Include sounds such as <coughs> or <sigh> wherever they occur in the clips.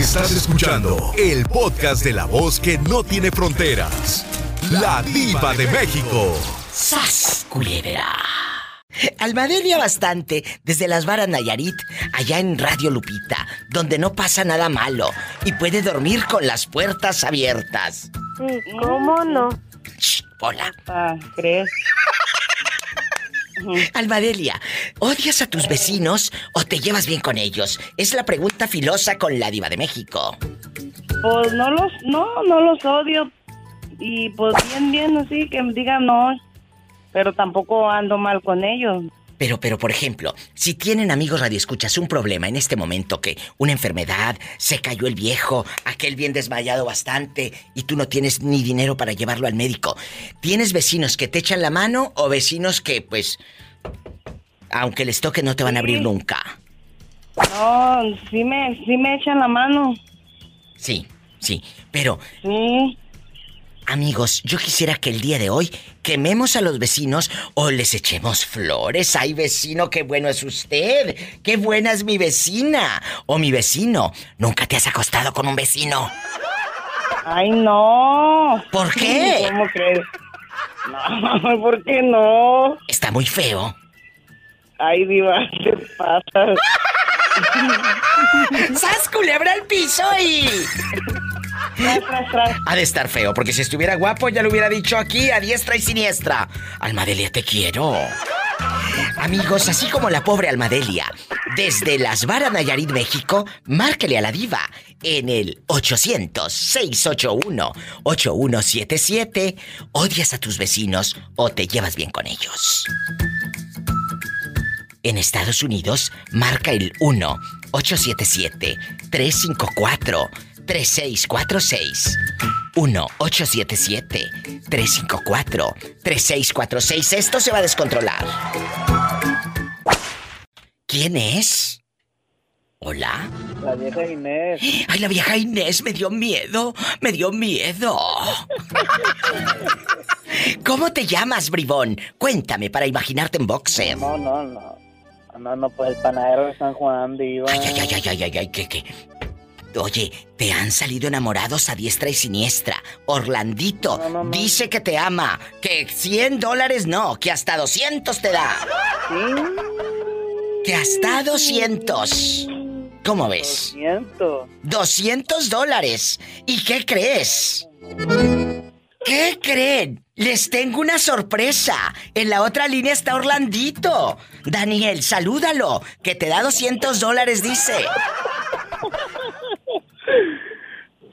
Estás escuchando el podcast de la voz que no tiene fronteras. La diva de México. ¡Sas, culebra! Almadelia bastante desde las varas Nayarit, allá en Radio Lupita, donde no pasa nada malo y puede dormir con las puertas abiertas. ¿Cómo no? Shh, hola. Ah, ¿crees? Almadelia, ¿odias a tus vecinos o te llevas bien con ellos? Es la pregunta filosa con la diva de México. Pues no los, no, no los odio. Y pues bien, bien, así que me digan no. Pero tampoco ando mal con ellos. Pero, pero, por ejemplo, si tienen amigos radioescuchas un problema en este momento que una enfermedad, se cayó el viejo, aquel bien desmayado bastante y tú no tienes ni dinero para llevarlo al médico, ¿tienes vecinos que te echan la mano o vecinos que, pues, aunque les toque no te van a abrir nunca? No, sí me, sí me echan la mano. Sí, sí, pero Sí. Amigos, yo quisiera que el día de hoy quememos a los vecinos o les echemos flores. Ay, vecino, qué bueno es usted. Qué buena es mi vecina. O mi vecino. ¿Nunca te has acostado con un vecino? Ay, no. ¿Por qué? ¿Cómo crees? No, ¿por qué no? Está muy feo. Ay, diva, ¿qué pasa? <laughs> ¡Sas culebra al piso y... Ha de estar feo, porque si estuviera guapo ya lo hubiera dicho aquí a diestra y siniestra. Almadelia, te quiero. Amigos, así como la pobre Almadelia, desde Las Varas Nayarit, México, márquele a la diva en el 800-681-8177. ¿Odias a tus vecinos o te llevas bien con ellos? En Estados Unidos, marca el 1-877-354-3646. 1-877-354-3646. Esto se va a descontrolar. ¿Quién es? ¿Hola? La vieja Inés. <gasps> Ay, la vieja Inés me dio miedo. Me dio miedo. <laughs> ¿Cómo te llamas, bribón? Cuéntame para imaginarte en boxer. No, no, no. No, no, pues el panadero de San Juan, diva. Ay, ay, ay, ay, ay, ay, ay, ¿qué, qué? Oye, te han salido enamorados a diestra y siniestra. Orlandito No, no, no. dice que te ama, que 100 dólares no, que hasta 200 te da. Que hasta 200. ¿Cómo ves? Siento. 200 dólares. ¿Y qué crees? ¿Qué creen? Les tengo una sorpresa. En la otra línea está Orlandito. Daniel, salúdalo, que te da 200 dólares, dice.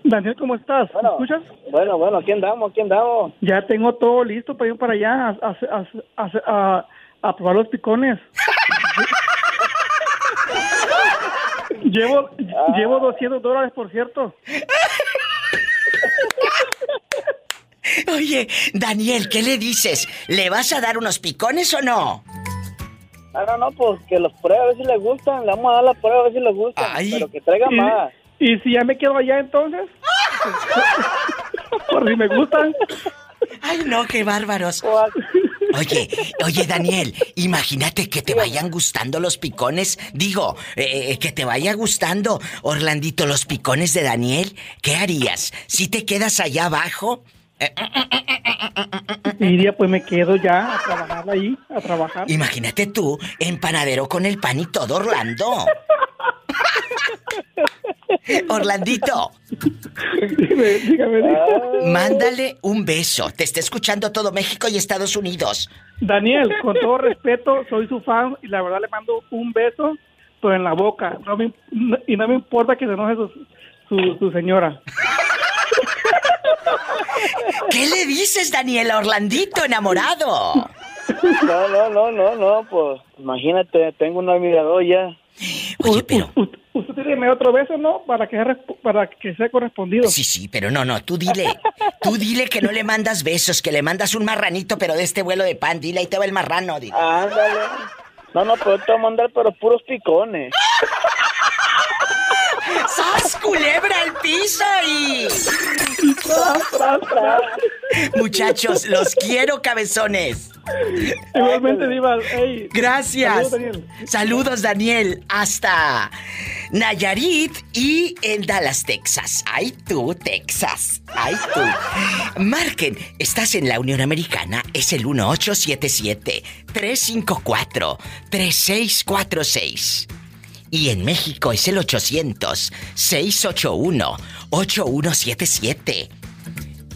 Daniel, ¿cómo estás? ¿Me escuchas? bueno, bueno, ¿quién damos? ¿Quién damos? Ya tengo todo listo para ir para allá a, a, a, a- a- a probar los picones. <laughs> llevo, llevo 200 dólares, por cierto. Oye, Daniel, ¿qué le dices? ¿Le vas a dar unos picones o no? Ah, no, no, pues que los pruebe a ver si les gustan. Le vamos a dar la prueba a ver si les gustan. Ay. Pero que traiga Y, más. y si ya me quedo allá entonces, por si me gustan. Ay, no, qué bárbaros. Oye, oye, Daniel, imagínate que te vayan gustando los picones. Digo, eh, que te vaya gustando, Orlandito, los picones de Daniel. ¿Qué harías? ¿Si te quedas allá abajo? Ya pues me quedo ya a trabajar ahí, a trabajar. Imagínate tú, empanadero con el pan y todo, Orlando. <laughs> Orlandito, Dime, dígame, dígame. mándale un beso. Te está escuchando todo México y Estados Unidos. Daniel, con todo respeto, soy su fan y la verdad le mando un beso, pero en la boca. No me- no- y no me importa que se enoje su, su, su señora. ¿Qué le dices, Daniel, Orlandito, enamorado? No, no, no, no, no, pues imagínate, tengo un admirador ya. Oye, pero... U- u- usted tiene otro beso, ¿no? Para que, para que sea correspondido. Sí, sí, pero no, no, tú dile. Tú dile que no le mandas besos, que le mandas un marranito, pero de este vuelo de pan. Dile, ahí te va el marrano. dile. Ándale. No, no, pero te voy a mandar, pero puros picones. ¡Sas, culebra al piso y... Muchachos, los quiero, cabezones. Igualmente, Diva. Ey, Gracias. Saludos, Daniel. Saludos, Daniel. Hasta Nayarit y en Dallas, Texas. Ay tú, Texas. Ay tú. Marquen, estás en la Unión Americana, es el 1877-354-3646. Y en México es el 800-681-8177.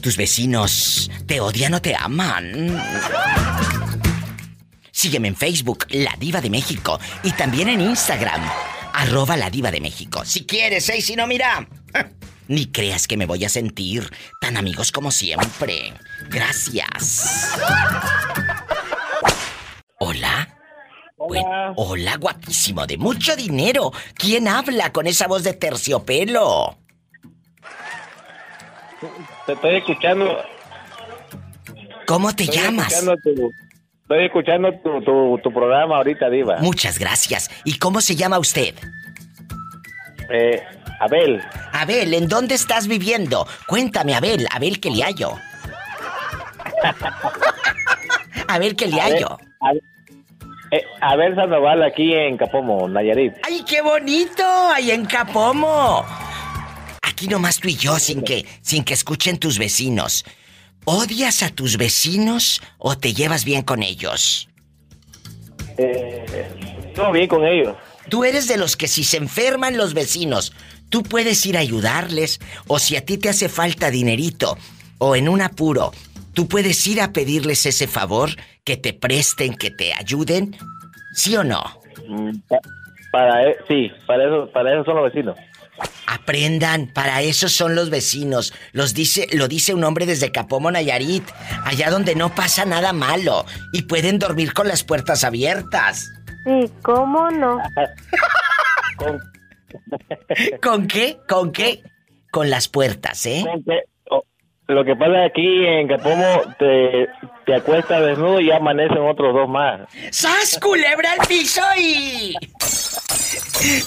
Tus vecinos te odian o te aman. Sígueme en Facebook, La Diva de México, y también en Instagram, arroba La Diva de México. Si quieres, ¿eh? Si no, mira. Ni creas que me voy a sentir tan amigos como siempre. Gracias. Hola. Hola. hola, guapísimo, de mucho dinero. ¿Quién habla con esa voz de terciopelo? Te estoy escuchando. ¿Cómo te estoy llamas? escuchando tu- estoy escuchando tu, tu, tu programa ahorita, Diva. Muchas gracias. ¿Y cómo se llama usted? Eh, Abel, Abel, ¿en dónde estás viviendo? Cuéntame, Abel, Abel, ¿qué le hallo? <laughs> Abel, ¿qué le hallo? Abel, eh, Abel Sandoval aquí en Capomo, Nayarit. ¡Ay, qué bonito! Ahí en Capomo. Aquí nomás tú y yo, sin que, sin que escuchen tus vecinos. ¿Odias a tus vecinos o te llevas bien con ellos? Eh, todo bien con ellos. Tú eres de los que si se enferman los vecinos, tú puedes ir a ayudarles o si a ti te hace falta dinerito o en un apuro, tú puedes ir a pedirles ese favor, que te presten, que te ayuden, ¿sí o no? Mm, pa- Para, e- sí, para eso, para eso son los vecinos. Aprendan, para eso son los vecinos. Los dice, lo dice un hombre desde Capomo, Nayarit, allá donde no pasa nada malo y pueden dormir con las puertas abiertas. Sí, ¿cómo no? <laughs> Con, <laughs> ¿Con qué? ¿Con qué? Con las puertas, ¿eh? con que- lo que pasa aquí en Capomo, te, te acuestas desnudo y amanecen otros dos más. ¡Sas, culebra al piso y...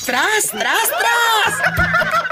¡Tras, tras, tras!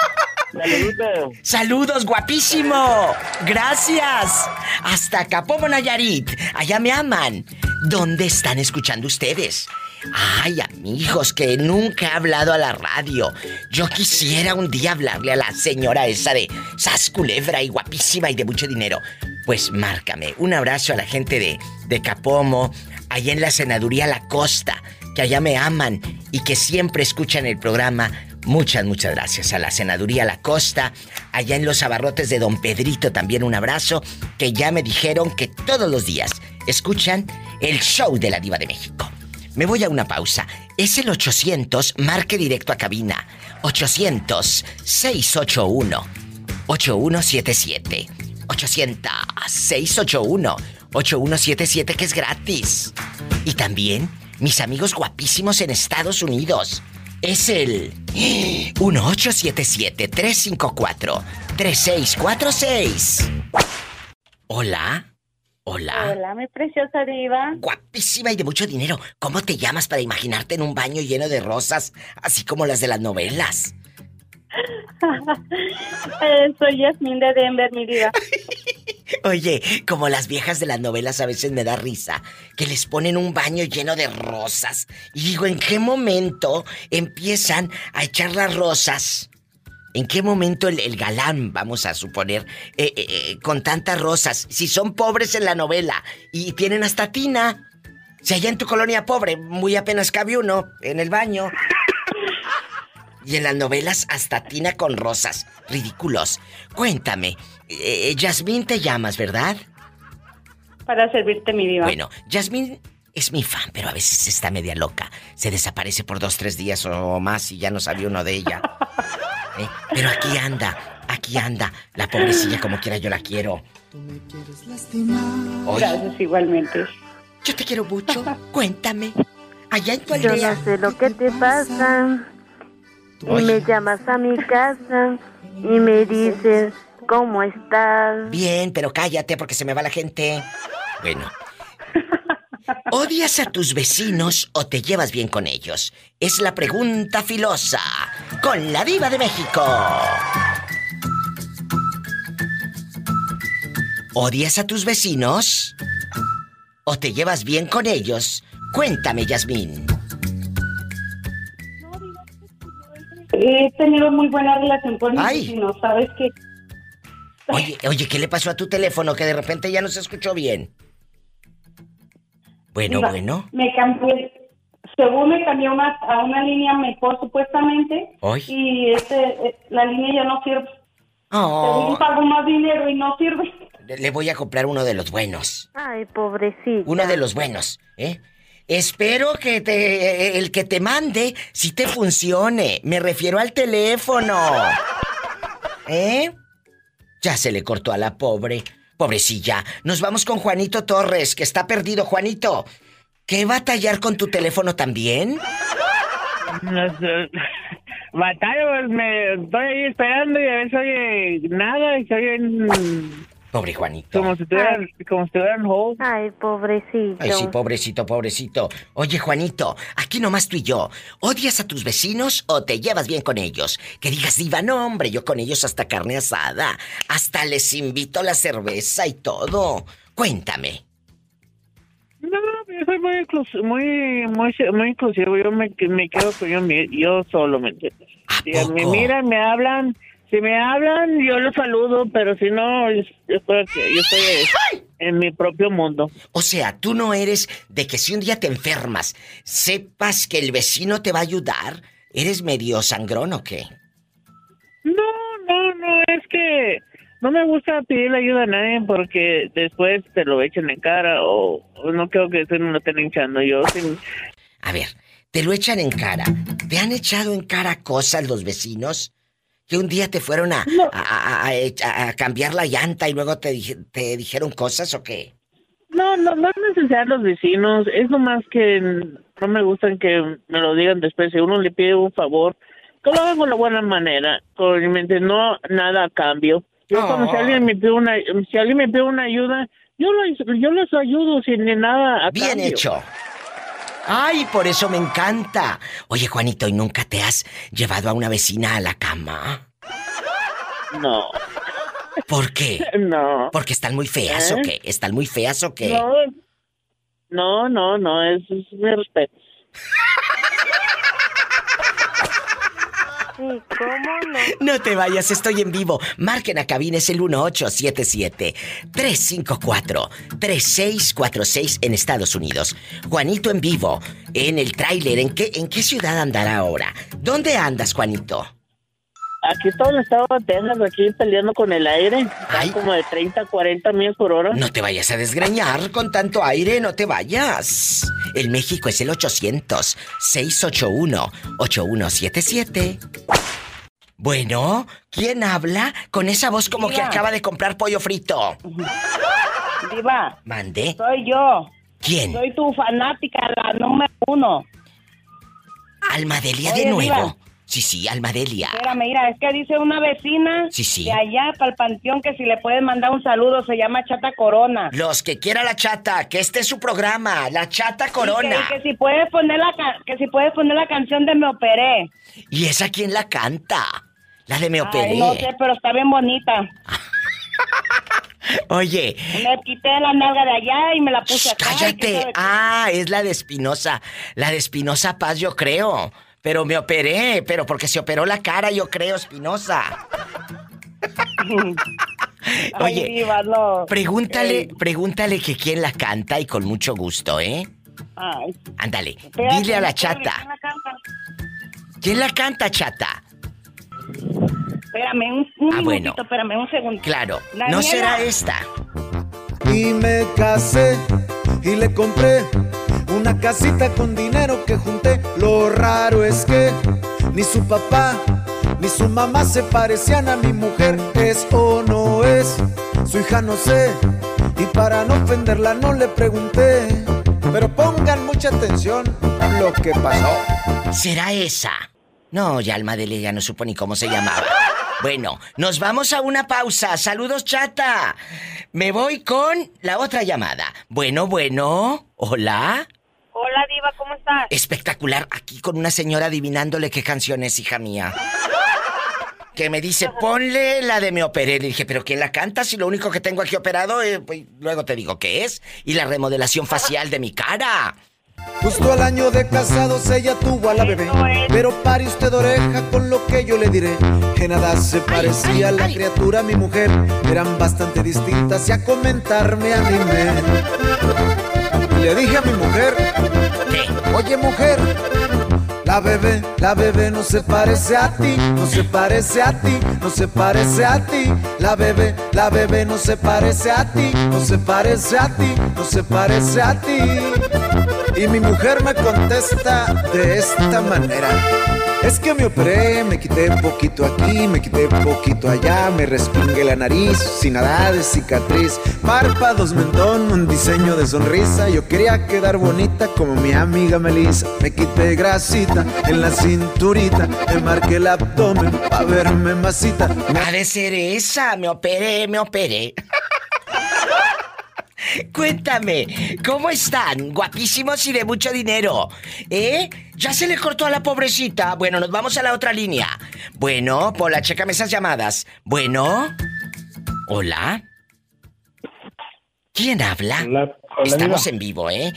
Saluditos. Saludos, guapísimo. Gracias. Hasta Capomo, Nayarit. Allá me aman. ¿Dónde están escuchando ustedes? Ay, amigos, que nunca he hablado a la radio. Yo quisiera un día hablarle a la señora esa de Sas Culebra y guapísima y de mucho dinero. Pues márcame. Un abrazo a la gente de, de Capomo, allá en la senaduría La Costa, que allá me aman y que siempre escuchan el programa. Muchas, muchas gracias a la Senaduría La Costa, allá en los abarrotes de Don Pedrito también un abrazo, que ya me dijeron que todos los días escuchan el show de la Diva de México. Me voy a una pausa. Es el 800, marque directo a cabina. 800-681-8177. 800-681-8177 que es gratis. Y también mis amigos guapísimos en Estados Unidos. Es el 1877-354-3646. Hola. Hola. Hola, mi preciosa diva. Guapísima y de mucho dinero. ¿Cómo te llamas para imaginarte en un baño lleno de rosas, así como las de las novelas? <laughs> Eh, soy Yasmín de Denver, mi diva. <laughs> Oye, como las viejas de las novelas a veces me da risa, que les ponen un baño lleno de rosas. Y digo, ¿en qué momento empiezan a echar las rosas? ¿En qué momento el, el galán, vamos a suponer, eh, eh, eh, con tantas rosas, si son pobres en la novela y tienen hasta tina? Si allá en tu colonia pobre, muy apenas cabe uno en el baño. <laughs> Y en las novelas hasta tina con rosas. Ridículos. Cuéntame, eh, Yasmín te llamas, ¿verdad? Para servirte, mi diva. Bueno, Yasmín es mi fan, pero a veces está media loca. Se desaparece por dos, tres días o más y ya no sabía uno de ella. <laughs> ¿Eh? Pero aquí anda, aquí anda. La pobrecilla como quiera yo la quiero. Oye, Gracias, igualmente. yo te quiero mucho. <laughs> Cuéntame. Allá en tu Yo aldea. no sé lo que te pasa. Y me llamas a mi casa y me dices, ¿cómo estás? Bien, pero cállate porque se me va la gente. Bueno. ¿Odias a tus vecinos o te llevas bien con ellos? Es la pregunta filosa con la diva de México. ¿Odias a tus vecinos? ¿O te llevas bien con ellos? Cuéntame, Yasmín. he tenido muy buena relación con mis Ay. vecinos, ¿sabes qué? Oye, oye, ¿qué le pasó a tu teléfono que de repente ya no se escuchó bien? Bueno, Diva, bueno. Me cambié, según me cambié una, a una línea mejor supuestamente. Ay. Y este, eh, la línea ya no sirve. Oh, Según pago más dinero y no sirve. le voy a comprar uno de los buenos. Ay, pobrecita. Uno de los buenos, ¿eh? Espero que te el que te mande si te funcione. Me refiero al teléfono. <laughs> ¿Eh? Ya se le cortó a la pobre. Pobrecilla. Nos vamos con Juanito Torres, que está perdido, Juanito. ¿Qué batallar con tu teléfono también? No sé. Batalla, pues me estoy ahí esperando y a veces oye nada y se oyen Pobre Juanito. como si estuvieran, como si estuvieran hold. Ay, pobrecito. Ay, sí, pobrecito, pobrecito. Oye, Juanito, aquí nomás tú y yo. ¿Odias a tus vecinos o te llevas bien con ellos? Que digas, diva, no, hombre, yo con ellos hasta carne asada. Hasta les invito la cerveza y todo. Cuéntame. No, yo soy muy inclusivo, muy, muy, muy inclusivo. Yo me, me quedo con yo, mi- yo solo, ¿me entiendes? ¿A poco? me miran, me hablan. Si me hablan, yo los saludo, pero si no, yo, yo estoy, aquí, yo estoy en mi propio mundo. O sea, tú no eres de que si un día te enfermas, sepas que el vecino te va a ayudar. ¿Eres medio sangrón o qué? No, no, no, es que no me gusta pedirle ayuda a nadie porque después te lo echan en cara o, o no creo que eso no lo estén hinchando. Yo A ver, te lo echan en cara. ¿Te han echado en cara cosas los vecinos? Que un día te fueron a, a, a- a- a- a cambiar la llanta y luego te, te dijeron cosas o qué? No, no, no es necesario los vecinos, es nomás que no me gustan que me lo digan después. Si uno le pide un favor, que lo haga con la buena manera, con no nada a cambio. Yo cuando si Oh. alguien me pide una, si alguien me pide una ayuda, yo lo, yo les ayudo sin ni nada a Bien cambio. hecho. Ay, por eso me encanta. Oye, Juanito, ¿y nunca te has llevado a una vecina a la cama? No, ¿Por qué? no. ¿Porque están muy feas o ¿Eh? qué? ¿Están muy feas o qué? No, no, no, no, es, es mi respeto. ¿Cómo no? No te vayas, estoy en vivo. Marquen a cabina, es el 1877-354-3646 en Estados Unidos. Juanito en vivo, en el tráiler. ¿En qué, ¿En qué ciudad andará ahora? ¿Dónde andas, Juanito? Aquí está el estado de Texas, aquí peleando con el aire. Ay. como de 30, 40 millas por hora. No te vayas a desgreñar con tanto aire, no te vayas. El México es el 800-681-8177. Bueno, ¿quién habla con esa voz como que acaba de comprar pollo frito? Diva, Mande. soy yo. ¿Quién? Soy tu fanática, la número uno. Almadelia Oye, de nuevo. Diva. Sí, sí, Almadelia. Espérame, mira, es que dice una vecina Sí, sí. de allá para el panteón que si le puedes mandar un saludo, se llama Chata Corona. Los que quiera la chata, que este es su programa, la chata corona. Que, que si puedes poner la que si puedes poner la canción de Me Operé. ¿Y esa quién la canta? La de Me Operé. Ay, no sé, pero está bien bonita. <laughs> Oye, Me quité la nalga de allá y me la puse acá. cállate. Ah, es la de Espinosa. La de Espinosa Paz, yo creo. Pero me operé, pero porque se operó la cara, yo creo, Espinosa. <laughs> Ay, Oye, diva, no. pregúntale, Ey, pregúntale que quién la canta y con mucho gusto, ¿eh? ay, Ándale, espérate, dile a la puedo, ¿quién chata. la canta? ¿Quién la canta, chata? Espérame, un, un Ah, minutito, bueno. espérame, un segundo. Claro, Daniela. no será esta. Y me casé y le compré una casita con dinero que junté. Lo raro es que ni su papá ni su mamá se parecían a mi mujer. ¿Es o no es? Su hija no sé. Y para no ofenderla no le pregunté. Pero pongan mucha atención lo que pasó. ¿Será esa? No, ya Almadele ya no supo ni cómo se llamaba. Bueno, nos vamos a una pausa. Saludos, chata. Me voy con la otra llamada. Bueno, bueno. Hola. Hola, Diva, ¿cómo estás? Espectacular. Aquí con una señora adivinándole qué canción es, hija mía. Que me dice, ponle la de Me Operé. Le dije, ¿pero quién la canta? Si lo único que tengo aquí operado, eh, pues, luego te digo qué es. Y la remodelación facial de mi cara. Justo al año de casados ella tuvo a la bebé. Pero pare usted oreja con lo que yo le diré. Que nada se parecía a la criatura a mi mujer. Eran bastante distintas y a comentarme a mí me. Y le dije a mi mujer, oye mujer, la bebé, la bebé no se parece a ti, no se parece a ti, no se parece a ti. La bebé, la bebé no se parece a ti, no se parece a ti, no se parece a ti. Y mi mujer me contesta de esta manera. Es que me operé, me quité poquito aquí, me quité poquito allá, me respingué la nariz, sin nada de cicatriz, párpados, mentón, un diseño de sonrisa. Yo quería quedar bonita como mi amiga Melissa. Me quité grasita en la cinturita, me marqué el abdomen pa' verme masita. Ha de ser esa, me operé, me operé. <laughs> Cuéntame, ¿cómo están? Guapísimos y de mucho dinero. ¿Eh? ¿Ya se le cortó a la pobrecita? Bueno, nos vamos a la otra línea. Bueno, Pola, chécame esas llamadas. Bueno. Hola. ¿Quién habla? Hola, hola, Estamos en vivo, ¿eh?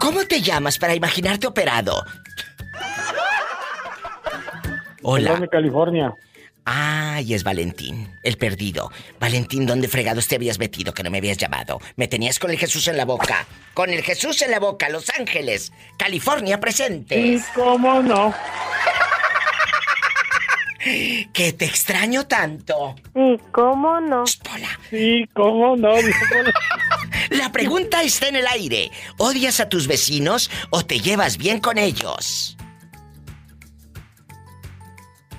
¿Cómo te llamas para imaginarte operado? Hola. California. Ay, es Valentín, el perdido. Valentín, ¿dónde fregados te habías metido que no me habías llamado? Me tenías con el Jesús en la boca. Con el Jesús en la boca, Los Ángeles, California presente. Sí, cómo no. Que te extraño tanto. Sí, ¿cómo no? Sí, cómo no. Pola. <laughs> <laughs> La pregunta está en el aire. ¿Odias a tus vecinos o te llevas bien con ellos?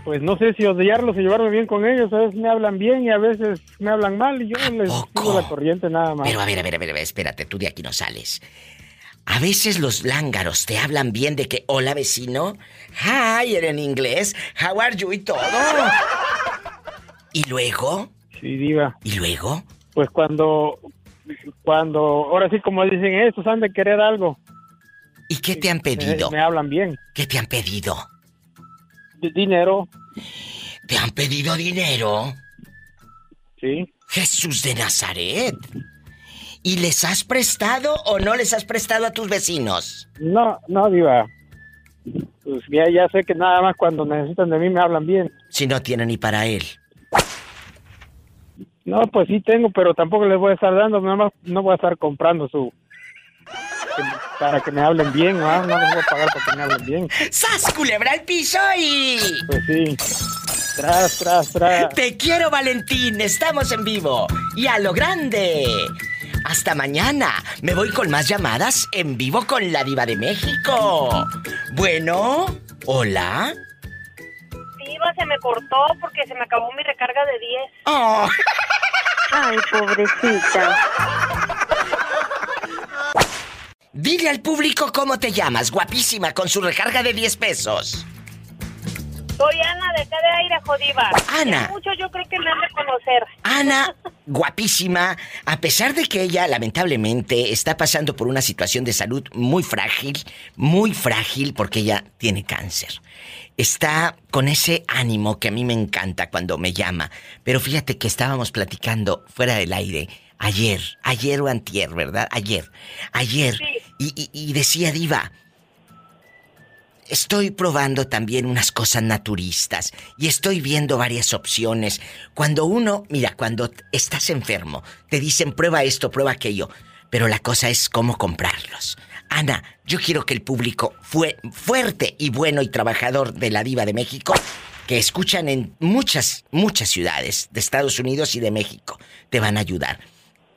Pues no sé si odiarlos o llevarme bien con ellos. A veces me hablan bien y a veces me hablan mal y yo les sigo la corriente nada más. Pero a ver, a ver, a ver, a ver, espérate, tú de aquí no sales. A veces los lángaros te hablan bien de que hola vecino, hi en inglés, how are you y todo. ¿Y luego? Sí, diva. ¿Y luego? Pues cuando, cuando, ahora sí como dicen estos han de querer algo. ¿Y qué te han pedido? Me, me hablan bien. ¿Qué te han pedido? Dinero. ¿Te han pedido dinero? Sí. Jesús de Nazaret. ¿Y les has prestado o no les has prestado a tus vecinos? No, no, diva. Pues ya, ya sé que nada más cuando necesitan de mí me hablan bien. Si no tienen ni para él. No, pues sí tengo, pero tampoco les voy a estar dando, nada más no voy a estar comprando su... Para que me hablen bien, ¿no? No les voy a pagar para que me hablen bien. ¡Sas, culebra al piso y... Pues sí. Tras, tras, tras. Te quiero, Valentín. Estamos en vivo. Y a lo grande. Hasta mañana. Me voy con más llamadas en vivo con la diva de México. Bueno, hola. Diva, se me cortó porque se me acabó mi recarga de 10. Oh. Ay, pobrecita. Dile al público cómo te llamas, guapísima, con su recarga de 10 pesos. Soy Ana de acá de aire, jodiva. Ana. Mucho yo creo que me han de conocer. Ana, <laughs> guapísima, a pesar de que ella lamentablemente está pasando por una situación de salud muy frágil, muy frágil porque ella tiene cáncer. Está con ese ánimo que a mí me encanta cuando me llama. Pero fíjate que estábamos platicando fuera del aire ayer, ayer o antier, ¿verdad? Ayer, ayer. Y, y- y decía Diva, Estoy probando también unas cosas naturistas y estoy viendo varias opciones. Cuando uno, mira, cuando estás enfermo, te dicen prueba esto, prueba aquello, pero la cosa es cómo comprarlos. Ana, yo quiero que el público fue fuerte y bueno y trabajador de la diva de México, que escuchan en muchas, muchas ciudades de Estados Unidos y de México, te van a ayudar.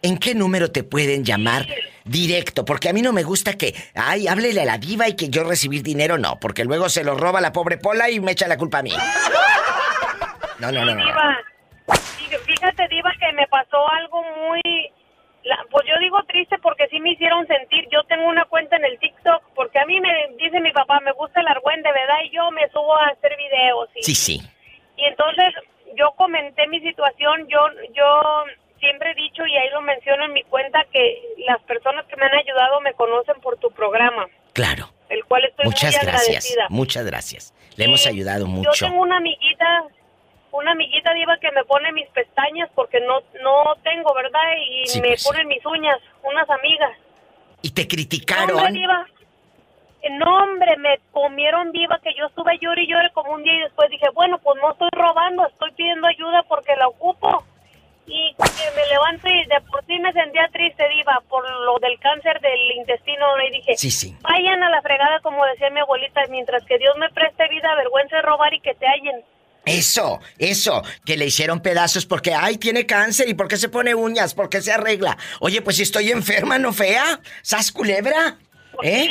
¿En qué número te pueden llamar directo? Porque a mí no me gusta que, ay, háblele a la diva y que yo recibir dinero, no, porque luego se lo roba la pobre Pola y me echa la culpa a mí. No, no, no, no. Fíjate, Diva, que me pasó algo muy... la- pues yo digo triste porque sí me hicieron sentir. Yo tengo una cuenta en el TikTok porque a mí me dice mi papá, me gusta el argüende, ¿verdad? Y yo me subo a hacer videos. Y, Sí, sí. y entonces yo comenté mi situación, yo yo siempre he dicho y ahí lo menciono en mi cuenta que las personas que me han ayudado me conocen por tu programa, Claro. el cual estoy Muchas muy gracias. agradecida. Muchas gracias. Le hemos ayudado Yo mucho. tengo una amiguita, una amiguita diva que me pone mis pestañas porque no no tengo, ¿verdad? Y Sí, me pues. ponen mis uñas, unas amigas. Y te criticaron. diva. No, hombre, me comieron viva que yo estuve llorando y lloré como un día y después dije, bueno, pues no estoy robando, estoy pidiendo ayuda porque la ocupo. Y que me levanto y de por sí me sentía triste, diva, por lo del cáncer del intestino. Y dije, Sí, sí. vayan a la fregada, como decía mi abuelita, mientras que Dios me preste vida, vergüenza de robar y que te hallen. Eso, eso, que le hicieron pedazos porque, ay, tiene cáncer y por qué se pone uñas, por qué se arregla. Oye, pues si estoy enferma, ¿no fea? ¿Sas culebra? ¿Eh?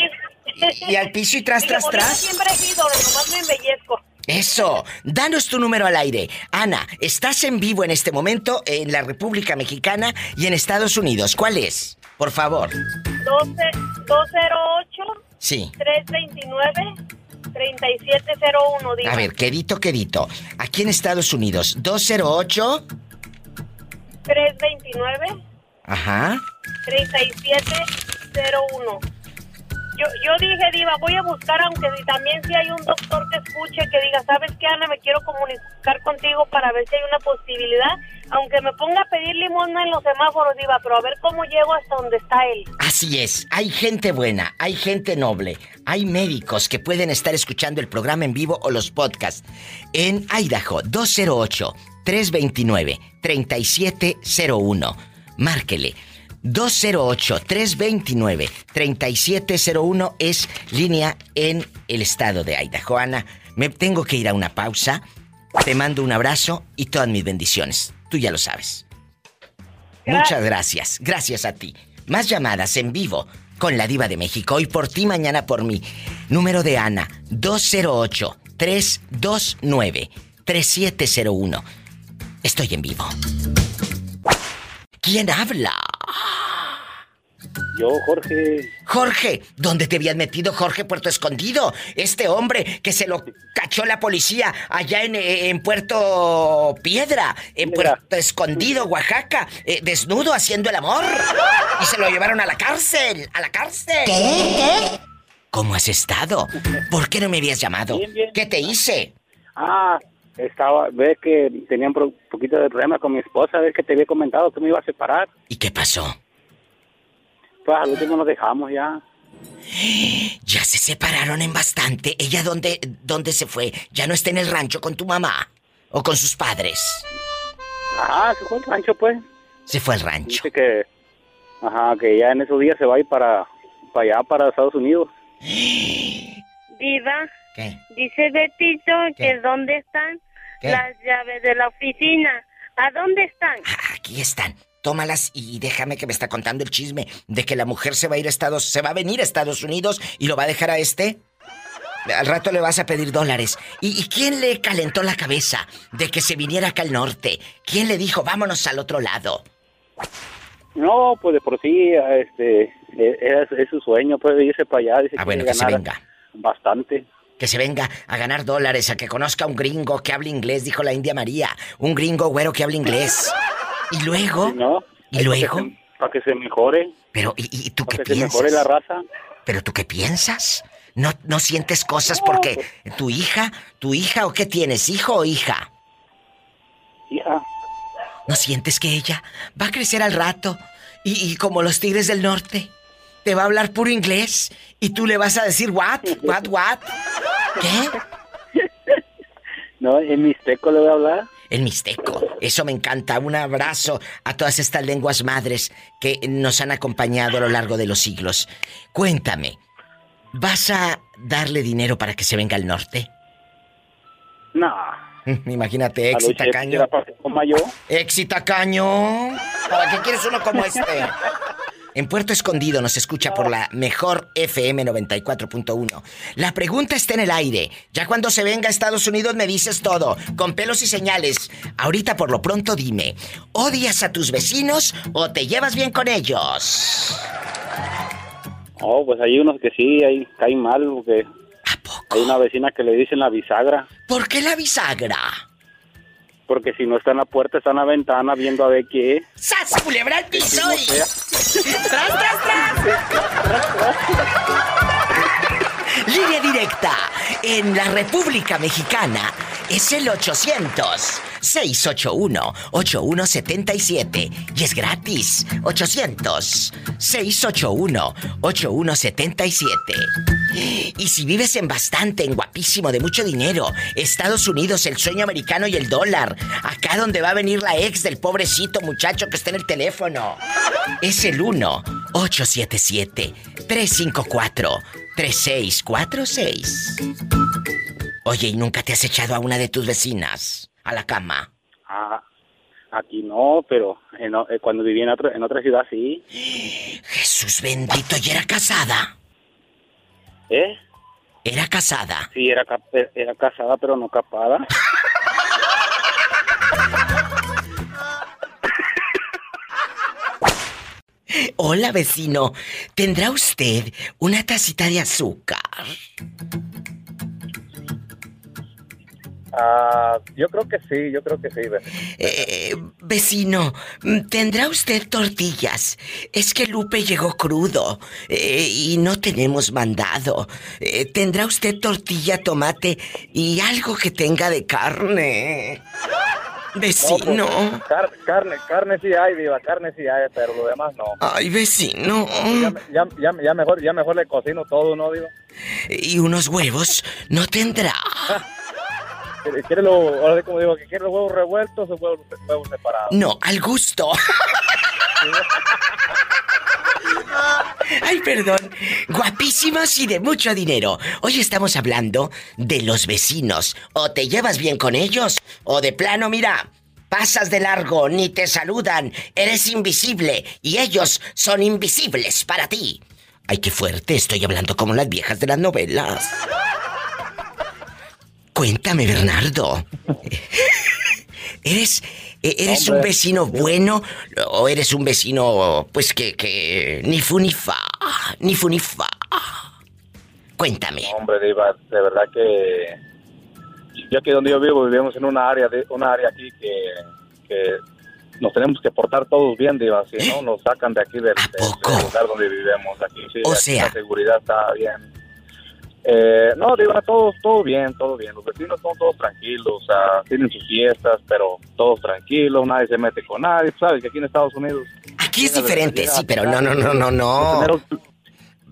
Y, y al piso y tras, <laughs> tras, tras. siempre he sido, nomás me embellezco. Eso, danos tu número al aire. Ana, estás en vivo en este momento en la República Mexicana y en Estados Unidos. ¿Cuál es? Por favor. 12, 208 Sí. 329 3701, diva. A ver, quedito, quedito. Aquí en Estados Unidos, 208. 329 Ajá. 3701. Yo, yo dije, Diva, voy a buscar, aunque también si hay un doctor que escuche, que diga, ¿sabes qué, Ana? Me quiero comunicar contigo para ver si hay una posibilidad. Aunque me ponga a pedir limosna en los semáforos, Diva, pero a ver cómo llego hasta donde está él. Así es, hay gente buena, hay gente noble, hay médicos que pueden estar escuchando el programa en vivo o los podcasts. En Idaho, 208-329-3701. Márquele. 208-329-3701 es línea en el estado de Idaho. Ana, me tengo que ir a una pausa. Te mando un abrazo y todas mis bendiciones. Tú ya lo sabes. Muchas gracias. Gracias a ti. Más llamadas en vivo con la diva de México. Hoy por ti, mañana por mí. Número de Ana, 208-329-3701. Estoy en vivo. ¿Quién habla? Yo, Jorge. Jorge, ¿dónde te habías metido, Jorge Puerto Escondido? Este hombre que se lo cachó la policía allá en, eh, en Puerto Piedra, en Puerto Escondido, Oaxaca, eh, desnudo haciendo el amor. Y se lo llevaron a la cárcel, a la cárcel. ¿Qué? ¿Cómo has estado? ¿Por qué no me habías llamado? Bien, bien. ¿Qué te hice? Ah, estaba, ves que tenía un poquito de problema con mi esposa, ves que te había comentado que me iba a separar. ¿Y qué pasó? Pues al último nos dejamos ya. Ya se separaron en bastante. ¿Ella dónde, dónde se fue? ¿Ya no está en el rancho con tu mamá? ¿O con sus padres? Ajá, se fue al rancho, pues. Se fue al rancho. Dice que, ajá, que ya en esos días se va a ir para, para allá, para Estados Unidos. Diva, ¿Qué? dice Betito que dónde están ¿Qué? las llaves de la oficina. ¿A dónde están? Aquí están. Tómalas y déjame que me está contando el chisme de que la mujer se va a ir a Estados, se va a venir a Estados Unidos y lo va a dejar a este. Al rato le vas a pedir dólares. ¿Y, y quién le calentó la cabeza de que se viniera acá al norte? ¿Quién le dijo vámonos al otro lado? No, pues de por sí, este, es, es su sueño, pues irse para allá. Dice Ah, bueno, quiere que se venga. Bastante. Que se venga a ganar dólares, a que conozca a un gringo que hable inglés, dijo la India María. Un gringo güero que hable inglés. Y luego. ¿No? ¿Y luego? Para que se mejore. Pero, ¿y, y tú qué Para que se piensas? mejore la raza. ¿Pero tú qué piensas? ¿No, no sientes cosas porque tu hija, tu hija o qué tienes, hijo o hija? Hija. ¿No sientes que ella va a crecer al rato y, y como los tigres del norte te va a hablar puro inglés y tú le vas a decir what, what, what? ¿Qué? <laughs> No, en mixteco le voy a hablar. El mixteco. Eso me encanta. Un abrazo a todas estas lenguas madres que nos han acompañado a lo largo de los siglos. Cuéntame, ¿vas a darle dinero para que se venga al norte? No. <laughs> Imagínate, A Exi los chefs Tacaño. era para que coma yo. Exi Tacaño. ¿Para qué quieres uno como este? En Puerto Escondido nos escucha por la mejor FM 94.1. La pregunta está en el aire. Ya cuando se venga a Estados Unidos me dices todo, con pelos y señales. Ahorita por lo pronto dime, ¿odias a tus vecinos o te llevas bien con ellos? Oh, pues hay unos que sí, ahí caen mal, porque hay una vecina que le dicen la bisagra, ¿Por qué la bisagra? Porque si no está en la puerta, está en la ventana viendo a ver qué. ¡Sas, culebra al piso. ¡Tras, tras, tras! <laughs> Línea directa. En la República Mexicana es el 800-681-8177 y es gratis. 800-681-8177. Y si vives en bastante, en guapísimo, de mucho dinero, Estados Unidos, el sueño americano y el dólar, acá donde va a venir la ex del pobrecito muchacho que está en el teléfono, es el 1-877-354-3646. Oye, ¿y nunca te has echado a una de tus vecinas a la cama? Ah, aquí no, pero en eh, cuando viví en, otro- en otra ciudad sí. Jesús bendito, ¿y era casada? ¿Eh? ¿Era casada? Sí, era, eh, era casada, pero no capada. <laughs> Hola, vecino. ¿Tendrá usted una tacita de azúcar? Ah, yo creo que sí, yo creo que sí. ve. Eh, vecino, ¿tendrá usted tortillas? Es que Lupe llegó crudo eh, y no tenemos mandado. Eh, ¿Tendrá usted tortilla, tomate y algo que tenga de carne? Vecino. No, pues, car- carne, carne sí hay, viva, carne sí hay, pero lo demás no. Ay, vecino. Ya, ya, ya, ya mejor, ya mejor le cocino todo, ¿no, digo? ¿Y unos huevos no tendrá? <laughs> ¿Quiere, quiere lo, ahora sí como digo, que quiere los huevos revueltos o huevos, huevos separados? No, al gusto. <laughs> Ay, perdón. Guapísimos y de mucho dinero. Hoy estamos hablando de los vecinos. O te llevas bien con ellos, o de plano, mira, pasas de largo, ni te saludan, eres invisible y ellos son invisibles para ti. Ay, qué fuerte, estoy hablando como las viejas de las novelas. Cuéntame, Bernardo. <laughs> ¿Eres, e- eres un vecino bueno o eres un vecino, pues que, que ni fu ni fa, ni fu ni fa? Cuéntame. Hombre, Diva, de verdad que yo aquí donde yo vivo vivimos en una área de una área aquí que, que nos tenemos que portar todos bien, Diva, si no nos sacan de aquí del, del- del lugar donde vivimos aquí. Sí, O aquí sea- la seguridad está bien. Eh, no, Diva, todo, todo bien, todo bien. Los vecinos son todos tranquilos, o sea, tienen sus fiestas, pero todos tranquilos, nadie se mete con nadie. Sabes que aquí en Estados Unidos... Aquí es diferente, sí, pero no, no, no, no, no.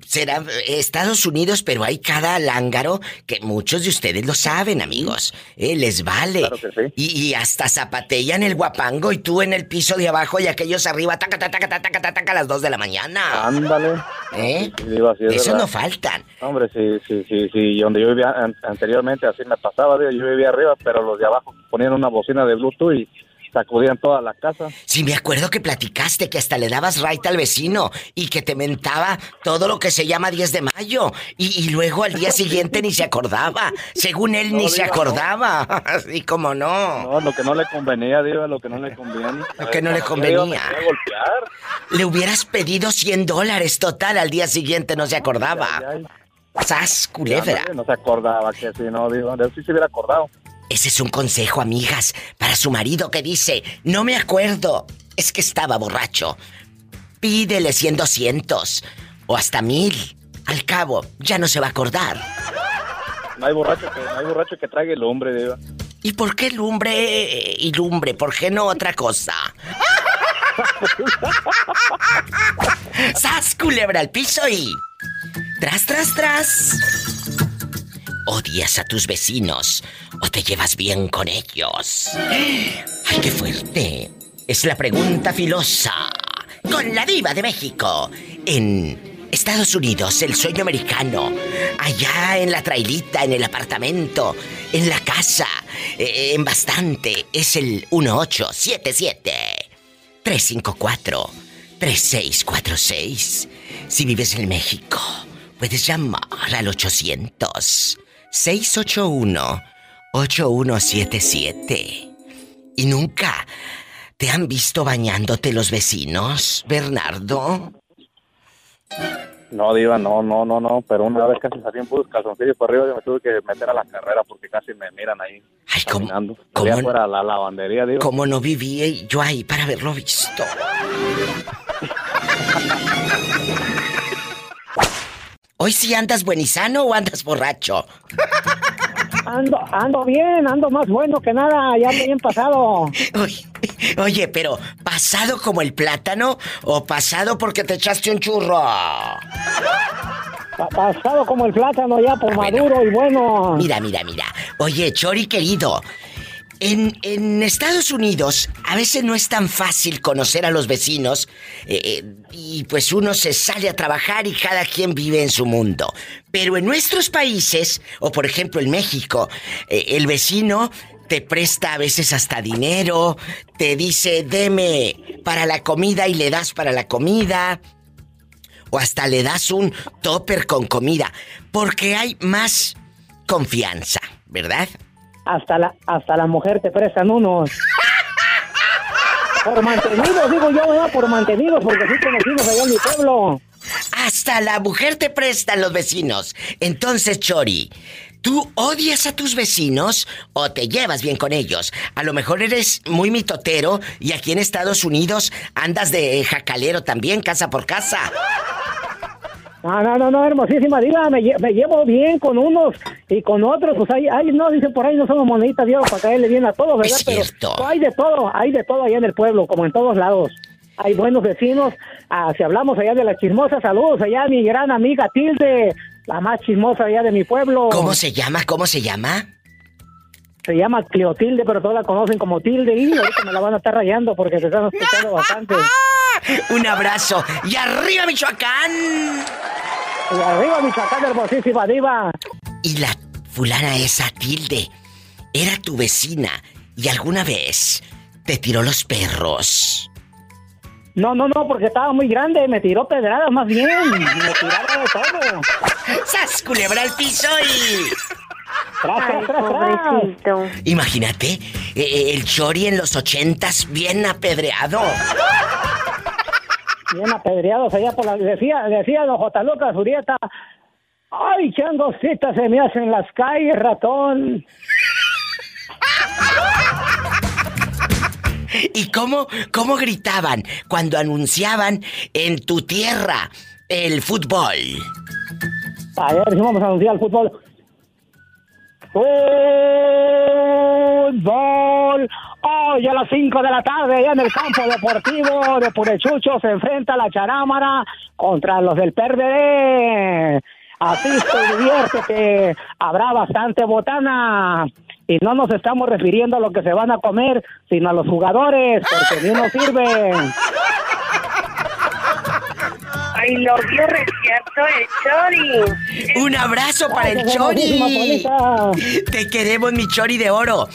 Será eh, Estados Unidos, pero hay cada lángaro que muchos de ustedes lo saben, amigos. Eh, les vale. y, y hasta zapatean el guapango y tú en el piso de abajo y aquellos arriba, taca, taca, taca, taca, taca, taca, a las dos de la mañana. Ándale. ¿Eh? Sí, sí, es Eso verdad. no faltan. Hombre, sí, sí, sí, sí. Donde yo vivía an- anteriormente, así me pasaba, digo, yo vivía arriba, pero los de abajo ponían una bocina de Bluetooth y sacudían toda la casa. Sí, me acuerdo que platicaste que hasta le dabas right al vecino y que te mentaba todo lo que se llama 10 de mayo. Y, y luego al día siguiente ni se acordaba. Según él ni No, se diga, no. acordaba. <laughs> Así como no. No, lo que no le convenía, digo, lo que no le convenía. Lo que no le convenía. Le hubieras pedido 100 dólares total al día siguiente, no se acordaba. ¡Sas, culebra! Ándale, No se acordaba que si no, digo, de eso sí se hubiera acordado. Ese es un consejo, amigas, para su marido que dice, no me acuerdo, es que estaba borracho. Pídele 100, 200 o hasta mil. Al cabo, ya no se va a acordar. No hay borracho que, no hay borracho que traiga el hombre, digo. ¿Y por qué lumbre y lumbre? ¿Por qué no otra cosa? <laughs> ¡Sas, culebra al piso y... Tras, tras, tras. ¿Odias a tus vecinos o te llevas bien con ellos? ¡Ay, qué fuerte! Es la pregunta filosa. Con la diva de México. En Estados Unidos, el sueño americano. Allá en la trailita, en el apartamento, en la casa, eh, en bastante. Es el 1877 354 3646. Si vives en México, puedes llamar al 800 681 8177. ¿Y nunca te han visto bañándote los vecinos, Bernardo? No, Diva, no, no, no, no, pero una vez casi salí en puros calzoncillos por arriba y me tuve que meter a la carrera porque casi me miran ahí. Salí cómo- afuera a la lavandería, digo. ¿Cómo no viví yo ahí para haberlo visto? <laughs> ¿Hoy sí andas buenizano o andas borracho? Ando, ando bien, ando más bueno que nada, ya bien pasado. Oye, oye, pero ¿pasado como el plátano o pasado porque te echaste un churro? Pa- pasado como el plátano ya por maduro y bueno. Mira, mira, mira. Oye, Chori querido, en, Estados Unidos a veces no es tan fácil conocer a los vecinos eh, eh, y pues uno se sale a trabajar y cada quien vive en su mundo. Pero en nuestros países, o por ejemplo en México, eh, el vecino te presta a veces hasta dinero, te dice deme para la comida y le das para la comida. O hasta le das un topper con comida. Porque hay más confianza, ¿verdad? Hasta la, hasta la mujer te prestan unos. Por mantenidos, digo yo, ¿verdad? Por mantenidos, porque sí conocimos allá en mi pueblo. Hasta la mujer te prestan los vecinos. Entonces, Chori, ¿tú odias a tus vecinos o te llevas bien con ellos? A lo mejor eres muy mitotero y aquí en Estados Unidos andas de jacalero también, casa por casa. No, no, no, no, hermosísima diva, me, lle- me llevo bien con unos y con otros, pues hay, hay no, dicen por ahí no somos moneditas de para caerle bien a todos, ¿verdad? Es cierto. Pero hay de todo, hay de todo allá en el pueblo, como en todos lados. Hay buenos vecinos, ah, si hablamos allá de las chismosas, saludos allá a mi gran amiga Tilde, la más chismosa allá de mi pueblo. ¿Cómo se llama? ¿Cómo se llama? Se llama Cleotilde, pero todos la conocen como Tilde y ahorita me la van a estar rayando porque se están escuchando bastante. <laughs> Un abrazo. ¡Y arriba, Michoacán! Y arriba, Michoacán, hermosísima diva. Y la fulana esa, Tilde, era tu vecina y alguna vez te tiró los perros. No, no, no, porque estaba muy grande, me tiró pedradas más bien, me tiraba de todo. ¡Sas, culebra al piso y... Imagínate, eh, eh, el Chori en los ochentas bien apedreado. Bien apedreados allá por la... Decía, decía don J. Lucas Urieta, ay, qué angositas se me hacen las calles, ratón. ¿Y cómo, cómo gritaban cuando anunciaban en tu tierra el fútbol? A ver si vamos a anunciar el fútbol. Fútbol. Hoy a las 5 de la tarde, allá en el campo deportivo de Purechucho, se enfrenta la Charámara contra los del PRD. Asiste diviértete. Habrá bastante botana. Y no nos estamos refiriendo a lo que se van a comer, sino a los jugadores, porque ni uno sirve. Ay, lo vio recierto el Chori. Un abrazo para el Chori. Te queremos, mi Chori de oro.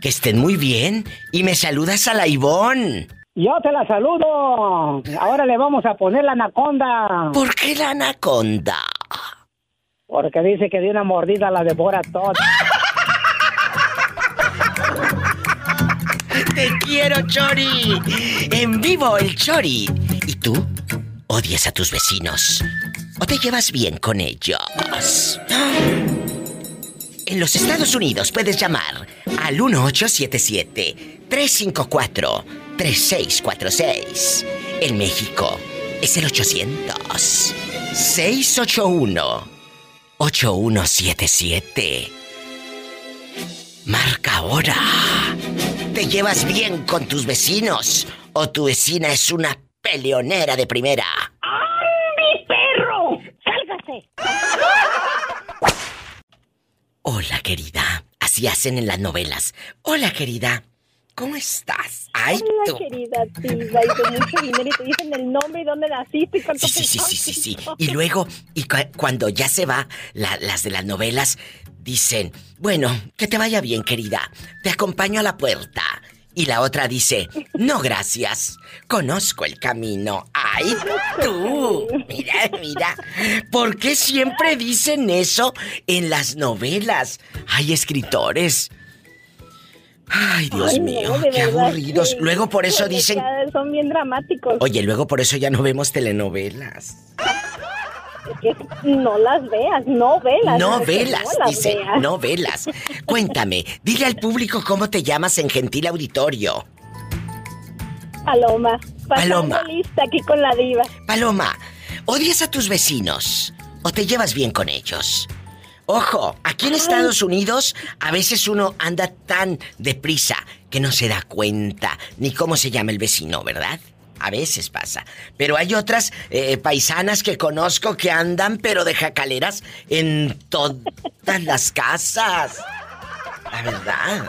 Que estén muy bien. Y me saludas a la Ivón. Yo te la saludo. Ahora le vamos a poner la anaconda. ¿Por qué la anaconda? Porque dice que de una mordida la devora toda. Te quiero, Chori. En vivo, el Chori. ¿Y tú? ¿Odias a tus vecinos? ¿O te llevas bien con ellos? En los Estados Unidos puedes llamar al 1877-354-3646. En México es el 800-681-8177. Marca ahora. ¿Te llevas bien con tus vecinos? ¿O tu vecina es una peleonera de primera? ¡Mi perro! ¡Sálgase! Hola, querida. Así hacen en las novelas. Hola, querida. ¿Cómo estás? Ay, Hola, tú. querida diva, y con mucho dinero y te dicen el nombre y dónde naciste y cuánto Sí, sí, sí, sí, sí, sí. Y luego, y cu- cuando ya se va, la- las de las novelas dicen, bueno, que te vaya bien, querida. Te acompaño a la puerta. Y la otra dice, no, gracias. Conozco el camino. ¡Ay, tú! Mira, mira. ¿Por qué siempre dicen eso en las novelas? Hay escritores. Ay, Dios Ay, mío, qué aburridos. que- Luego por eso dicen Son bien dramáticos. Oye, luego por eso ya no vemos telenovelas. Que no las veas, no velas. No velas, no dice, veas. no velas. Cuéntame, dile al público cómo te llamas en gentil auditorio. Paloma. Paloma. lista aquí con la diva. Paloma, ¿odias a tus vecinos o te llevas bien con ellos? Ojo, aquí en Estados Unidos a veces uno anda tan deprisa que no se da cuenta ni cómo se llama el vecino, ¿verdad? A veces pasa. Pero hay otras eh, paisanas que conozco que andan pero de jacaleras en todas las casas. La verdad.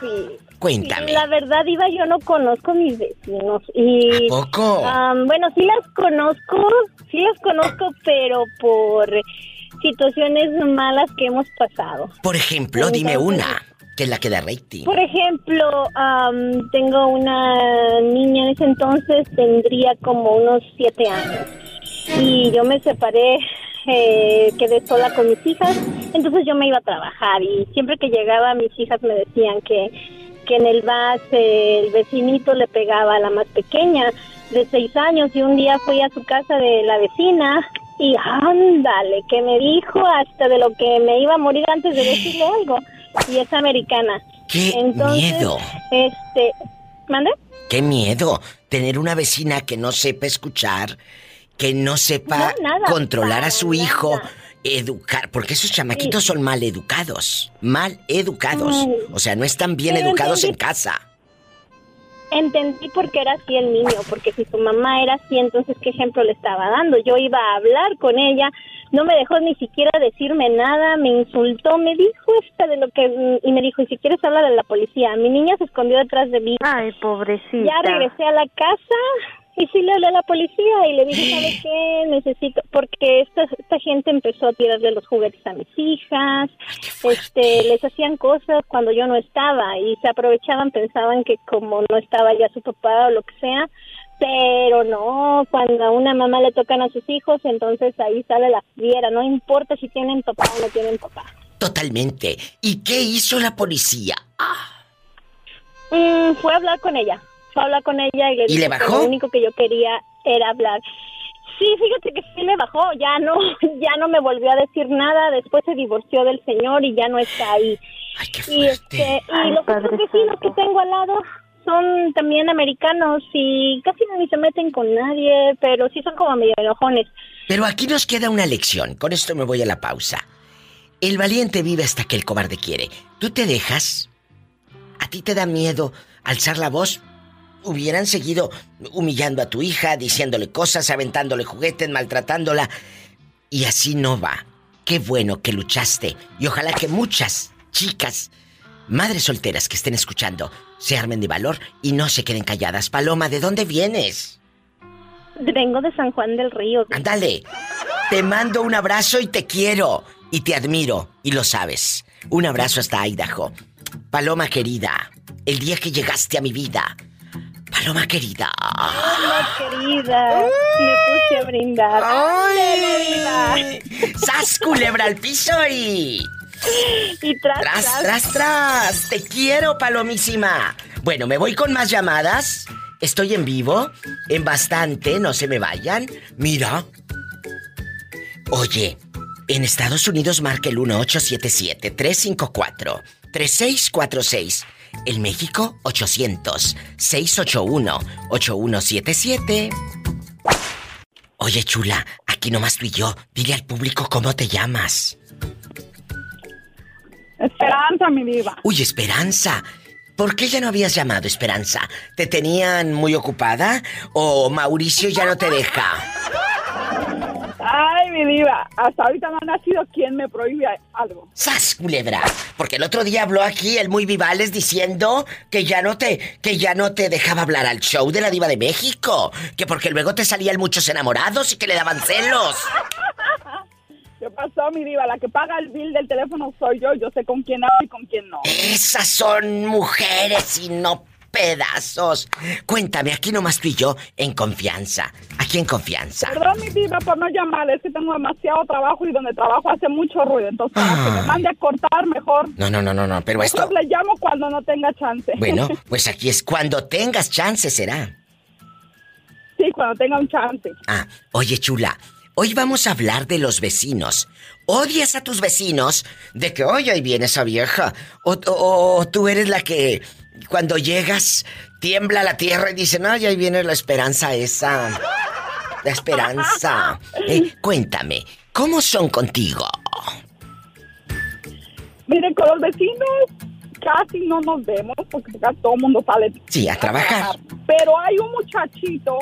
Sí. Cuéntame. Sí, la verdad, Iba, yo no conozco mis vecinos. Y, ¿A poco? Bueno, sí las conozco, sí las conozco, pero por situaciones malas que hemos pasado. Por ejemplo, dime una, que es la que da rating. Por ejemplo, am, tengo una niña en ese entonces, tendría como unos siete años. Y yo me separé, eh, quedé sola con mis hijas, entonces yo me iba a trabajar y siempre que llegaba mis hijas me decían que, que en el bus eh, el vecinito le pegaba a la más pequeña de seis años y un día fui a su casa de la vecina y ándale, que me dijo hasta de lo que me iba a morir antes de decirle algo. Y es americana. ¡Qué Entonces, miedo! Este, ¿mande? ¡Qué miedo! Tener una vecina que no sepa escuchar, que no sepa No, nada, controlar a su nada. hijo, educar, porque esos chamaquitos son mal educados, mal educados. Mm. O sea, no están bien Pero educados en casa. Entendí por qué era así el niño, porque si su mamá era así, entonces qué ejemplo le estaba dando. Yo iba a hablar con ella, no me dejó ni siquiera decirme nada, me insultó, me dijo esta de lo que y me dijo, "Y si quieres hablar a la policía." Mi niña se escondió detrás de mí. Ay, pobrecita. Ya regresé a la casa y sí le hablé a la policía y le dije, <gasps> ¿sabe qué? Necesito, porque esta, esta gente empezó a tirarle los juguetes a mis hijas, este, les hacían cosas cuando yo no estaba y se aprovechaban, pensaban que como no estaba ya su papá o lo que sea, pero no, cuando a una mamá le tocan a sus hijos, entonces ahí sale la fiera, no importa si tienen papá o no tienen papá. Totalmente. ¿Y qué hizo la policía? Mm, fue a hablar con ella. Fue a hablar con ella y le ¿Y le que bajó? lo único que yo quería era hablar. Sí, fíjate que sí me bajó, ya no, <laughs> ya no me volvió a decir nada, después se divorció del señor y ya no está ahí. y este, y Ay, los otros vecinos que tengo al lado son también americanos y casi ni se meten con nadie, pero sí son como medio enojones. Pero aquí nos queda una lección. Con esto me voy a la pausa. El valiente vive hasta que el cobarde quiere. ¿Tú te dejas? ¿A ti te da miedo alzar la voz? Hubieran seguido humillando a tu hija, diciéndole cosas, aventándole juguetes, maltratándola. Y así no va. Qué bueno que luchaste. Y ojalá que muchas chicas, madres solteras que estén escuchando, se armen de valor y no se queden calladas. Paloma, ¿de dónde vienes? Vengo de San Juan del Río. Ándale. Te mando un abrazo y te quiero. Y te admiro. Y lo sabes. Un abrazo hasta Idaho. Paloma querida. El día que llegaste a mi vida. Paloma querida. Hola, querida. Me puse a brindar. ¡Ay! ¡Sas, culebra al piso y... Y tras, Tras, tras, tras. Te quiero, palomísima. Bueno, me voy con más llamadas. Estoy en vivo, en bastante, no se me vayan. Mira. Oye, en Estados Unidos marca el 1877-354-3646. En México, 800-681-8177. Oye, chula, aquí nomás tú y yo. Dile al público cómo te llamas. Esperanza, mi diva. Uy, Esperanza. ¿Por qué ya no habías llamado, Esperanza? ¿Te tenían muy ocupada? ¿O Mauricio ya no te deja? Ay, mi diva. Hasta ahorita no ha nacido quien me prohíbe algo. ¡Sas, culebra! Porque el otro día habló aquí el muy Vivales diciendo que ya no te, que ya no te dejaba hablar al show de la diva de México. Que porque luego te salían muchos enamorados y que le daban celos. <laughs> ¿Qué pasó, mi diva? La que paga el bill del teléfono soy yo. Yo sé con quién hablo y con quién no. Esas son mujeres y no pedazos. Cuéntame, aquí nomás tú y yo, en confianza. Aquí en confianza. Perdón, mi diva, por no llamar. Es que tengo demasiado trabajo y donde trabajo hace mucho ruido. Entonces, para que me Ah. mande a cortar, mejor. No, no, no, no, no, pero esto... Mejor le llamo cuando no tenga chance. Bueno, <laughs> pues aquí es cuando tengas chance, será. sí, cuando tenga un chance. Ah, oye, chula, hoy vamos a hablar de los vecinos. ¿Odias a tus vecinos? De que, oye, ahí viene esa vieja. O, o- o tú eres la que, cuando llegas, tiembla la tierra y dicen, ay, ahí viene la esperanza esa. La esperanza. <laughs> Eh, cuéntame, ¿cómo son contigo? Miren, con los vecinos casi no nos vemos porque acá todo el mundo sale. Sí, a trabajar. Pero hay un muchachito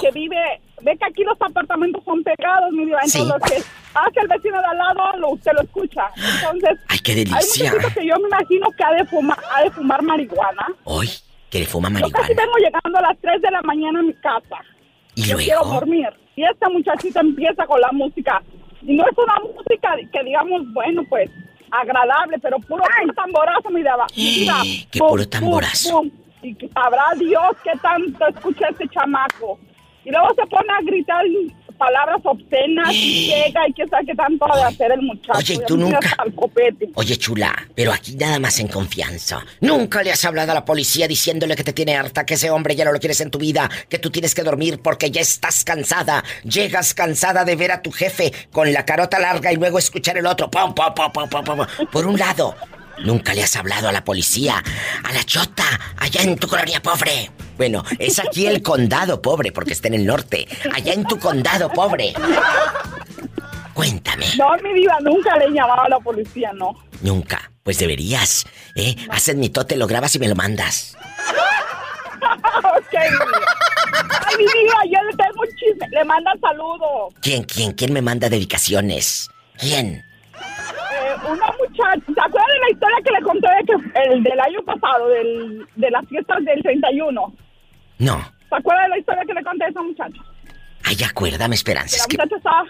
que vive, ve que aquí los apartamentos son pegados, mi diva, entonces Sí. lo que hace el vecino de al lado, lo, usted lo escucha. Entonces, Ay, qué hay delicia. muchachito que yo me imagino que ha de fumar, ha de fumar marihuana. Hoy, que le fuma Yo marihuana. casi vengo llegando a las 3 de la mañana a mi casa. ¿Y Yo luego? quiero dormir. Y esta muchachita empieza con la música. Y no es una música que digamos, bueno, pues, agradable, pero puro tamborazo, mi diva. Mira, Qué pum, puro tamborazo. pum. Y que sabrá Dios qué tanto escucha este chamaco. Y luego se pone a gritar palabras obscenas y llega y que sabe qué tanto ha de hacer el muchacho. Oye, ¿y Ya tú nunca? Oye, chula, pero aquí nada más en confianza. Nunca le has hablado a la policía diciéndole que te tiene harta, que ese hombre ya no lo quieres en tu vida, que tú tienes que dormir porque ya estás cansada. Llegas cansada de ver a tu jefe con la carota larga y luego escuchar el otro. Pum, pum, pum, pum, pum, pum. Por un lado, nunca le has hablado a la policía, a la chota, allá en tu colonia pobre. Bueno, es aquí el condado pobre porque está en el norte. Allá en tu condado pobre. Cuéntame. No, mi diva, nunca le he llamado a la policía, no. Nunca. Pues deberías, ¿eh? Haces mi tote, lo grabas y me lo mandas. <laughs> ok. Ay, mi diva, yo le tengo un chisme. Le mandan saludos. ¿Quién, quién, quién me manda dedicaciones? ¿Quién? Eh, una muchacha, ¿se acuerdan de la historia que le conté de que el del año pasado, del, de las fiestas del 31? No. ¿Se acuerdan de la historia que le conté a esa muchacha? Ay, acuérdame, Que Esperanza. la es que- muchacha estaba,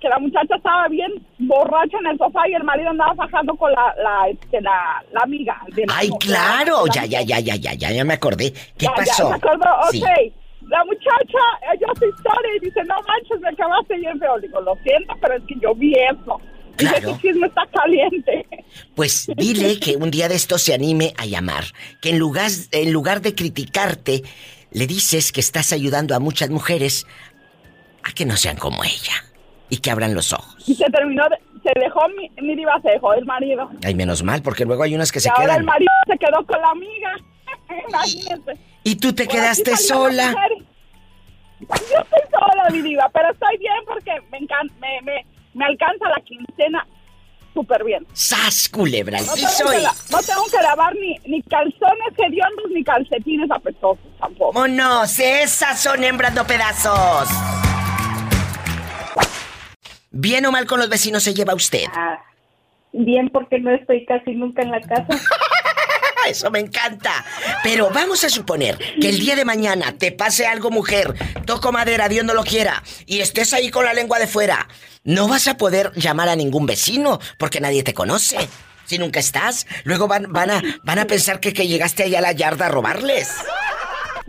que la muchacha estaba bien borracha en el sofá y el marido andaba fajando con la, la, este, la, la amiga. de la- Ay, la- claro. la- Ya, ya, ya, ya, ya, ya, ya me acordé. ¿Qué Ya, ya, pasó? ¿se acordó? Ok. Sí. La muchacha, ella hace historia y dice, no manches, me acabaste bien feo. Digo, lo siento, pero es que yo vi eso. Claro. <laughs> "Tu chisme está caliente. Pues dile <laughs> que un día de esto se anime a llamar. Que en lugar, en lugar de criticarte, le dices que estás ayudando a muchas mujeres a que no sean como ella. Y que abran los ojos. Y se terminó, de- se dejó, mi, mi diva se dejó el marido. Ay, menos mal, porque luego hay unas que y se ahora quedan. el marido se quedó con la amiga. <laughs> Y tú te quedaste sola. Yo estoy sola, mi diva, pero estoy bien porque me, encan- me, me, me alcanza la quincena súper bien. ¡Sas, culebra No tengo, que y- la- no tengo que lavar ni, ni calzones hediondos ni calcetines apestosos tampoco. ¡Vámonos! ¡Esas son hembras no pedazos! ¿Bien o mal con los vecinos se lleva usted? Ah, bien porque no estoy casi nunca en la casa. <laughs> Eso me encanta. Pero vamos a suponer que el día de mañana te pase algo, mujer, toco madera, Dios no lo quiera, y estés ahí con la lengua de fuera. No vas a poder llamar a ningún vecino porque nadie te conoce. Si nunca estás, luego van, van, a, van a pensar que, que llegaste allá a la yarda a robarles.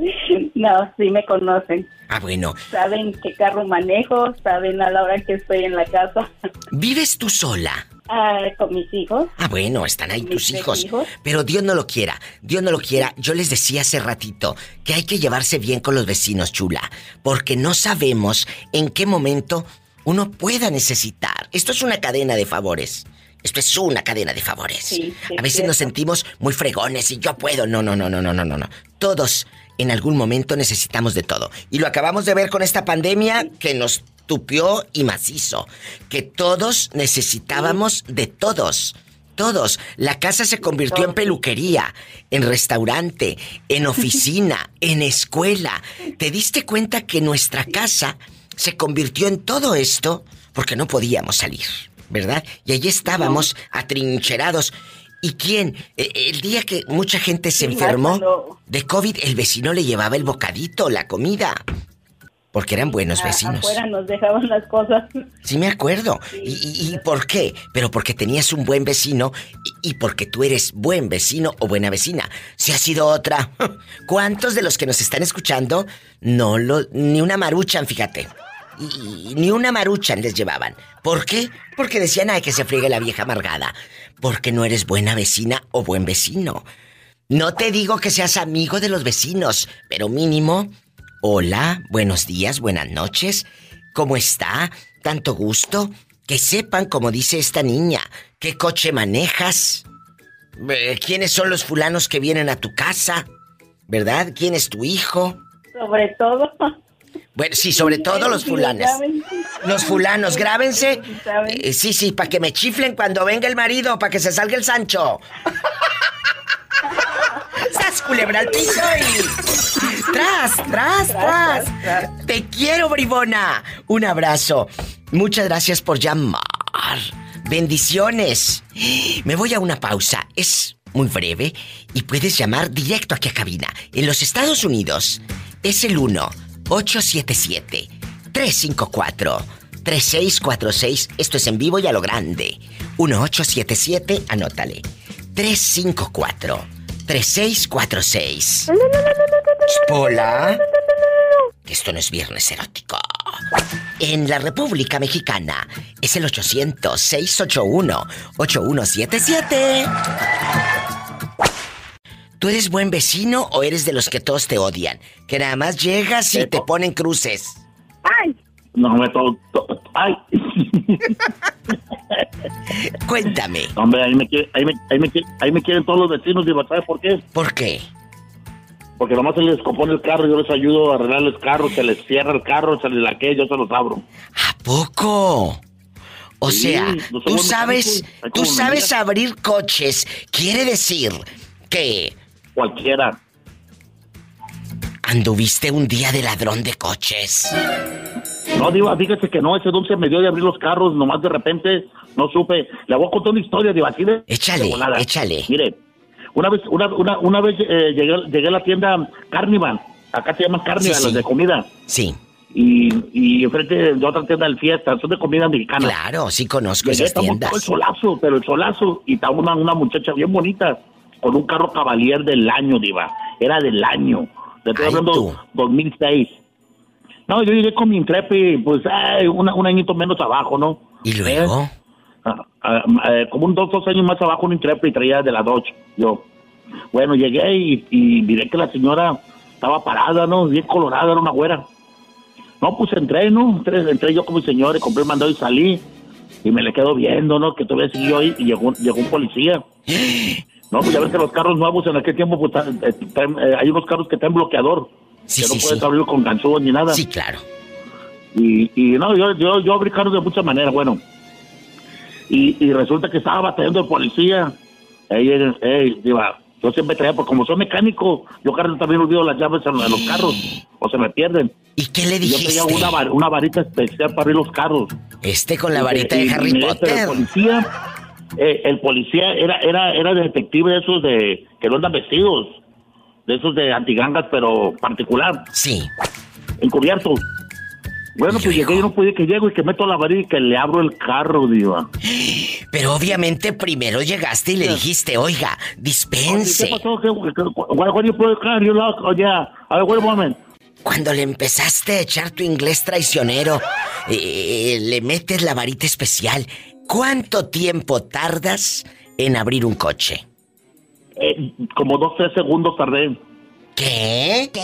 <laughs> No, sí me conocen. Ah, bueno. Saben qué carro manejo, saben a la hora que estoy en la casa. <laughs> ¿Vives tú sola? Ah, con mis hijos. Ah, bueno, están ahí Mis tus hijos. hijos. Pero Dios no lo quiera, Dios no lo quiera. Yo les decía hace ratito que hay que llevarse bien con los vecinos, chula, porque no sabemos en qué momento uno pueda necesitar. Esto es una cadena de favores. Esto es una cadena de favores. Sí, A veces cierto. nos sentimos muy fregones y yo puedo. No, no, no, no, no, no, no, no. Todos en algún momento necesitamos de todo. Y lo acabamos de ver con esta pandemia que nos tupió y macizo. Que todos necesitábamos de todos. Todos. La casa se convirtió en peluquería, en restaurante, en oficina, <laughs> en escuela. ¿Te diste cuenta que nuestra casa se convirtió en todo esto? Porque no podíamos salir, ¿verdad? Y allí estábamos atrincherados. ¿Y quién? E- El día que mucha gente se enfermó de COVID, el vecino le llevaba el bocadito, la comida. Porque eran buenos A- vecinos. Afuera nos dejaban las cosas. Sí, me acuerdo. ¿Y, y- y por qué? Pero porque tenías un buen vecino y, y porque tú eres buen vecino o buena vecina. Si ha sido otra, <laughs> ¿cuántos de los que nos están escuchando no lo. ni una maruchan, fíjate? Y, ni una maruchan les llevaban. ¿Por qué? Porque decían, ay, que se friegue la vieja amargada. Porque no eres buena vecina o buen vecino. No te digo que seas amigo de los vecinos, pero mínimo. Hola, buenos días, buenas noches. ¿Cómo está? Tanto gusto. Que sepan, como dice esta niña, qué coche manejas. Eh, ¿Quiénes son los fulanos que vienen a tu casa? ¿Verdad? ¿Quién es tu hijo? Sobre todo. Bueno, sí, sobre todo los fulanes. Los fulanos, grábense. Eh, sí, sí, para que me chiflen cuando venga el marido, para que se salga el Sancho. <laughs> ¡Sas, culebra al piso y... ¡Tras, tras, tras! Te quiero, bribona. Un abrazo. Muchas gracias por llamar. Bendiciones. Me voy a una pausa. Es muy breve y puedes llamar directo aquí a cabina. En los Estados Unidos es el 1-877-354-3646. Esto es en vivo y a lo grande. 1877, anótale. 354-3646. Hola. Esto no es viernes erótico. En la República Mexicana es el 800-681-8177. ¿Tú eres buen vecino o eres de los que todos te odian? Que nada más llegas y te ponen cruces. ¡Ay! No me to, ¡Ay! <laughs> Cuéntame. Hombre, ahí me, ahí, me, ahí, me, ahí me quieren todos los vecinos, ¿y ¿sabes por qué? ¿Por qué? Porque nomás se les compone el carro, yo les ayudo a arreglar el carro, se les cierra el carro, se les laquea, yo se los abro. ¿A poco? O sea, tú sabes, tú sabes abrir coches. Quiere decir que... Cualquiera. ¿Anduviste un día de ladrón de coches? No, Diva, fíjese que no, ese dulce me dio de abrir los carros, nomás de repente no supe. Le voy a contar una historia, Diva, así de... Échale, échale. Mire, una vez, una, una, una vez eh, llegué, llegué a la tienda Carnival. Acá se llama Carnival, las de comida. Sí. Y, y enfrente de otra tienda de fiesta, son de comida mexicana. Claro, sí conozco esas tiendas. el solazo, pero el solazo. Y estaba una, una muchacha bien bonita, con un carro Cavalier del año, Diva. Era del año. De estoy hablando 2006. No, yo llegué con mi Intrepid, pues, un añito menos abajo, ¿no? ¿Y luego? ¿Eh? Ah, ah, eh, como un dos, dos años más abajo un Intrepid traía de la Dodge, yo. Bueno, llegué y, y miré que la señora estaba parada, ¿no? Bien colorada, era una güera. No, pues entré, ¿no? Entré, entré yo con mi señor y compré el mandado y salí. Y me le quedo viendo, ¿no? Que todavía siguió ahí y llegó, llegó un policía. <gasps> No, pues ya ves que los carros nuevos en aquel tiempo, pues eh, eh, hay unos carros que tienen bloqueador. que no puedes abrirlo con ganchón ni nada. Sí, claro. Y, y no, yo, yo, yo abrí carros de muchas maneras, bueno. Y, y resulta que estaba batallando el policía. Ey, ey, yo siempre traía, porque como soy mecánico, yo carro también olvido las llaves en, los carros, o se me pierden. ¿Y qué le dijiste? Yo tenía una, una varita especial para abrir los carros. Este con la varita de Harry Potter. El policía, eh, el policía era, era, era detective de esos de, que no andan vestidos, de esos de antigangas, pero particular. Sí. Encubiertos. Bueno, pues llegué y no pude que llego y que meto la varita y que le abro el carro, diva. Pero obviamente primero llegaste y le dijiste, oiga, dispense. ¿Qué pasó? ¿Qué, qué, Cuando le empezaste a echar tu inglés traicionero, eh, le metes la varita especial, ¿cuánto tiempo tardas en abrir un coche? Eh, como 12 segundos tardé. ¿Qué? ¿Qué?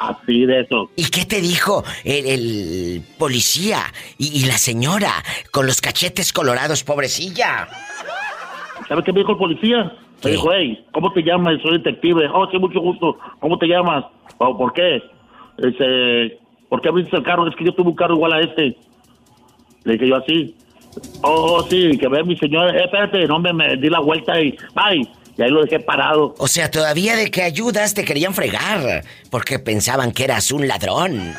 Así de eso. ¿Y qué te dijo el, policía y, la señora con los cachetes colorados, pobrecilla? ¿Sabes qué me dijo el policía? Me dijo, hey, ¿cómo te llamas? Soy detective. Oh, sí, mucho gusto. ¿Cómo te llamas? Oh, ¿Por qué? Dice, ¿por qué abriste el carro? Es que yo tuve un carro igual a este. Le dije yo así. Oh, sí, que ve mi señora. Eh, espérate, no me, me di la vuelta y bye y ahí lo dejé parado. O sea, todavía de que ayudas te querían fregar, porque pensaban que eras un ladrón.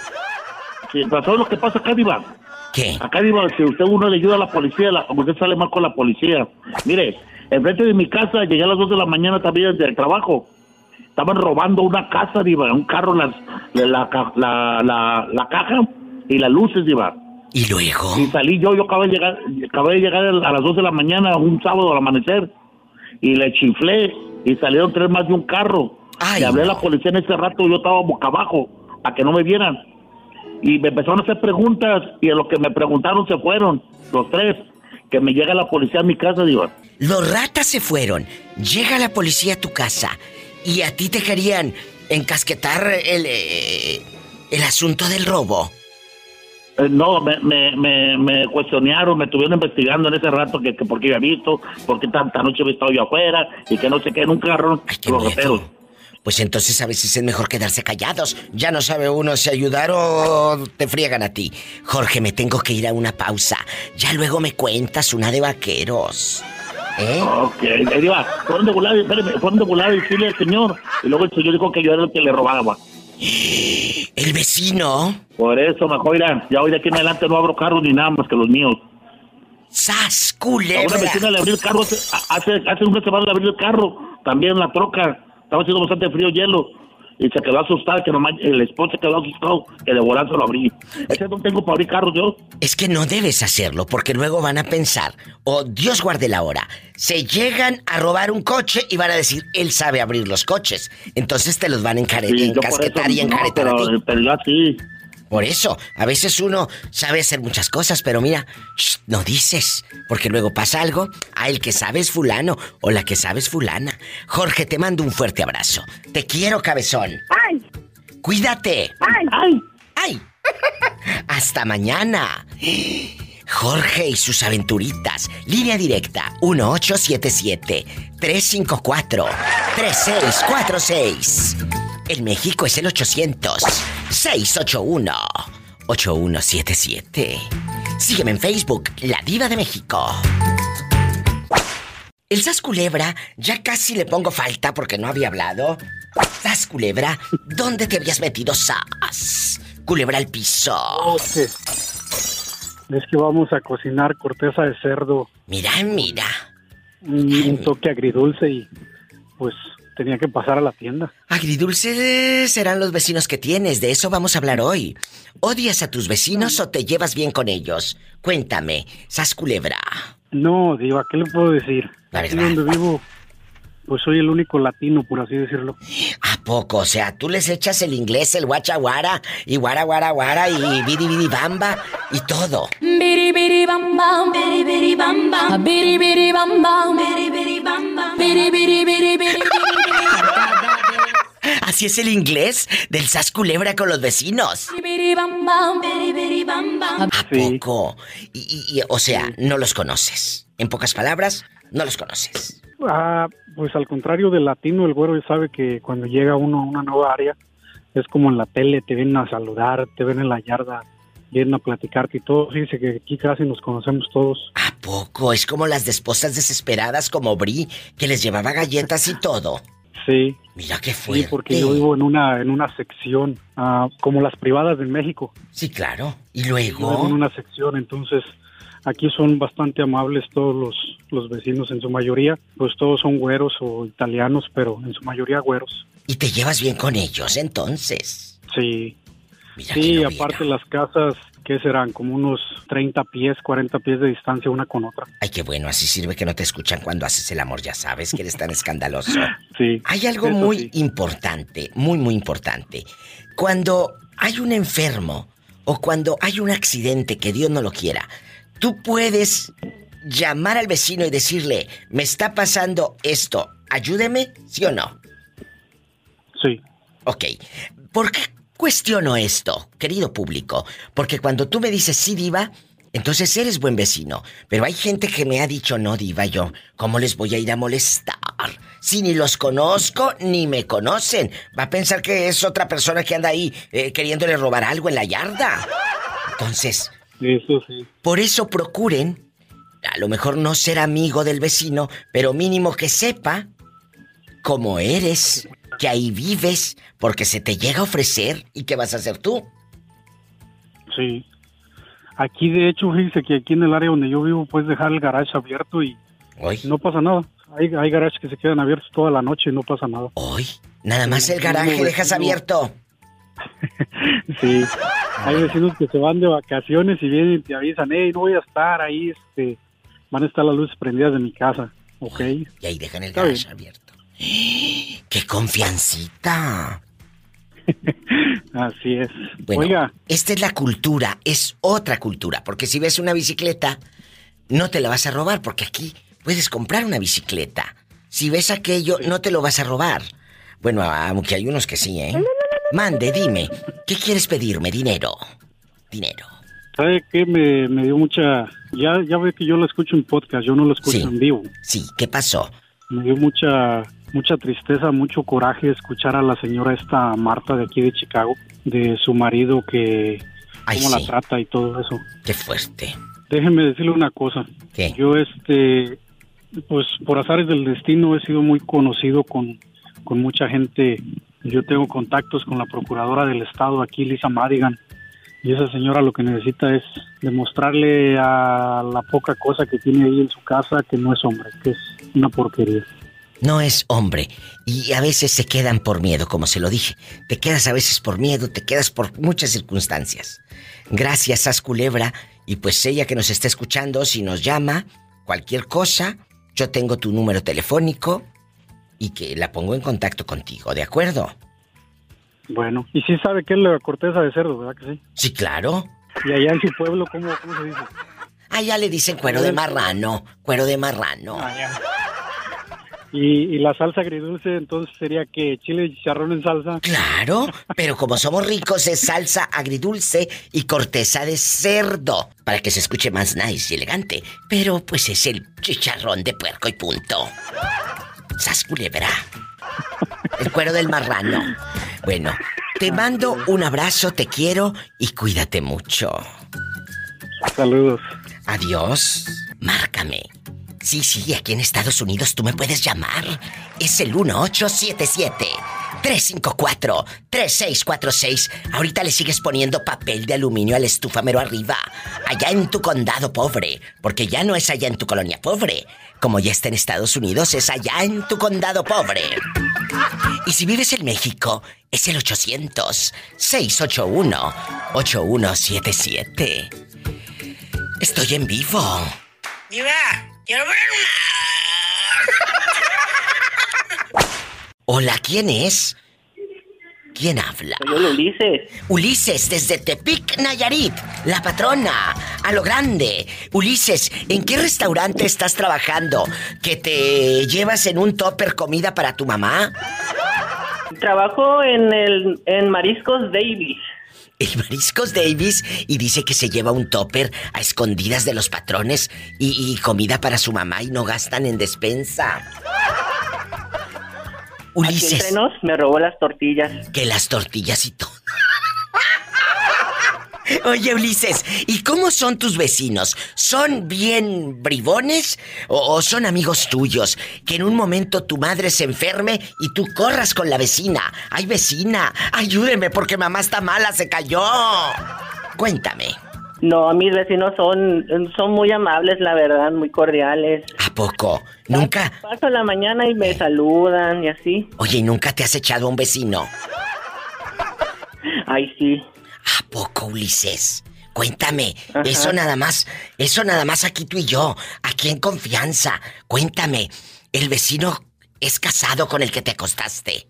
Sí, pero lo que pasa acá, Diva? ¿Qué? Acá, Diva, si usted uno le ayuda a la policía, la, usted sale mal con la policía. Mire, enfrente de mi casa, llegué a las 2 de la mañana también del trabajo. Estaban robando una casa, Diva, un carro, las, la, la, la, caja y las luces, Diva. ¿Y luego? Y salí yo, yo acabé de llegar, acabé de llegar a las 2 de la mañana, un sábado al amanecer y le chiflé y salieron tres más de un carro. y hablé a la policía en ese rato, yo estaba boca abajo para que no me vieran. Y me empezaron a hacer preguntas y en lo que me preguntaron se fueron, los tres. Que me llega la policía a mi casa, digo. Los ratas se fueron, llega la policía a tu casa y a ti te querían encasquetar el, eh, el asunto del robo. Eh, no, me, me, me, cuestionaron, me estuvieron investigando en ese rato que, que porque había visto, porque tanta noche había estado yo afuera y que no sé qué, nunca agarraron los rateros. pues entonces a veces es mejor quedarse callados. Ya no sabe uno si ayudar o te friegan a ti. Jorge, me tengo que ir a una pausa. Ya luego me cuentas una de vaqueros. ¿Eh? Ok, Diva, fueron de volada, espérame, fueron de volada y decirle al señor. Y luego el señor dijo que yo era el que le robaba. <gasps> ¿El vecino? Por eso, mejor irán. Ya hoy de aquí en adelante no abro carros ni nada más que los míos. ¡Sas, A culebra! una vecina le abrí el carro hace, hace, hace una semana le abrí el carro, también la troca. Estaba haciendo bastante frío, hielo. Y se quedó asustada, que nomás el esposo se quedó asustado, que de volar se lo abrí. Ese no tengo para abrir carros yo. Es que no debes hacerlo porque luego van a pensar, o Dios guarde la hora, se llegan a robar un coche y van a decir, él sabe abrir los coches. Entonces te los van a encare- Sí, encasquetar y no, encaretar a pero, ti. pero yo así. Por eso, a veces uno sabe hacer muchas cosas, pero mira, shh, no dices, porque luego pasa algo, a el que sabe es fulano o la que sabe es fulana. Jorge, te mando un fuerte abrazo. Te quiero, cabezón. ¡Ay! Cuídate. ¡Ay! ¡Ay! ¡Ay! <laughs> Hasta mañana. Jorge y sus aventuritas. Línea directa 1877-354-3646. En México es el 800-681-8177. Sígueme en Facebook, La Diva de México. El Sas Culebra, ya casi le pongo falta porque no había hablado. Sas Culebra, ¿dónde te habías metido, Sas? Culebra al piso. Es que vamos a cocinar corteza de cerdo. Mira, mira. Un, un toque agridulce y pues tenía que pasar a la tienda. Agridulces serán los vecinos que tienes, de eso vamos a hablar hoy. ¿Odias a tus vecinos o te llevas bien con ellos? Cuéntame, Sas Culebra. No, Diva, ¿qué le puedo decir? La Aquí verdad. donde vivo, pues soy el único latino, por así decirlo. ¿A poco? O sea, tú les echas el inglés, el guachaguara, y guara guara guara, y bidi bidi bamba, y todo. Biri biri biri biri biri biri biri biri biri biri biri biri Así es el inglés del Sas Culebra con los vecinos. biri biri biri. ¿A poco? Y, y- y, o sea, no los conoces. En pocas palabras, no los conoces. Ah, pues al contrario del latino, el güero sabe que cuando llega uno a una nueva área, es como en la tele, te vienen a saludar, te ven en la yarda, vienen a platicarte y todo. Fíjese que aquí casi nos conocemos todos. ¿A poco? Es como las de esposas desesperadas como Bri, que les llevaba galletas y todo. Sí. Mira qué Sí, fuerte. porque yo vivo en una en una sección, ah, como las privadas de México. Sí, claro. Y Yo vivo en luego... una sección, entonces aquí son bastante amables todos los, los vecinos en su mayoría, pues todos son güeros o italianos, pero en su mayoría güeros. Y te llevas bien con ellos, entonces. Sí. Mira sí, no aparte las casas, ¿qué serán? Como unos 30 pies, 40 pies de distancia una con otra. Ay, qué bueno, así sirve que no te escuchan cuando haces el amor, ya sabes que eres tan escandaloso. <laughs> Sí. Hay algo muy sí. importante, muy, muy importante. Cuando hay un enfermo o cuando hay un accidente que Dios no lo quiera, tú puedes llamar al vecino y decirle, me está pasando esto, ayúdeme, ¿sí o no? Sí. Ok. ¿Por qué cuestiono esto, querido público? Porque cuando tú me dices sí, diva, entonces eres buen vecino. Pero hay gente que me ha dicho no, diva, yo, ¿cómo les voy a ir a molestar? Si ni los conozco ni me conocen. Va a pensar que es otra persona que anda ahí eh, queriéndole robar algo en la yarda. Entonces, Eso sí. por eso procuren, a lo mejor no ser amigo del vecino, pero mínimo que sepa cómo eres, que ahí vives, porque se te llega a ofrecer y qué vas a hacer tú. Sí. Aquí, de hecho, fíjese que aquí en el área donde yo vivo puedes dejar el garage abierto y no pasa nada. Hay, hay garages que se quedan abiertos toda la noche y no pasa nada. Hoy, Nada más el garaje dejas abierto. <laughs> Sí. Hay vecinos que se van de vacaciones y vienen y te avisan, hey, no voy a estar ahí, este, van a estar las luces prendidas de mi casa, ¿ok? Y ahí dejan el garage abierto. <gasps> ¡Qué confiancita! <laughs> Así es. Bueno, Oiga, esta es la cultura, es otra cultura, porque si ves una bicicleta, no te la vas a robar, porque aquí puedes comprar una bicicleta. Si ves aquello, no te lo vas a robar. Bueno, aunque hay unos que sí, ¿eh? Mande, dime, ¿qué quieres pedirme? Dinero. Dinero. ¿sabe qué? Me, me dio mucha... Ya, ya ve que yo lo escucho en podcast, yo no lo escucho Sí. en vivo. Sí, ¿qué pasó? Me dio mucha mucha tristeza, mucho coraje escuchar a la señora esta Marta de aquí de Chicago, de su marido que Ay, cómo sí. la trata y todo eso. Qué fuerte. Déjeme decirle una cosa. ¿Qué? Yo este pues por azares del destino he sido muy conocido con, con mucha gente. Yo tengo contactos con la procuradora del estado aquí, Lisa Madigan. Y esa señora lo que necesita es demostrarle a la poca cosa que tiene ahí en su casa que no es hombre, que es una porquería. No es hombre. Y a veces se quedan por miedo, como se lo dije. Te quedas a veces por miedo, te quedas por muchas circunstancias. Gracias, Sas Culebra. Y pues ella que nos está escuchando, si nos llama, cualquier cosa, yo tengo tu número telefónico y que la pongo en contacto contigo, ¿de acuerdo? Bueno, y sí sabe que es la corteza de cerdo, ¿verdad que sí? Sí, claro. Y allá en su pueblo, ¿cómo, cómo se dice? Ah, ya le dicen cuero de marrano, cuero de marrano. Y, y la salsa agridulce, entonces sería que chile y chicharrón en salsa. Claro, pero como somos ricos es salsa agridulce y corteza de cerdo, para que se escuche más nice y elegante. Pero pues es el chicharrón de puerco y punto. Sas culebra. El cuero del marrano. Bueno, te mando un abrazo, te quiero y cuídate mucho. Saludos. Adiós. Márcame. Sí, sí, aquí en Estados Unidos tú me puedes llamar. Es el 1877 354 3646. Ahorita le sigues poniendo papel de aluminio al estufamero arriba. Allá en tu condado pobre, porque ya no es allá en tu colonia pobre. Como ya está en Estados Unidos, es allá en tu condado pobre. Y si vives en México, es el 800 681 8177. Estoy en vivo. Diva, quiero ver Hola, ¿quién es? ¿Quién habla? Soy yo, Ulises. Ulises, desde Tepic, Nayarit, la patrona, a lo grande. Ulises, ¿en qué restaurante estás trabajando? ¿Que te llevas en un topper comida para tu mamá? Trabajo en el en Mariscos Davis. El Mariscos Davis y dice que se lleva un topper a escondidas de los patrones y, y comida para su mamá y no gastan en despensa. Aquí Ulises. entre nos, me robó las tortillas. Que las tortillas y todo. <laughs> Oye, Ulises, ¿y cómo son tus vecinos? ¿Son bien bribones o, o son amigos tuyos? Que en un momento tu madre se enferme y tú corras con la vecina. ¡Ay, vecina! ¡Ayúdeme porque mamá está mala, se cayó! Cuéntame. No, mis vecinos son, son muy amables, la verdad, muy cordiales. ¿A poco? ¿Nunca? Paso la mañana y me saludan y así. Oye, ¿y nunca te has echado a un vecino? Ay, sí. ¿A poco, Ulises? Cuéntame, Ajá. eso nada más, eso nada más aquí tú y yo, aquí en confianza. Cuéntame, ¿el vecino es casado con el que te acostaste?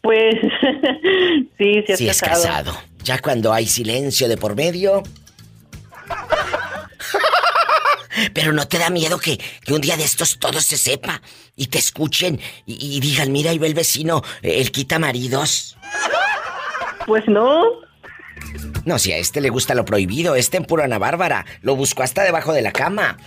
Pues <laughs> sí, sí es sí, es casado. Ya cuando hay silencio de por medio. Pero no te da miedo que, que un día de estos todo se sepa y te escuchen y, y digan, mira, ahí va el vecino, el quita maridos. Pues no. No, si a este le gusta lo prohibido, este en pura Ana Bárbara. Lo buscó hasta debajo de la cama.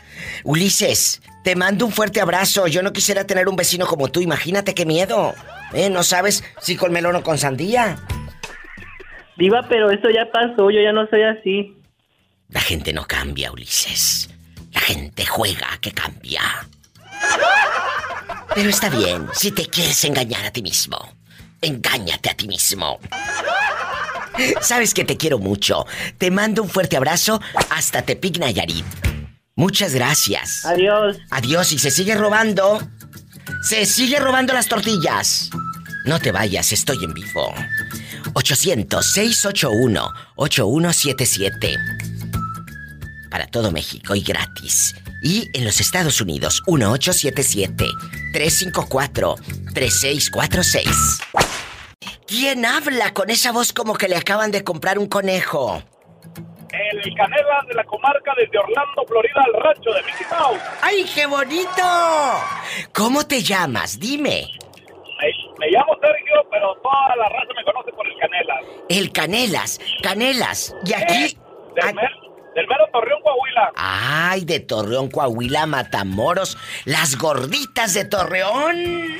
Ulises, te mando un fuerte abrazo. Yo no quisiera tener un vecino como tú. Imagínate qué miedo. ¿Eh? ¿No sabes si con melón o con sandía? Diva, pero eso ya pasó, yo ya no soy así. La gente no cambia, Ulises. La gente juega a que cambia. Pero está bien, si te quieres engañar a ti mismo, engáñate a ti mismo. Sabes que te quiero mucho. Te mando un fuerte abrazo hasta Tepic Nayarit. Muchas gracias. Adiós. Adiós y se sigue robando. Se sigue robando las tortillas. No te vayas, estoy en vivo. 800-681-8177. Para todo México y gratis. Y en los Estados Unidos, 1877-354-3646. ¿Quién habla con esa voz como que le acaban de comprar un conejo? El Canela de la comarca desde Orlando, Florida, al rancho de Mickey Mouse. ¡Ay, qué bonito! ¿Cómo te llamas? Dime. Me, llamo Sergio, pero toda la raza me conoce por el Canela. El Canelas. Canelas. Y aquí. Del, mer- del mero Torreón, Coahuila. Ay, de Torreón, Coahuila, Matamoros. Las gorditas de Torreón.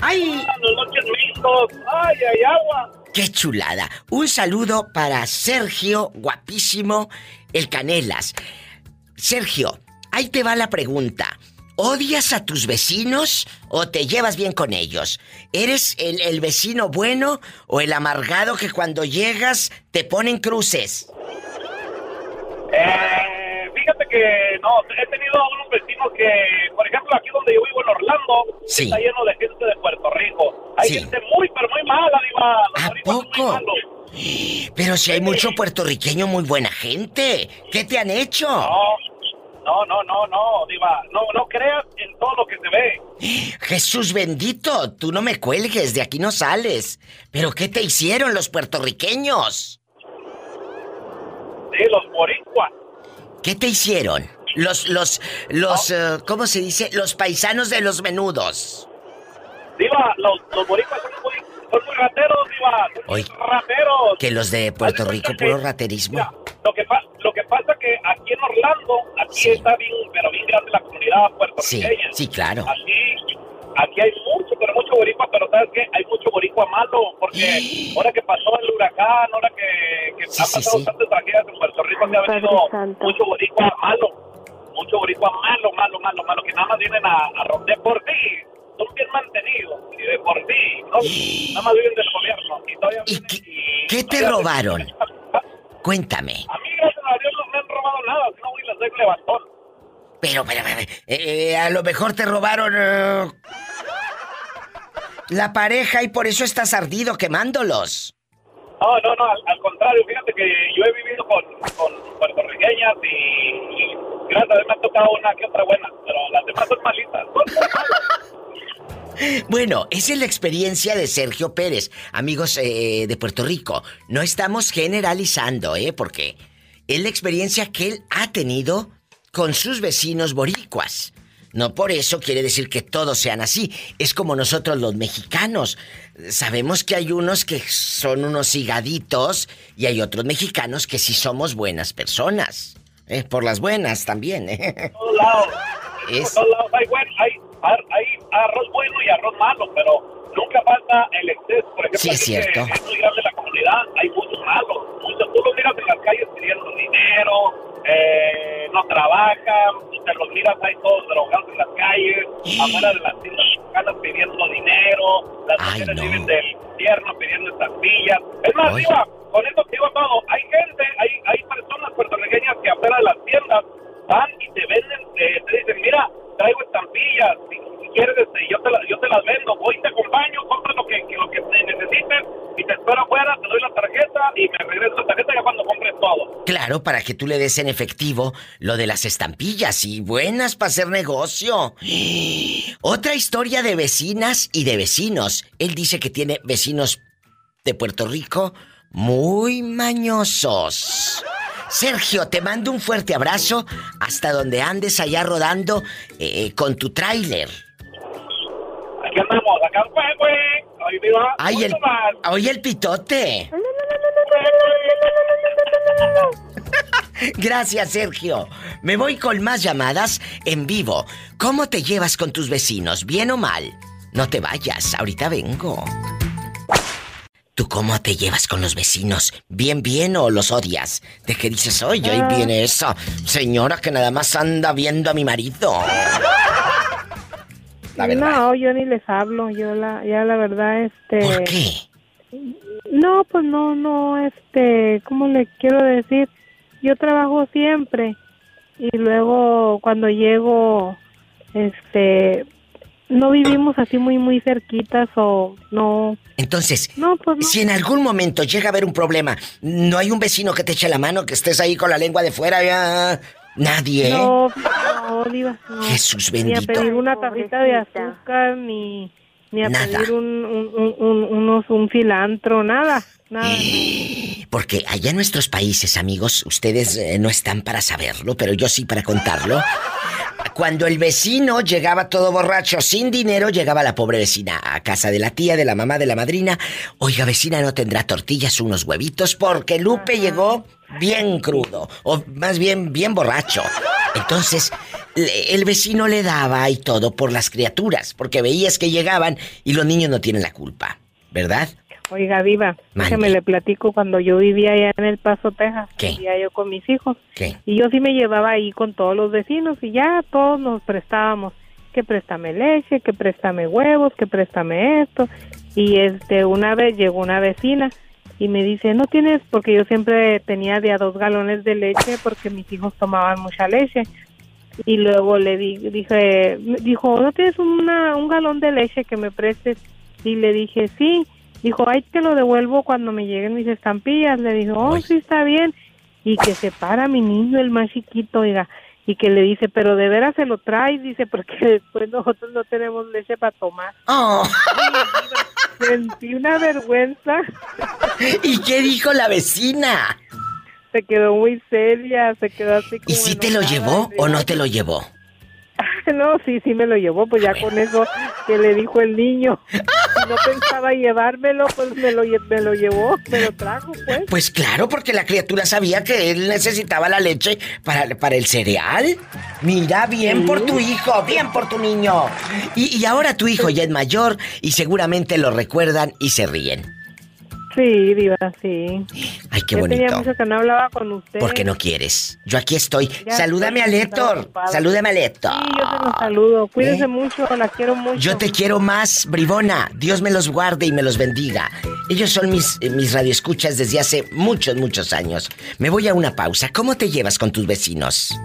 ¡Ay! Los noches mixtos. ¡Ay, ay, agua! ¡Qué chulada! Un saludo para Sergio, guapísimo, el Canelas. Sergio, ahí te va la pregunta. ¿Odias a tus vecinos o te llevas bien con ellos? ¿Eres el, el vecino bueno o el amargado que cuando llegas te ponen cruces? Eh, fíjate que no, he tenido unos vecinos que, por ejemplo, aquí donde yo vivo en Orlando, Sí. está lleno de gente de Puerto Rico. Hay Sí. gente muy, pero muy mala, diva. ¿A poco? <gasps> Pero si hay mucho puertorriqueño muy buena gente. ¿Qué te han hecho? No, no, no, no, diva. No, no creas en todo lo que se ve. Jesús bendito, tú no me cuelgues, de aquí no sales. ¿Pero qué te hicieron los puertorriqueños? Sí, los boricuas. ¿Qué te hicieron? Los, los, los, eh, ¿cómo se dice? Los paisanos de los menudos. Diva, los, los boricuas son muy, son muy rateros, diva. Son muy rateros. que los de Puerto Rico, puro raterismo. Lo que, pa- lo que pasa que aquí en Orlando, aquí está bien, pero bien grande la comunidad Sí, puertorriqueña. sí, claro. Aquí, aquí hay mucho, pero mucho boricua, pero ¿sabes qué? Hay mucho boricua malo, porque <gasps> ahora que pasó el huracán, ahora que, que Sí, han sí, pasado sí. tantas tragedias en Puerto Rico, se ha venido Santo. mucho boricua malo. Mucho boricua malo, malo, malo, malo, que nada más vienen a, a romper por ti. Son bien mantenidos, y de por ti, ¿no? <gasps> Nada más viven del gobierno. Y todavía ¿Y qué, qué te robaron? Cuéntame. a mí, gracias a Dios, no me han robado nada, si no voy les doy un levantón. Pero, pero, pero, eh, a lo mejor te robaron eh, la pareja y por eso estás ardido quemándolos. No, no, no, al, al contrario, fíjate que yo he vivido con, con puertorriqueñas y, y gracias a Dios me ha tocado una que otra buena, pero las demás son. Bueno, esa es la experiencia de Sergio Pérez, amigos eh, de Puerto Rico. No estamos generalizando, ¿eh? Porque es la experiencia que él ha tenido con sus vecinos boricuas. No por eso quiere decir que todos sean así. Es como nosotros los mexicanos. Sabemos que hay unos que son unos higaditos y hay otros mexicanos que sí somos buenas personas. Eh, por las buenas también, ¿eh? Por todos lados. Es- Por todos lados hay, buen, hay, ar- hay arroz bueno y arroz malo, pero nunca falta el exceso. Por ejemplo, Sí, es cierto. que es muy grande la comunidad, hay muchos malos. Muchos, tú los miras en las calles pidiendo dinero, eh, no trabajan, te los miras ahí todos drogados en las calles, afuera de las tiendas mexicanas pidiendo dinero, las Ay, mujeres no. viven del infierno pidiendo estampillas. Es más. Diva, con esto te digo todo, hay gente, hay, hay personas puertorriqueñas que afuera de las tiendas van y te venden, eh, te dicen, mira, traigo estampillas, si, quieres, este, yo, te la- yo te las vendo, voy te acompaño, compra lo que, que- lo que te necesites y te espero afuera, te doy la tarjeta y me regreso la tarjeta ya cuando compres todo. Claro, para que tú le des en efectivo lo de las estampillas y buenas para hacer negocio. <gasps> Otra historia de vecinas y de vecinos. Él dice que tiene vecinos de Puerto Rico muy mañosos. Sergio, te mando un fuerte abrazo hasta donde andes allá rodando eh, con tu tráiler. Aquí andamos, acá fue, güey. Ahí viva. Ay, el, oye el pitote. Gracias, Sergio. Me voy con más llamadas en vivo. ¿Cómo te llevas con tus vecinos? ¿Bien o mal? No te vayas, ahorita vengo. ¿Tú cómo te llevas con los vecinos? ¿Bien, bien o los odias? ¿De qué dices, oye, ahí Ah. viene esa señora que nada más anda viendo a mi marido? La verdad. No, yo ni les hablo, yo la, ya la verdad, este... ¿Por qué? No, pues no, no, este, ¿cómo le quiero decir? Yo trabajo siempre y luego cuando llego, este, no vivimos así muy, muy cerquitas o no. Entonces, No, pues no. si en algún momento llega a haber un problema, no hay un vecino que te eche la mano, que estés ahí con la lengua de fuera, ya. Nadie. ¿eh? No, no, Diva, no. Jesús Ni a bendito. pedir una tacita de azúcar, ni, ni a Nada. pedir un, un, un, un- unos, un cilantro, nada, nada. Porque allá en nuestros países, amigos, ustedes eh, no están para saberlo, pero yo sí para contarlo. Cuando el vecino llegaba todo borracho, sin dinero, llegaba la pobre vecina a casa de la tía, de la mamá, de la madrina. Oiga, vecina, ¿no tendrá tortillas, unos huevitos? Porque Lupe llegó bien crudo, o más bien bien borracho. Entonces, el vecino le daba y todo por las criaturas, porque veías que llegaban y los niños no tienen la culpa, ¿verdad? Oiga, Diva, déjeme le platico cuando yo vivía allá en El Paso, Texas. ¿Qué? Vivía yo con mis hijos. ¿Qué? Y yo sí me llevaba ahí con todos los vecinos y ya todos nos prestábamos. Que préstame leche, que préstame huevos, que préstame esto. Y este, una vez llegó una vecina y me dice, no tienes, porque yo siempre tenía de a dos galones de leche porque mis hijos tomaban mucha leche. Y luego le di, dije, dijo, ¿no tienes una, un galón de leche que me prestes? Y le dije, sí. Dijo, ay, te lo devuelvo cuando me lleguen mis estampillas. Le dijo, oh, sí, está bien. Y que se para mi niño, el más chiquito, oiga, y que le dice, pero de veras se lo traes, dice, porque después nosotros no tenemos leche para tomar. Oh. Sentí una vergüenza. <laughs> ¿Y qué dijo la vecina? Se quedó muy seria, se quedó así como... ¿Y si te lo llevó o no te lo llevó? <laughs> No, sí, sí me lo llevó, pues ya con eso que le dijo el niño. Si no pensaba llevármelo, pues me lo, me lo llevó, me lo trajo, pues. Pues claro, porque la criatura sabía que él necesitaba la leche para, para el cereal. Mira, bien por tu hijo, bien por tu niño. Y, y ahora tu hijo ya es mayor y seguramente lo recuerdan y se ríen. Sí, diva, sí. Ay, qué tenía bonito. mucho que no hablaba con usted. Porque no quieres. Yo aquí estoy. Ya Salúdame a Héctor. Salúdame a Héctor. Sí, yo te los saludo. Cuídense ¿Eh? mucho, la quiero mucho. Yo te quiero más, bribona. Dios me los guarde y me los bendiga. Ellos son mis, eh, mis radioescuchas desde hace muchos, muchos años. Me voy a una pausa. ¿Cómo te llevas con tus vecinos?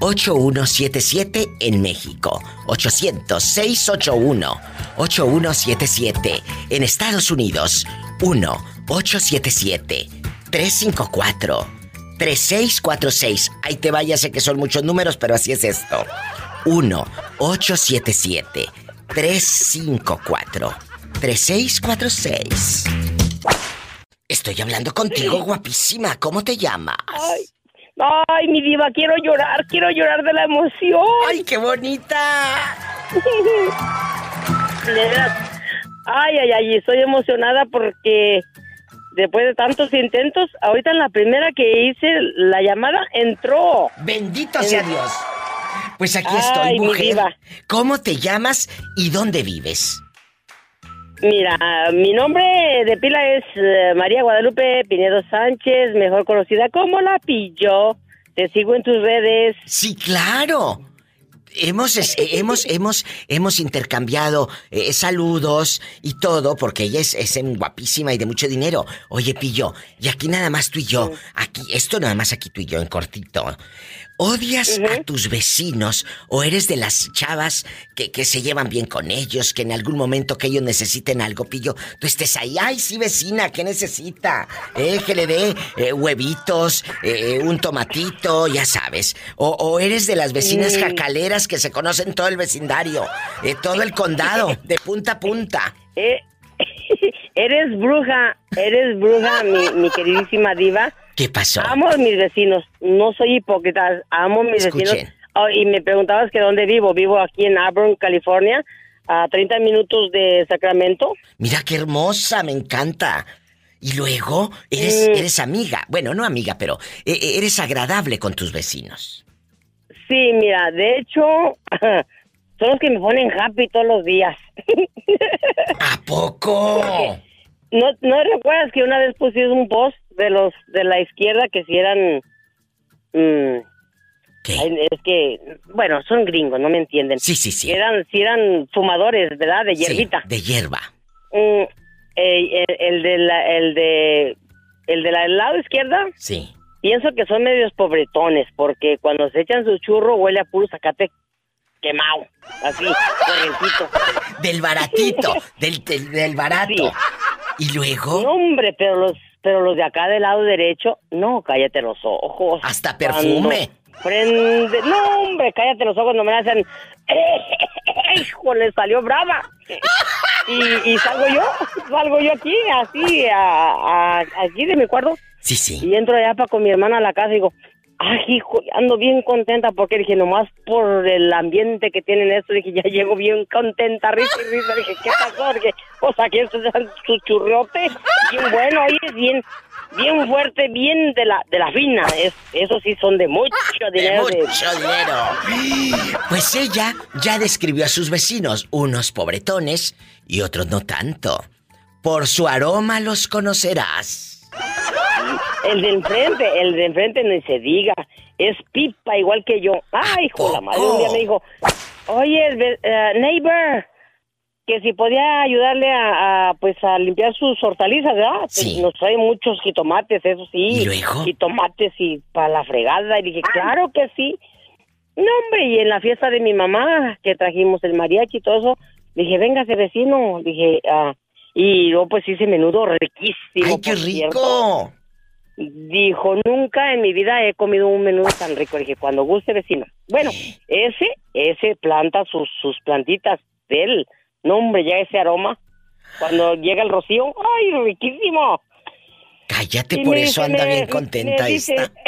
800-681-8177 en México. 800-681-8177 en Estados Unidos. 1-877-354-3646. Ahí te vaya, sé que son muchos números, pero así es esto. 1-877-354-3646. Estoy hablando contigo, guapísima. ¿Cómo te llamas? Ay, ay, mi diva, quiero llorar, quiero llorar de la emoción. ¡Ay, qué bonita! Ay, ay, ay, estoy emocionada porque después de tantos intentos, ahorita en la primera que hice la llamada entró. Bendito sea Dios. Pues aquí estoy, mi mujer. diva. ¿Cómo te llamas y dónde vives? Mira, mi nombre de pila es eh, María Guadalupe Pinedo Sánchez, mejor conocida como La Pillo. Te sigo en tus redes. Sí, claro. Hemos, es- eh, hemos, hemos, hemos intercambiado eh, saludos y todo, porque ella es, es guapísima y de mucho dinero. Oye, Pillo, y aquí nada más tú y yo, aquí, esto nada más aquí tú y yo, en cortito. ¿Odias a tus vecinos o eres de las chavas que, que se llevan bien con ellos, que en algún momento que ellos necesiten algo, Pillo, tú estés ahí, ay, sí, vecina, ¿qué necesita? Eh, que le dé eh, huevitos, eh, un tomatito, ya sabes. O, o eres de las vecinas Mm. jacaleras que se conocen todo el vecindario, eh, todo el condado, de punta a punta. Eh, <laughs> eres bruja, eres bruja, mi, mi queridísima diva. ¿Qué pasó? Amo a mis vecinos, no soy hipócrita, amo a mis Escuchen. vecinos. Oh, y me preguntabas que dónde vivo. Vivo aquí en Auburn, California, a 30 minutos de Sacramento. Mira qué hermosa, me encanta. Y luego eres, Mm. eres amiga. Bueno, no amiga, pero eh, eh, eres agradable con tus vecinos. Sí, mira, de hecho, <laughs> son los que me ponen happy todos los días. <laughs> ¿A poco? ¿No, ¿No recuerdas que una vez pusiste un post de los de la izquierda que si eran... mm, ay, es que, bueno, son gringos, no me entienden. Sí, sí, sí. Eran, si eran fumadores, ¿verdad? De hierbita. De hierba. Mm, eh, el, el de la, el de, el de la del lado izquierda, Sí. pienso que son medios pobretones, porque cuando se echan su churro huele a puro zacate quemado, así, corrientito. Del baratito, <laughs> del, del, del barato. ¿Y luego? No, hombre, pero los, pero los de acá del lado derecho, no, cállate los ojos. Hasta perfume. Prende, no, hombre, cállate los ojos, no me hacen. <laughs> ¡Hijo, le salió brava! Y, y salgo yo, <laughs> salgo yo aquí, así, a, a- aquí de mi cuarto. Sí, sí. Y entro allá para con mi hermana a la casa y digo, Ay, hijo, ando bien contenta porque dije, nomás por el ambiente que tienen esto, dije, ya llego bien contenta, risa y risa. Dije, ¿qué pasó? Dije, o sea, que esto es su churrote, bien bueno, oye, bien, bien fuerte, bien de la, de la fina. Es, esos sí son de mucho dinero. De mucho dinero. Pues ella ya describió a sus vecinos, unos pobretones y otros no tanto. Por su aroma los conocerás. El de enfrente, el de enfrente ni se diga. Es pipa igual que yo. Ay, hijo de la madre. Un día me dijo, oye, eh, neighbor, que si podía ayudarle a, pues a limpiar sus hortalizas, ¿verdad? Sí. Nos trae muchos jitomates, eso sí. ¿Y luego? Jitomates y para la fregada. Y dije, claro que sí. No, hombre, y en la fiesta de mi mamá, que trajimos el mariachi y todo eso, dije, véngase vecino. Dije, ah, y luego pues hice menudo riquísimo. ¡Ay, qué rico! Dijo, nunca en mi vida he comido un menudo tan rico. Dije, cuando guste, vecino. Bueno, ese, ese planta sus, sus plantitas de él. No, hombre, ya ese aroma. Cuando llega el rocío, ¡ay, riquísimo! Cállate, por eso anda bien contenta esta. <laughs>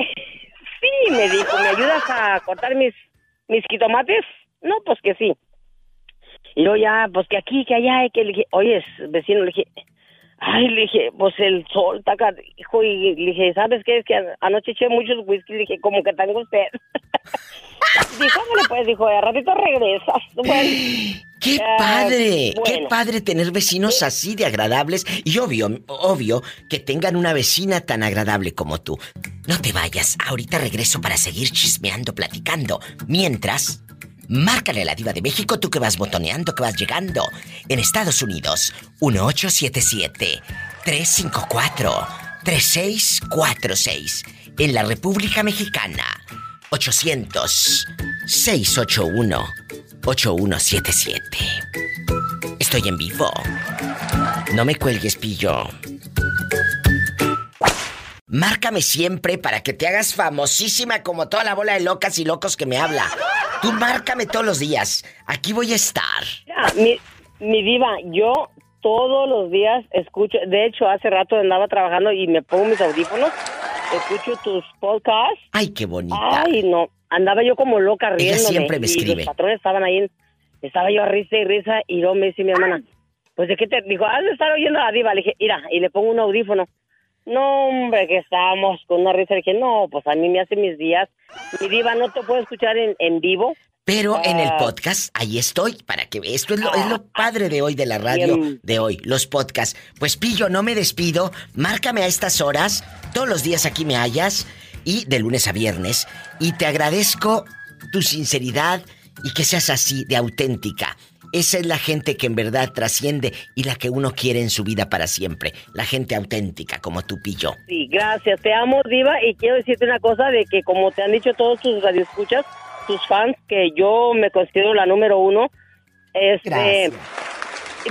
Sí, me dijo, ¿me ayudas a cortar mis, mis jitomates? No, pues que sí. Y luego ya, pues que aquí, que allá, que le dije, oye, vecino, le dije, ay, le dije, pues el sol está hijo, y le dije, ¿sabes qué? Es que anoche eché muchos whisky, le dije, como que tengo usted. <laughs> dijo, le pues, dijo, de ratito regresas. <laughs> ¡Qué padre! ¡Qué bueno. padre tener vecinos así de agradables! Y obvio, obvio, que tengan una vecina tan agradable como tú. No te vayas, ahorita regreso para seguir chismeando, platicando. Mientras, márcale a la diva de México, tú que vas botoneando, que vas llegando. En Estados Unidos, 1877-354-3646. En la República Mexicana, 800-681-8177. Estoy en vivo. No me cuelgues, pillo. Márcame siempre para que te hagas famosísima como toda la bola de locas y locos que me habla. Tú márcame todos los días. Aquí voy a estar. Ya, mi, mi diva, yo todos los días escucho, de hecho hace rato andaba trabajando y me pongo mis audífonos, escucho tus podcasts. Ay, qué bonita. Ay, no, andaba yo como loca Ella riéndome. siempre me y escribe. los patrones estaban ahí, estaba yo a risa y risa y luego me dice mi hermana, pues de qué te dijo, has de estar oyendo a la diva, le dije, mira, y le pongo un audífono. No, hombre, que estábamos con una risa. Dije, no, pues a mí me hace mis días. Mi diva no te puedo escuchar en, en vivo. Pero en el Ah, podcast, ahí estoy, para que esto es lo, es lo padre de hoy de la radio Bien. de hoy, los podcasts. Pues Pillo, no me despido, márcame a estas horas, todos los días aquí me hallas, y de lunes a viernes, y te agradezco tu sinceridad y que seas así, de auténtica. Esa es la gente que en verdad trasciende y la que uno quiere en su vida para siempre. La gente auténtica, como tú, Pillo. Sí, gracias. Te amo, Diva, y quiero decirte una cosa de que como te han dicho todos tus radioescuchas, tus fans, que yo me considero la número uno. Este, Gracias.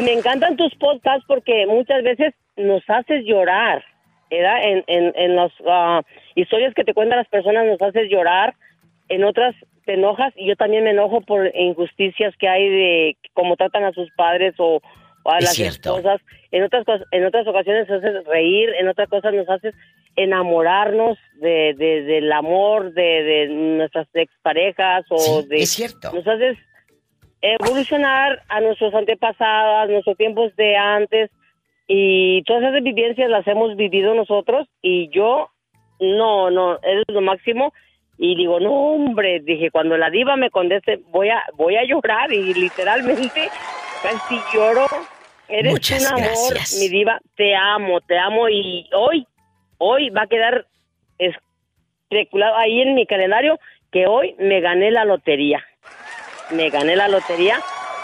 me encantan tus podcasts porque muchas veces nos haces llorar, ¿verdad? En, en, en las ah, historias que te cuentan las personas nos haces llorar, en otras te enojas y yo también me enojo por injusticias que hay de cómo tratan a sus padres o, o a Es las cierto. esposas. En otras cosas, en otras ocasiones nos haces reír, en otras cosas nos haces enamorarnos de, de- del amor de, de nuestras exparejas o Sí, de es cierto. nos haces evolucionar a nuestros antepasados, nuestros tiempos de antes y todas esas vivencias las hemos vivido nosotros y yo no, no, es lo máximo y digo, no hombre, dije, cuando la diva me conteste voy a voy a llorar y literalmente casi lloro. Eres Muchas un amor, gracias. mi diva, te amo, te amo y hoy, hoy va a quedar especulado ahí en mi calendario que hoy me gané la lotería. Me gané la lotería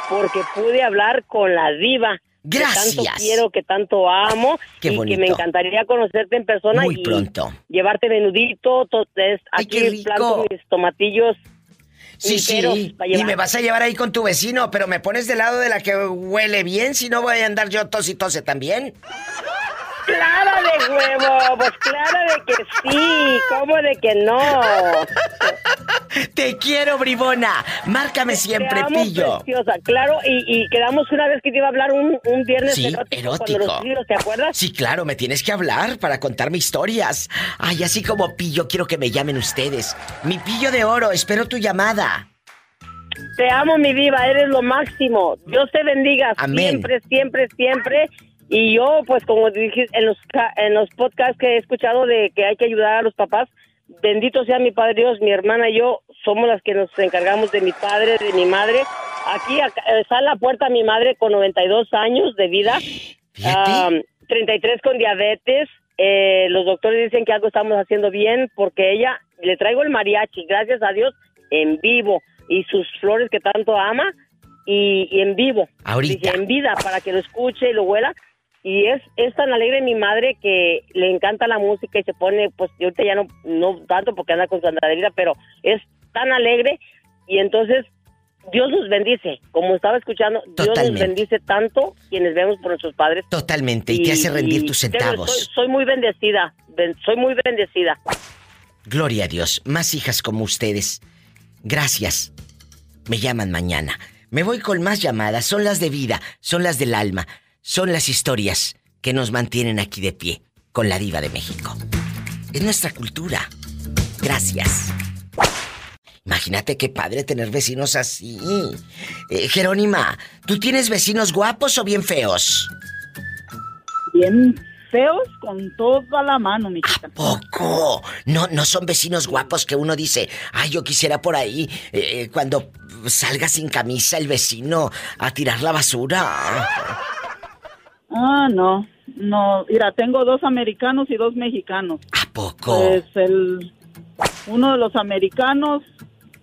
porque pude hablar con la diva. Que tanto Gracias. quiero, que tanto amo Qué y que bonito. me encantaría conocerte en persona Muy y pronto. llevarte menudito, to- es- Ay, aquí planto mis tomatillos. Sí, sí. Y me vas a llevar ahí con tu vecino, pero me pones del lado de la que huele bien, si no voy a andar yo tos y tose también. Clara de huevo, pues clara de que sí, ¿cómo de que no? Te quiero, bribona. Márcame siempre, pillo. preciosa, claro, y, y quedamos una vez que te iba a hablar un, un viernes Sí, erótico, erótico. cuando los libros, ¿te acuerdas? Sí, claro, me tienes que hablar para contarme historias. Ay, así como pillo, quiero que me llamen ustedes. Mi pillo de oro, espero tu llamada. Te amo, mi diva, eres lo máximo. Dios te bendiga Amén. siempre, siempre, siempre. Y yo, pues, como dije en los, en los podcasts que he escuchado de que hay que ayudar a los papás, bendito sea mi Padre Dios, mi hermana y yo somos las que nos encargamos de mi padre, de mi madre. Aquí acá, está en la puerta mi madre con 92 años de vida, am, 33 con diabetes. Eh, los doctores dicen que algo estamos haciendo bien porque ella le traigo el mariachi, gracias a Dios, en vivo y sus flores que tanto ama y, y en vivo. Ahorita. Dije, en vida para que lo escuche y lo huela. Y es, es tan alegre mi madre que le encanta la música y se pone, pues yo ahorita ya no, no tanto porque anda con su andaderita, pero es tan alegre y entonces Dios nos bendice. Como estaba escuchando, Dios nos bendice tanto quienes vemos por nuestros padres. Totalmente, y, te hace rendir tus centavos. Soy, soy muy bendecida, ben- soy muy bendecida. Gloria a Dios, más hijas como ustedes. Gracias. Me llaman mañana. Me voy con más llamadas, son las de vida, son las del alma, son las historias que nos mantienen aquí de pie con la diva de México. Es nuestra cultura. Gracias. Imagínate qué padre tener vecinos así. Eh, Jerónima, ¿tú tienes vecinos guapos o bien feos? Bien feos con toda la mano, mi Poco. No, no son vecinos guapos que uno dice, ay, yo quisiera por ahí eh, eh, cuando salga sin camisa el vecino a tirar la basura. Ah, no, no. Mira, tengo dos americanos y dos mexicanos. ¿A poco? Pues el uno de los americanos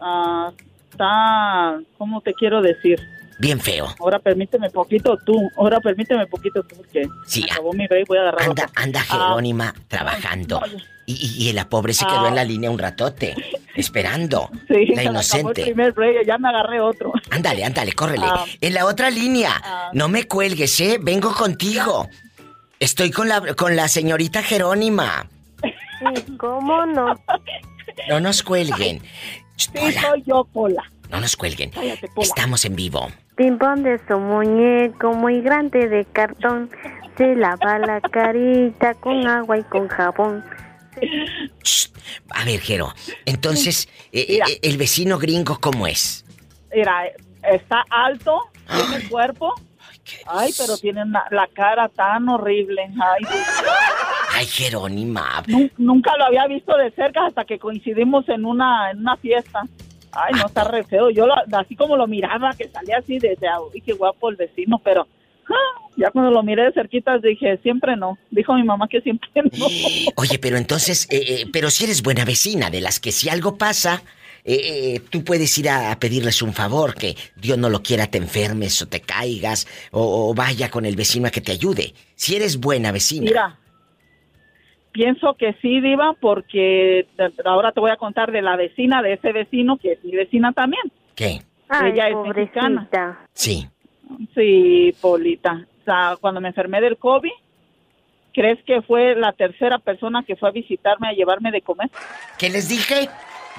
ah, está, ¿cómo te quiero decir? Bien feo. Ahora permíteme poquito tú, ahora permíteme poquito tú porque Sí, me acabó mi break, voy a agarrar Anda, anda Ah, Jerónima trabajando. Y, y- y la pobre se quedó Ah. en la línea un ratote, <laughs> esperando. sí, la el inocente. primer break, ya me agarré otro. Ándale, ándale, córrele. Ah. en la otra línea, no me cuelgues, ¿eh? Vengo contigo. Estoy con la, con la señorita Jerónima. ¿Cómo no? No nos cuelguen. Sí, soy yo, Pola. No nos cuelguen. Cállate, Pola. Estamos en vivo. Pimpón de su muñeco muy grande de cartón. Se lava la carita con agua y con jabón. A ver, Jero. Entonces, eh, eh, el vecino gringo, ¿cómo es? Mira, está alto, tiene cuerpo. Ay, pero tiene una- la cara tan horrible. Ay. Ay, Jerónima. Nun- nunca lo había visto de cerca hasta que coincidimos en una, en una fiesta. Ay, no, está re feo. Yo lo- así como lo miraba, que salía así desde, uy, qué guapo el vecino, pero ah, <laughs> ya cuando lo miré de cerquita dije, siempre no. Dijo mi mamá que siempre <laughs> no. Oye, pero entonces, eh, eh, pero si eres buena vecina, de las que si algo pasa, eh, eh, tú puedes ir a, a pedirles un favor, que Dios no lo quiera, te enfermes o te caigas, o, o vaya con el vecino a que te ayude. Si eres buena vecina. Mira, pienso que sí, Diva, porque ahora te voy a contar de la vecina de ese vecino, que es mi vecina también. ¿Qué? Ay, Ella es pobrecita. mexicana. Sí. Sí, Polita. O sea, cuando me enfermé del COVID, ¿crees que fue la tercera persona que fue a visitarme a llevarme de comer? ¿Qué les dije?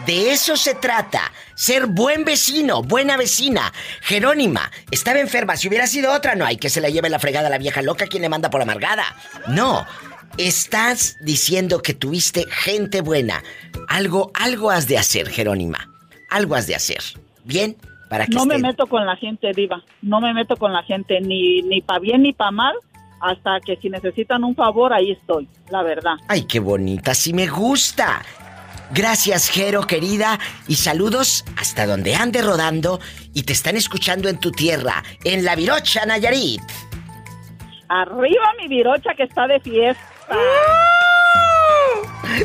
De eso se trata. Ser buen vecino, buena vecina. Jerónima, estaba enferma. Si hubiera sido otra, no hay que se la lleve la fregada la vieja loca quien le manda por amargada. No. Estás diciendo que tuviste gente buena. Algo, algo has de hacer, Jerónima. Algo has de hacer. ¿Bien? Para que No me meto con la gente, Diva. No me meto con la gente ni, ni para bien ni para mal. Hasta que si necesitan un favor, ahí estoy, la verdad. Ay, qué bonita, sí me gusta. Gracias, Jero, querida, y saludos hasta donde ande rodando y te están escuchando en tu tierra, en La Virocha, Nayarit. Arriba mi virocha que está de fiesta.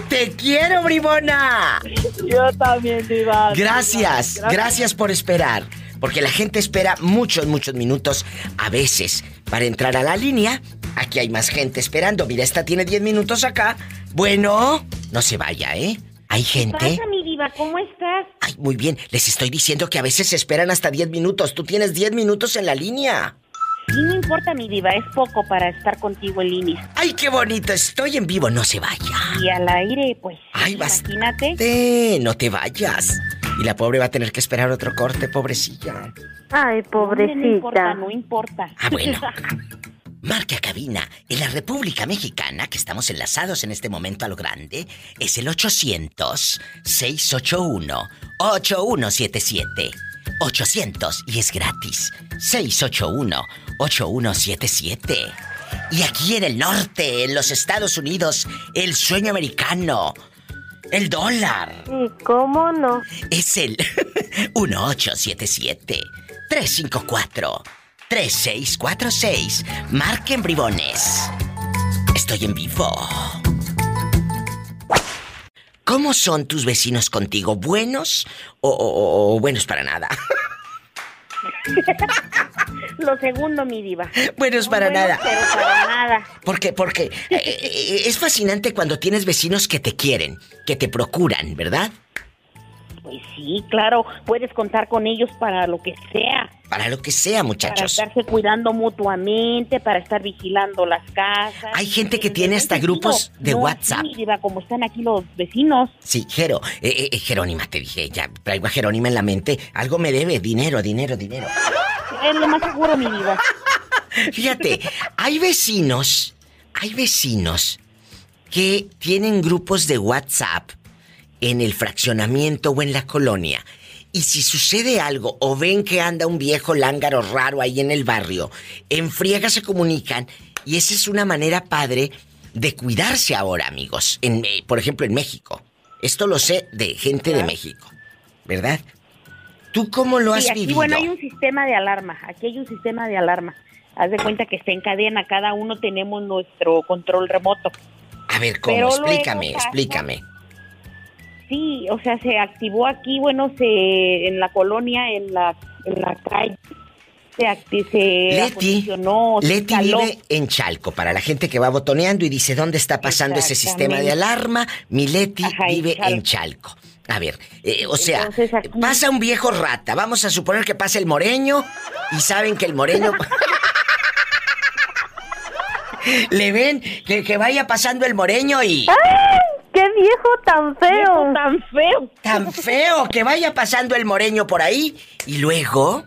¡Te quiero, bribona! Yo también, Diva. Gracias, gracias por esperar. Porque la gente espera muchos, muchos minutos a veces para entrar a la línea. Aquí hay más gente esperando. Mira, esta tiene 10 minutos acá. Bueno, no se vaya, ¿eh? Hay gente. pasa, mi diva? ¿Cómo estás? Ay, muy bien. Les estoy diciendo que a veces esperan hasta 10 minutos. Tú tienes 10 minutos en la línea. Aquí no importa, mi diva, es poco para estar contigo en línea. ¡Ay, qué bonito! Estoy en vivo, no se vaya. Y al aire, pues, Ay, imagínate. bastante. No te vayas. Y la pobre va a tener que esperar otro corte, pobrecilla. Ay, pobrecita. No importa, no importa. Ah, bueno. <laughs> Marca cabina en la República Mexicana, que estamos enlazados en este momento a lo grande, es el 800-681-8177. 800 y es gratis. 681-8177. Y aquí en el norte, en los Estados Unidos, el sueño americano. El dólar. ¿Y cómo no? Es el 1877 354 3646. Marquen bribones. Estoy en vivo. ¿Cómo son tus vecinos contigo? ¿Buenos o, o- o buenos para nada? <laughs> Lo segundo, mi diva. Buenos para Buenos, nada. Pero para nada. Porque, porque eh, eh, es fascinante cuando tienes vecinos que te quieren, que te procuran, ¿verdad? Pues sí, claro, puedes contar con ellos para lo que sea. Para lo que sea, Para muchachos. estarse cuidando mutuamente, para estar vigilando las casas. Hay gente que tiene hasta grupos de No, WhatsApp. sí, diva, como están aquí los vecinos. Sí, Jero, eh, eh, eh, Jerónima, te dije, ya traigo a Jerónima en la mente. Algo me debe, dinero, dinero, dinero. Es lo más seguro, mi diva. <laughs> Fíjate, hay vecinos, hay vecinos que tienen grupos de WhatsApp en el fraccionamiento o en la colonia. Y si sucede algo o ven que anda un viejo lángaro raro ahí en el barrio, en friega se comunican y esa es una manera padre de cuidarse ahora, amigos. En, eh, por ejemplo, en México. Esto lo sé de gente de México, ¿verdad? ¿Tú cómo lo has Sí, aquí, vivido? bueno, hay un sistema de alarma. Aquí hay un sistema de alarma. Haz de cuenta que está en cadena. Cada uno tenemos nuestro control remoto. A ver, ¿cómo? Pero explícame, explícame. Sí, o sea, se activó aquí, bueno, se en la colonia, en la, en la calle. Se, acti- se Leti, se Leti vive en Chalco. Para la gente que va botoneando y dice dónde está pasando ese sistema de alarma, mi Leti Ajá, vive en Chalco. A ver, eh, o sea, Entonces, aquí- pasa un viejo rata. Vamos a suponer que pasa el moreño y saben que el moreño. <laughs> Le ven que, que vaya pasando el moreño y. ¡Qué viejo tan feo! tan feo! Tan feo que vaya pasando el moreño por ahí y luego.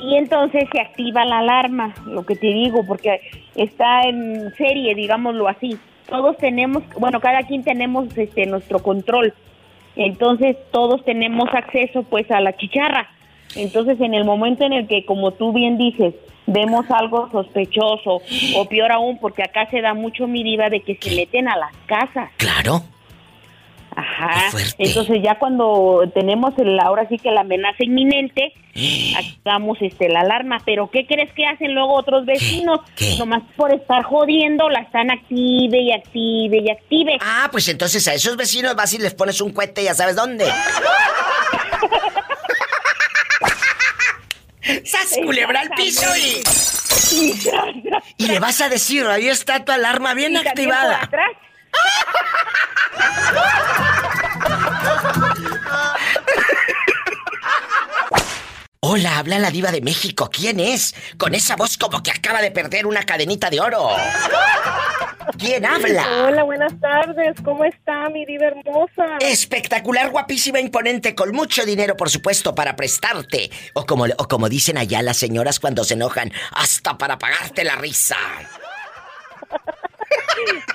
Y entonces se activa la alarma, lo que te digo, porque está en serie, digámoslo así. Todos tenemos, bueno, cada quien tenemos este nuestro control. Entonces todos tenemos acceso pues a la chicharra. Entonces en el momento en el que, como tú bien dices, vemos algo sospechoso <gasps> o peor aún, porque acá se da mucho mi diva de que se meten a las casas. Claro. Ajá. Entonces ya cuando tenemos el, ahora sí que la amenaza inminente, <gasps> activamos este la alarma. Pero ¿qué crees que hacen luego otros vecinos? Nomás por estar jodiendo la están active y active y active. Ah, pues entonces a esos vecinos vas y les pones un cohete, ya sabes dónde. <laughs> ¡Sas, culebra al piso y... Y le vas a decir, ahí está tu alarma bien activada. atrás. Hola, habla la diva de México. ¿Quién es? Con esa voz como que acaba de perder una cadenita de oro. ¿Quién habla? Hola, buenas tardes. ¿Cómo está mi diva hermosa? Espectacular, guapísima, imponente, con mucho dinero, por supuesto, para prestarte. O como, o como dicen allá las señoras cuando se enojan, hasta para pagarte la risa. <laughs>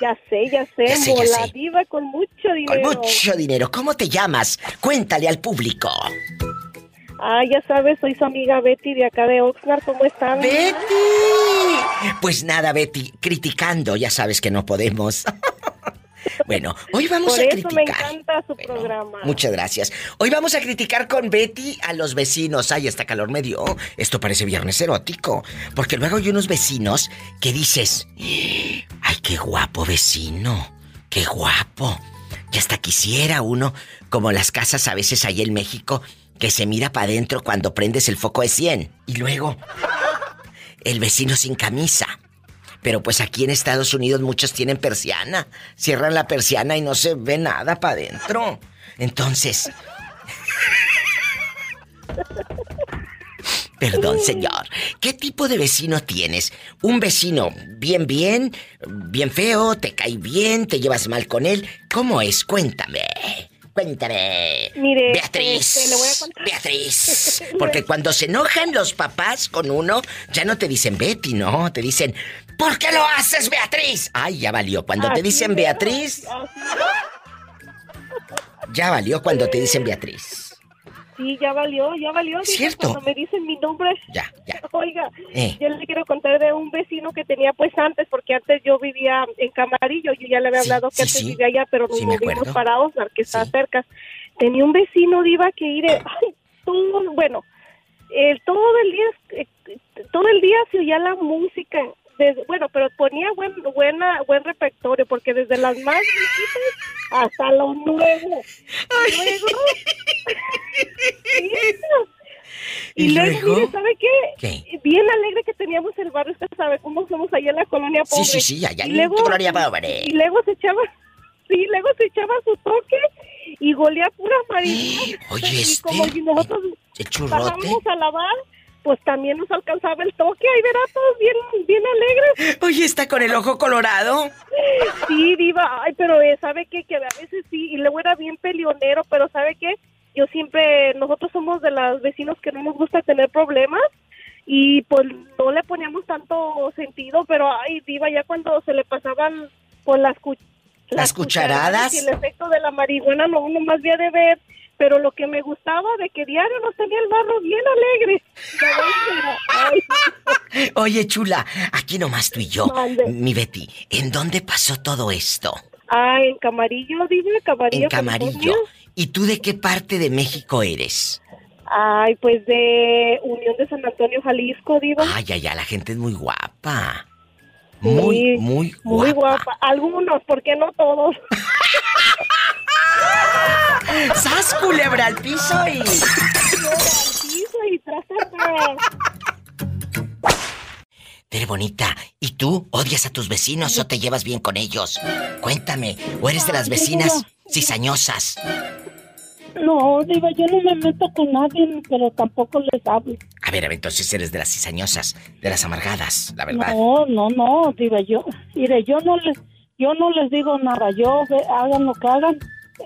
Ya sé, ya sé. Ya sé, ya la sé. diva con mucho dinero. Con mucho dinero. ¿Cómo te llamas? Cuéntale al público. Ah, ya sabes, soy su amiga Betty de acá de Oxnard. ¿Cómo están? ¡Betty! Pues nada, Betty, criticando, ya sabes que no podemos. <laughs> bueno, hoy vamos Por a eso me encanta su programa. Muchas gracias. Hoy vamos a criticar con Betty a los vecinos. Ay, esta calor me dio. Esto parece viernes erótico. Porque luego hay unos vecinos que dices, ay, qué guapo vecino. Qué guapo. Y hasta quisiera uno, como las casas a veces ahí en México, que se mira para adentro cuando prendes el foco de 100. Y luego, el vecino sin camisa. Pero pues aquí en Estados Unidos muchos tienen persiana. Cierran la persiana y no se ve nada para adentro. Entonces... Perdón, señor. ¿Qué tipo de vecino tienes? ¿Un vecino bien, bien, bien feo, te cae bien, te llevas mal con él? ¿Cómo es? Cuéntame. Cuéntame. Mire, Beatriz. este, le voy a contar. Beatriz. <laughs> Porque cuando se enojan los papás con uno, ya no te dicen Betty, no, te dicen, ¿por qué lo haces, Beatriz? Ay, ya valió. Cuando te dicen Beatriz, ya valió cuando te dicen Beatriz. Sí, ya valió, ya valió. Cierto. Cuando me dicen mi nombre. Ya, ya. <laughs> Oiga, Eh. yo le quiero contar de un vecino que tenía pues antes, porque antes yo vivía en Camarillo, yo ya le había hablado que sí, antes sí. vivía allá, pero nos movimos para Osnar, que está cerca. Tenía un vecino, Diva, que ir, <coughs> ay, todo, bueno, el, todo el día, eh, todo el día se oía la música. desde- bueno, pero ponía buen, buena, buen repertorio, porque desde las más viejitas hasta los nuevos. <laughs> Y luego, ¿Y y luego, mire, ¿sabe qué? ¿Qué? Bien alegre que teníamos el barrio, usted sabe cómo somos allá en la colonia Sí, pobre. sí, sí, allá Y en luego- tu colonia pobre. Y luego se echaba, <laughs> sí, luego se echaba su toque y golea pura marihuana. <gasps> Oye, y este, como si nosotros el churrote. bajábamos a lavar, pues también nos alcanzaba el toque. Ahí verá todos bien, bien alegres. Oye, está con el ojo colorado. Sí, diva, ay, pero eh, ¿sabe qué? Que a veces sí, y luego era bien peleonero, pero ¿sabe qué? Yo siempre, nosotros somos de los vecinos que no nos gusta tener problemas y pues no le poníamos tanto sentido, pero ay, diva, ya cuando se le pasaban por las, cu- Las cucharadas. y el efecto de la marihuana, no, uno más bien de ver, pero lo que me gustaba de que diario nos tenía el barro bien alegre. Ay, <laughs> Oye, chula, aquí nomás tú y yo. Mande. Mi Betty, ¿en dónde pasó todo esto? Ah, en Camarillo, diva, Camarillo. En Camarillo. ¿Y tú de qué parte de México eres? Ay, pues de Unión de San Antonio, Jalisco, diva. Ay, ay, ay, la gente es muy guapa. Muy, Sí, muy guapa. Muy guapa. Algunos, porque no todos. <laughs> ¡Sas, culebra al piso y... Tere bonita, ¿y tú odias a tus vecinos o te llevas bien con ellos? Cuéntame, ¿o eres de las vecinas cizañosas? No, diva, yo no me meto con nadie, pero tampoco les hablo. A ver, a ver, entonces eres de las cizañosas, de las amargadas, la verdad. No, no, no, diva, yo, mire, yo no les, yo no les digo nada, yo ve- hagan lo que hagan,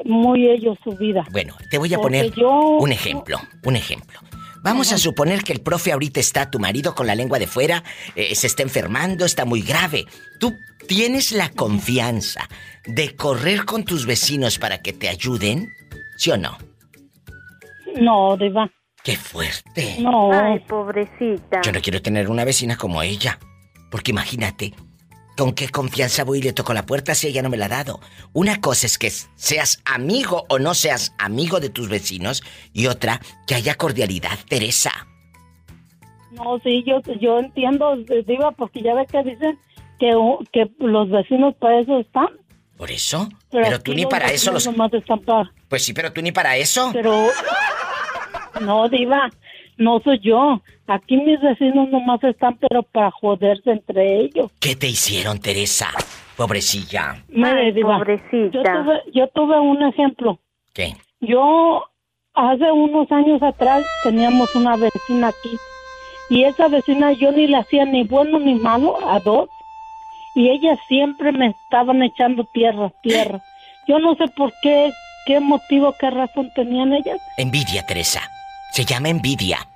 muy ellos su vida. Bueno, te voy a Porque poner yo- un ejemplo, un ejemplo. Vamos a suponer que el profe ahorita está tu marido con la lengua de fuera, eh, se está enfermando, está muy grave. Tú tienes la confianza de correr con tus vecinos para que te ayuden, ¿sí o no? No, diva, ¡Qué fuerte! no. Ay, pobrecita. Yo no quiero tener una vecina como ella. Porque imagínate, ¿con qué confianza voy y le toco la puerta si ella no me la ha dado? Una cosa es que seas amigo o no seas amigo de tus vecinos y otra, que haya cordialidad, Teresa. No, sí, yo, yo entiendo, diva, porque ya ve que dicen que, que los vecinos para eso están. ¿Por eso? Pero, Pero, tú ni para eso los... nomás están para... Pues sí, pero tú ni para eso. Pero, no, diva, no soy yo. Aquí mis vecinos nomás están, pero para joderse entre ellos. ¿Qué te hicieron, Teresa? Pobrecilla. Mire, diva, Yo tuve, yo tuve un ejemplo. ¿Qué? Yo, hace unos años atrás, teníamos una vecina aquí. Y esa vecina yo ni le hacía ni bueno ni malo a dos. Y ellas siempre me estaban echando tierra, tierra. <gasps> Yo no sé por qué, qué motivo, qué razón tenían ellas. Envidia, Teresa. Se llama envidia.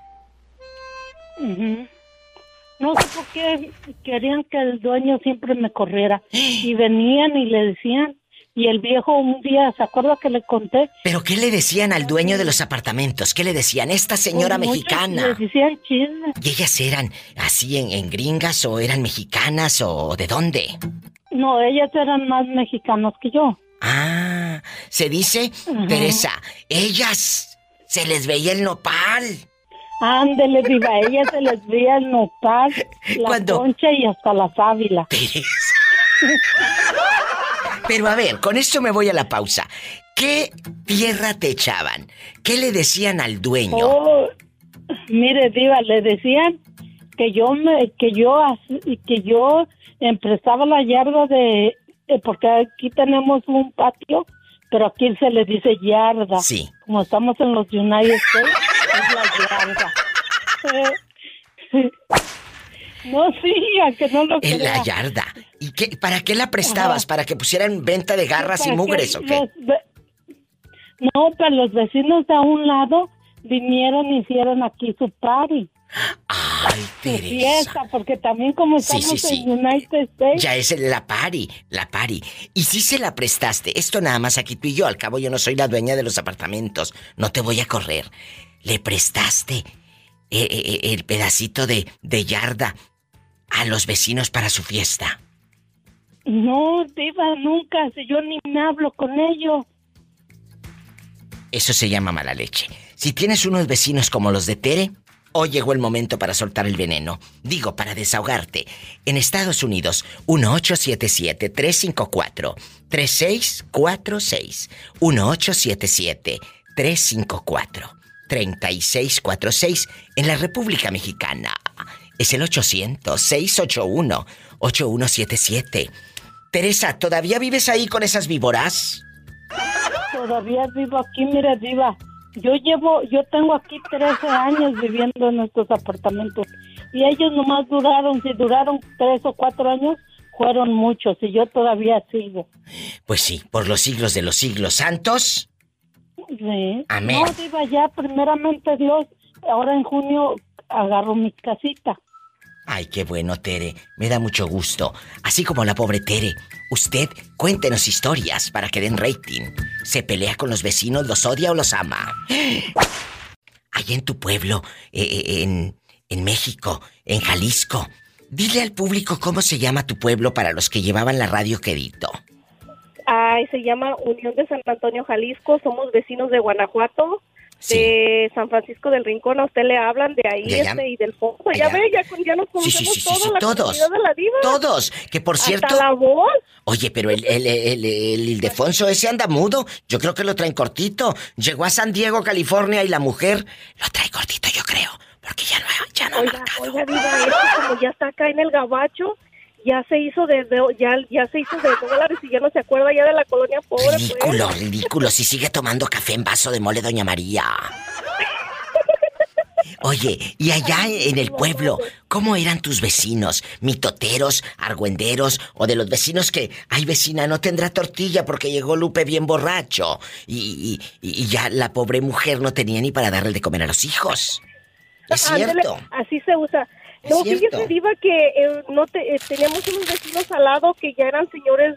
No sé por qué querían que el dueño siempre me corriera. <gasps> Y venían y le decían. Y el viejo un día, ¿se acuerda que le conté? ¿Pero qué le decían al dueño de los apartamentos? ¿Qué le decían? Esta señora Pues mexicana. Le decían chismes. ¿Y ellas eran así en, en gringas o eran mexicanas o de dónde? No, ellas eran más mexicanos que yo. Ah, se dice, Teresa, ellas se les veía el nopal. Ándele, viva, a ellas se les veía el nopal, la ¿Cuándo? concha y hasta la sábila. Pero a ver, con esto me voy a la pausa. ¿Qué tierra te echaban? ¿Qué le decían al dueño? Oh, mire, diva, le decían que yo me, que yo, que yo emprestaba la yarda de, de- porque aquí tenemos un patio, pero aquí se le dice yarda. Sí. Como estamos en los United States, es la yarda. No, sí, a que no lo En la yarda. ¿Y qué, para qué la prestabas? Ajá. ¿Para que pusieran venta de garras y mugres o qué? los ve- No, pero los vecinos de a un lado vinieron y hicieron aquí su party. Ay, Teresa. fiesta, porque también como Sí, estamos sí, sí. en United States. Ya es la pari, la pari. Y si se la prestaste, esto nada más aquí tú y yo, al cabo yo no soy la dueña de los apartamentos, no te voy a correr. Le prestaste eh, eh, el pedacito de, de yarda a los vecinos para su fiesta. No, Diva, nunca, si yo ni me hablo con ellos. Eso se llama mala leche. Si tienes unos vecinos como los de Tere, hoy llegó el momento para soltar el veneno. Digo, para desahogarte. En Estados Unidos, 1877-354-3646. 1877-354-3646. En la República Mexicana es el 800-681-8177. Teresa, ¿todavía vives ahí con esas víboras? Todavía vivo aquí, mira, Diva. Yo llevo, yo tengo aquí 13 años viviendo en estos apartamentos. Y ellos nomás duraron, si duraron 3 o 4 años, fueron muchos. Y yo todavía sigo. Pues sí, por los siglos de los siglos santos. Amén. No, Diva, ya primeramente Dios, ahora en junio agarro mi casita. Ay, qué bueno, Tere. Me da mucho gusto. Así como la pobre Tere. Usted, cuéntenos historias para que den rating. ¿Se pelea con los vecinos, los odia o los ama? <gasps> Allá en tu pueblo, eh, eh, en, en México, en Jalisco. Dile al público cómo se llama tu pueblo para los que llevaban la radio quedito. Ay, se llama Unión de San Antonio, Jalisco. Somos vecinos de Guanajuato, de San Francisco del Rincón. A usted le hablan de ahí De allá. este, y del fondo. Ya ve, ya, ya nos conocemos sí, sí, todos, la todos. comunidad de la diva. Todos. Que por Hasta cierto. la voz. Oye, pero el, el, el, el Ildefonso ese anda mudo. Yo creo que lo traen cortito. Llegó a San Diego, California, y la mujer lo trae cortito, yo creo. Porque ya no, ya no. Oiga, oiga, diva, es que como ya está acá en el gabacho, ya se hizo de, de- ya, ya se hizo de dólares y ya no se acuerda ya de la colonia pobre, pues. Ridículo, ridículo. Si sigue tomando café en vaso de mole, Doña María. Oye, y allá en el pueblo, ¿cómo eran tus vecinos? ¿Mitoteros, argüenderos o de los vecinos que, ay vecina, no tendrá tortilla porque llegó Lupe bien borracho? Y, y- y ya la pobre mujer no tenía ni para darle de comer a los hijos. Es cierto. así se usa. No, fíjese, Diva, que eh, no te, eh, teníamos unos vecinos al lado que ya eran señores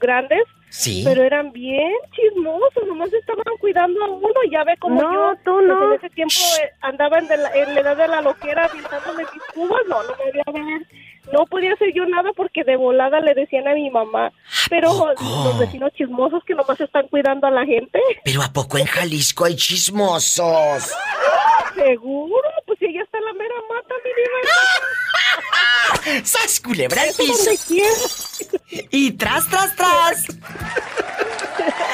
grandes, Sí. pero eran bien chismosos, nomás estaban cuidando a uno. Ya ve como No, yo, tú pues, no. en ese tiempo eh, andaba en, de la, en la edad de la loquera pintándome mis cubas. No, no me podía ver. No podía hacer yo nada porque de volada le decían a mi mamá. Pero los vecinos chismosos que nomás están cuidando a la gente. Pero ¿a poco en Jalisco hay chismosos? <laughs> Seguro, si ella está en la mera mata, mi diva. <laughs> ¡Sas, culebra al piso! Y tras, tras, tras.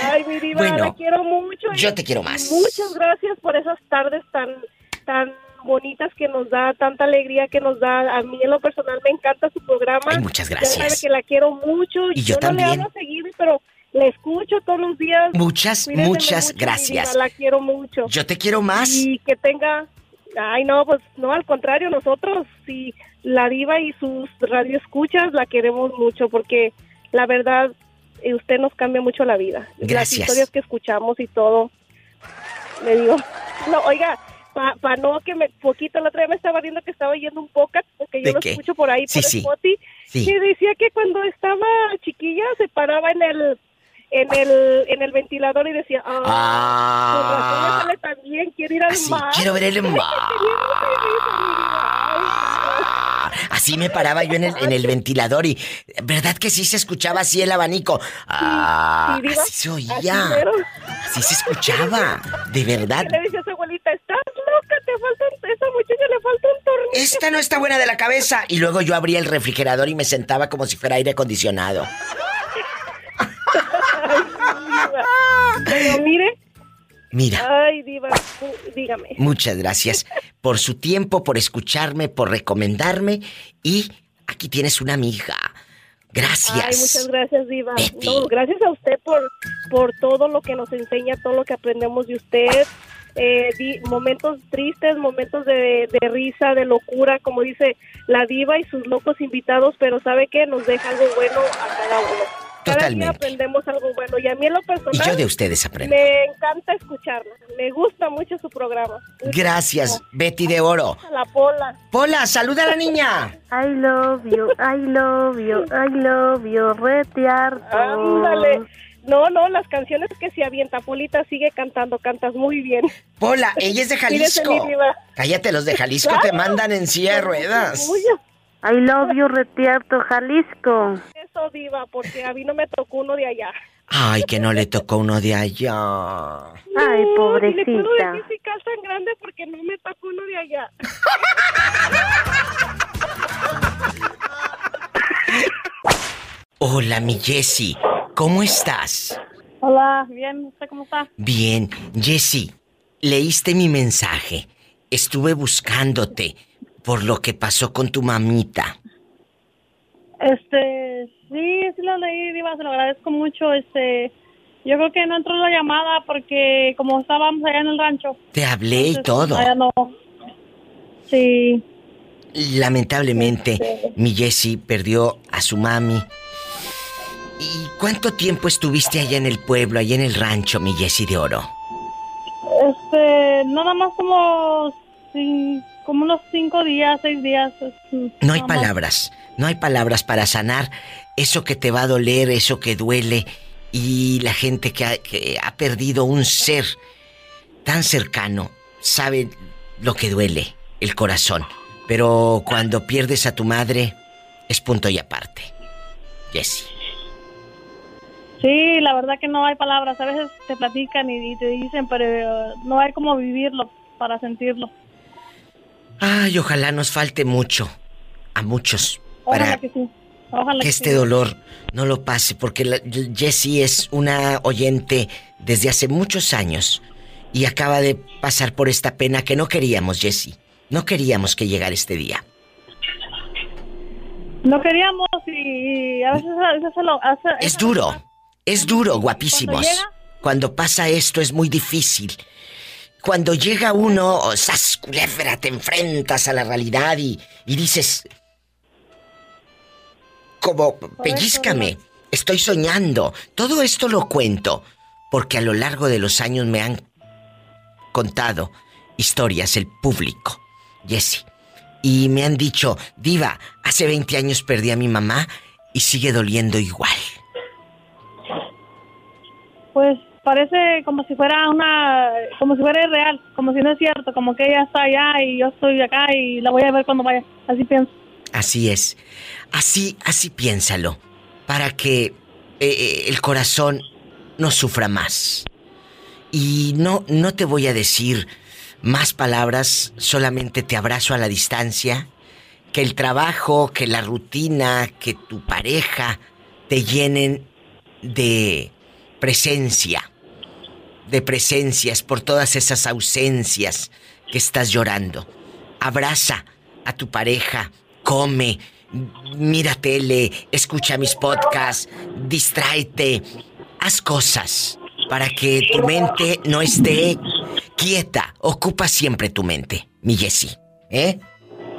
Ay, mi diva, Bueno, la quiero mucho. yo te quiero más. Muchas gracias por esas tardes tan, tan bonitas que nos da, tanta alegría que nos da. A mí en lo personal me encanta su programa. Ay, muchas Ya gracias. sabe que la quiero mucho. Y yo no también. le hablo seguido, pero le escucho todos los días. Muchas, muchas mucho, gracias. la quiero mucho. Yo te quiero más. Y que tenga... Ay, no, pues no, al contrario, nosotros, sí, la diva y sus radioescuchas la queremos mucho porque la verdad, eh, usted nos cambia mucho la vida. Las Gracias. historias que escuchamos y todo. Le digo, <laughs> no, oiga, para no que me, poquito, la otra vez me estaba viendo que estaba oyendo un podcast, porque yo ¿De lo qué? escucho por ahí, Sí, por sí. Spotify, Sí. y decía que cuando estaba chiquilla se paraba en el en el en el ventilador y decía, ah, con razón me Ah, sale tan bien, quiero ir al así, mar. quiero ver el <laughs> mar. Así me paraba yo en el, en el ventilador y... ¿Verdad que sí se escuchaba así el abanico? Ah, sí, diva, así se así oía. Así se escuchaba. De verdad. Y le decía a su abuelita, estás loca, te falta, un- esa muchacha le falta un tornillo. Esta no está buena de la cabeza. Y luego yo abría el refrigerador y me sentaba como si fuera aire acondicionado. Pero mire, Mira, ay, diva, dígame. muchas gracias por su tiempo, por escucharme, por recomendarme. Y aquí tienes una amiga. Gracias. Ay, muchas gracias, Diva. Betty. No, gracias a usted por, por todo lo que nos enseña, todo lo que aprendemos de usted. eh, di- momentos tristes, momentos de, de risa, de locura, como dice la diva y sus locos invitados, pero ¿sabe qué? Nos deja algo bueno a cada uno. Cada día Totalmente. aprendemos algo bueno y a mí en lo personal Y yo de ustedes aprendo. me encanta escucharla, me gusta mucho su programa. Gracias, Betty de Oro. A la pola. Pola, saluda a la niña. I love you, I love you, I love you, retearto. Ándale. No, no, las canciones que se avienta Polita sigue cantando, cantas muy bien. Pola, ella es de Jalisco. Cállate, los de Jalisco te mandan en silla de ruedas. I love you, retearto, Jalisco. Eso, diva, porque a mí no me tocó uno de allá. Ay, que no le tocó uno de allá. Ay, No, ni le puedo pobrecita. decir si tan grande porque no me tocó uno de allá. Hola, mi Jessie. ¿Cómo estás? Hola, bien, ¿usted cómo está? Bien, Jessie, leíste mi mensaje. Estuve buscándote por lo que pasó con tu mamita. Este, sí, sí lo leí, Diva, se lo agradezco mucho. Este, yo creo que no entró la llamada porque como estábamos allá en el rancho. Te hablé y todo. allá no. Sí, Lamentablemente, mi Jessie perdió a su mami. ¿Y cuánto tiempo estuviste allá en el pueblo, allá en el rancho, mi Jessie de Oro? este, nada más como, como unos cinco días, seis días. No hay palabras, no hay palabras para sanar eso que te va a doler, eso que duele y la gente que ha, que ha perdido un ser tan cercano sabe lo que duele, el corazón. Pero cuando pierdes a tu madre es punto y aparte. Jessie. Sí, la verdad que no hay palabras. A veces te platican y, y te dicen, pero no hay como vivirlo para sentirlo. Ay, ojalá nos falte mucho a muchos Ojalá para que sí. Ojalá que que este sí. dolor no lo pase, porque Jessie es una oyente desde hace muchos años y acaba de pasar por esta pena que no queríamos, Jessie. No queríamos que llegara este día. No queríamos y, y a veces, a veces se lo hace. Es duro, es duro, guapísimos. Cuando llega- Cuando pasa esto es muy difícil. Cuando llega uno, oh, sas culebra, te enfrentas a la realidad y, y dices, como, pellízcame, estoy soñando. Todo esto lo cuento porque a lo largo de los años me han contado historias el público, Jesse. Y me han dicho, diva, hace 20 años perdí a mi mamá y sigue doliendo igual. Pues parece como si fuera una, como si fuera real, como si no es cierto, como que ella está allá y yo estoy acá y la voy a ver cuando vaya. Así pienso. Así es. Así, así piénsalo. Para que eh, eh, el corazón no sufra más. Y no, no te voy a decir más palabras, solamente te abrazo a la distancia. Que el trabajo, que la rutina, que tu pareja te llenen de presencia. De presencias por todas esas ausencias que estás llorando. Abraza a tu pareja, come, mira tele, escucha mis podcasts, distráete, haz cosas para que tu mente no esté quieta. Ocupa siempre tu mente, mi Jessie, ¿eh?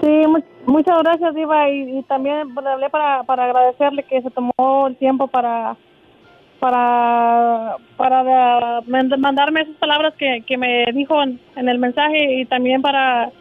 Sí, mu- muchas gracias, Diva. Y, y también le hablé para, para agradecerle que se tomó el tiempo para para para da- mand- mandarme esas palabras que, que me dijo en, en el mensaje y también para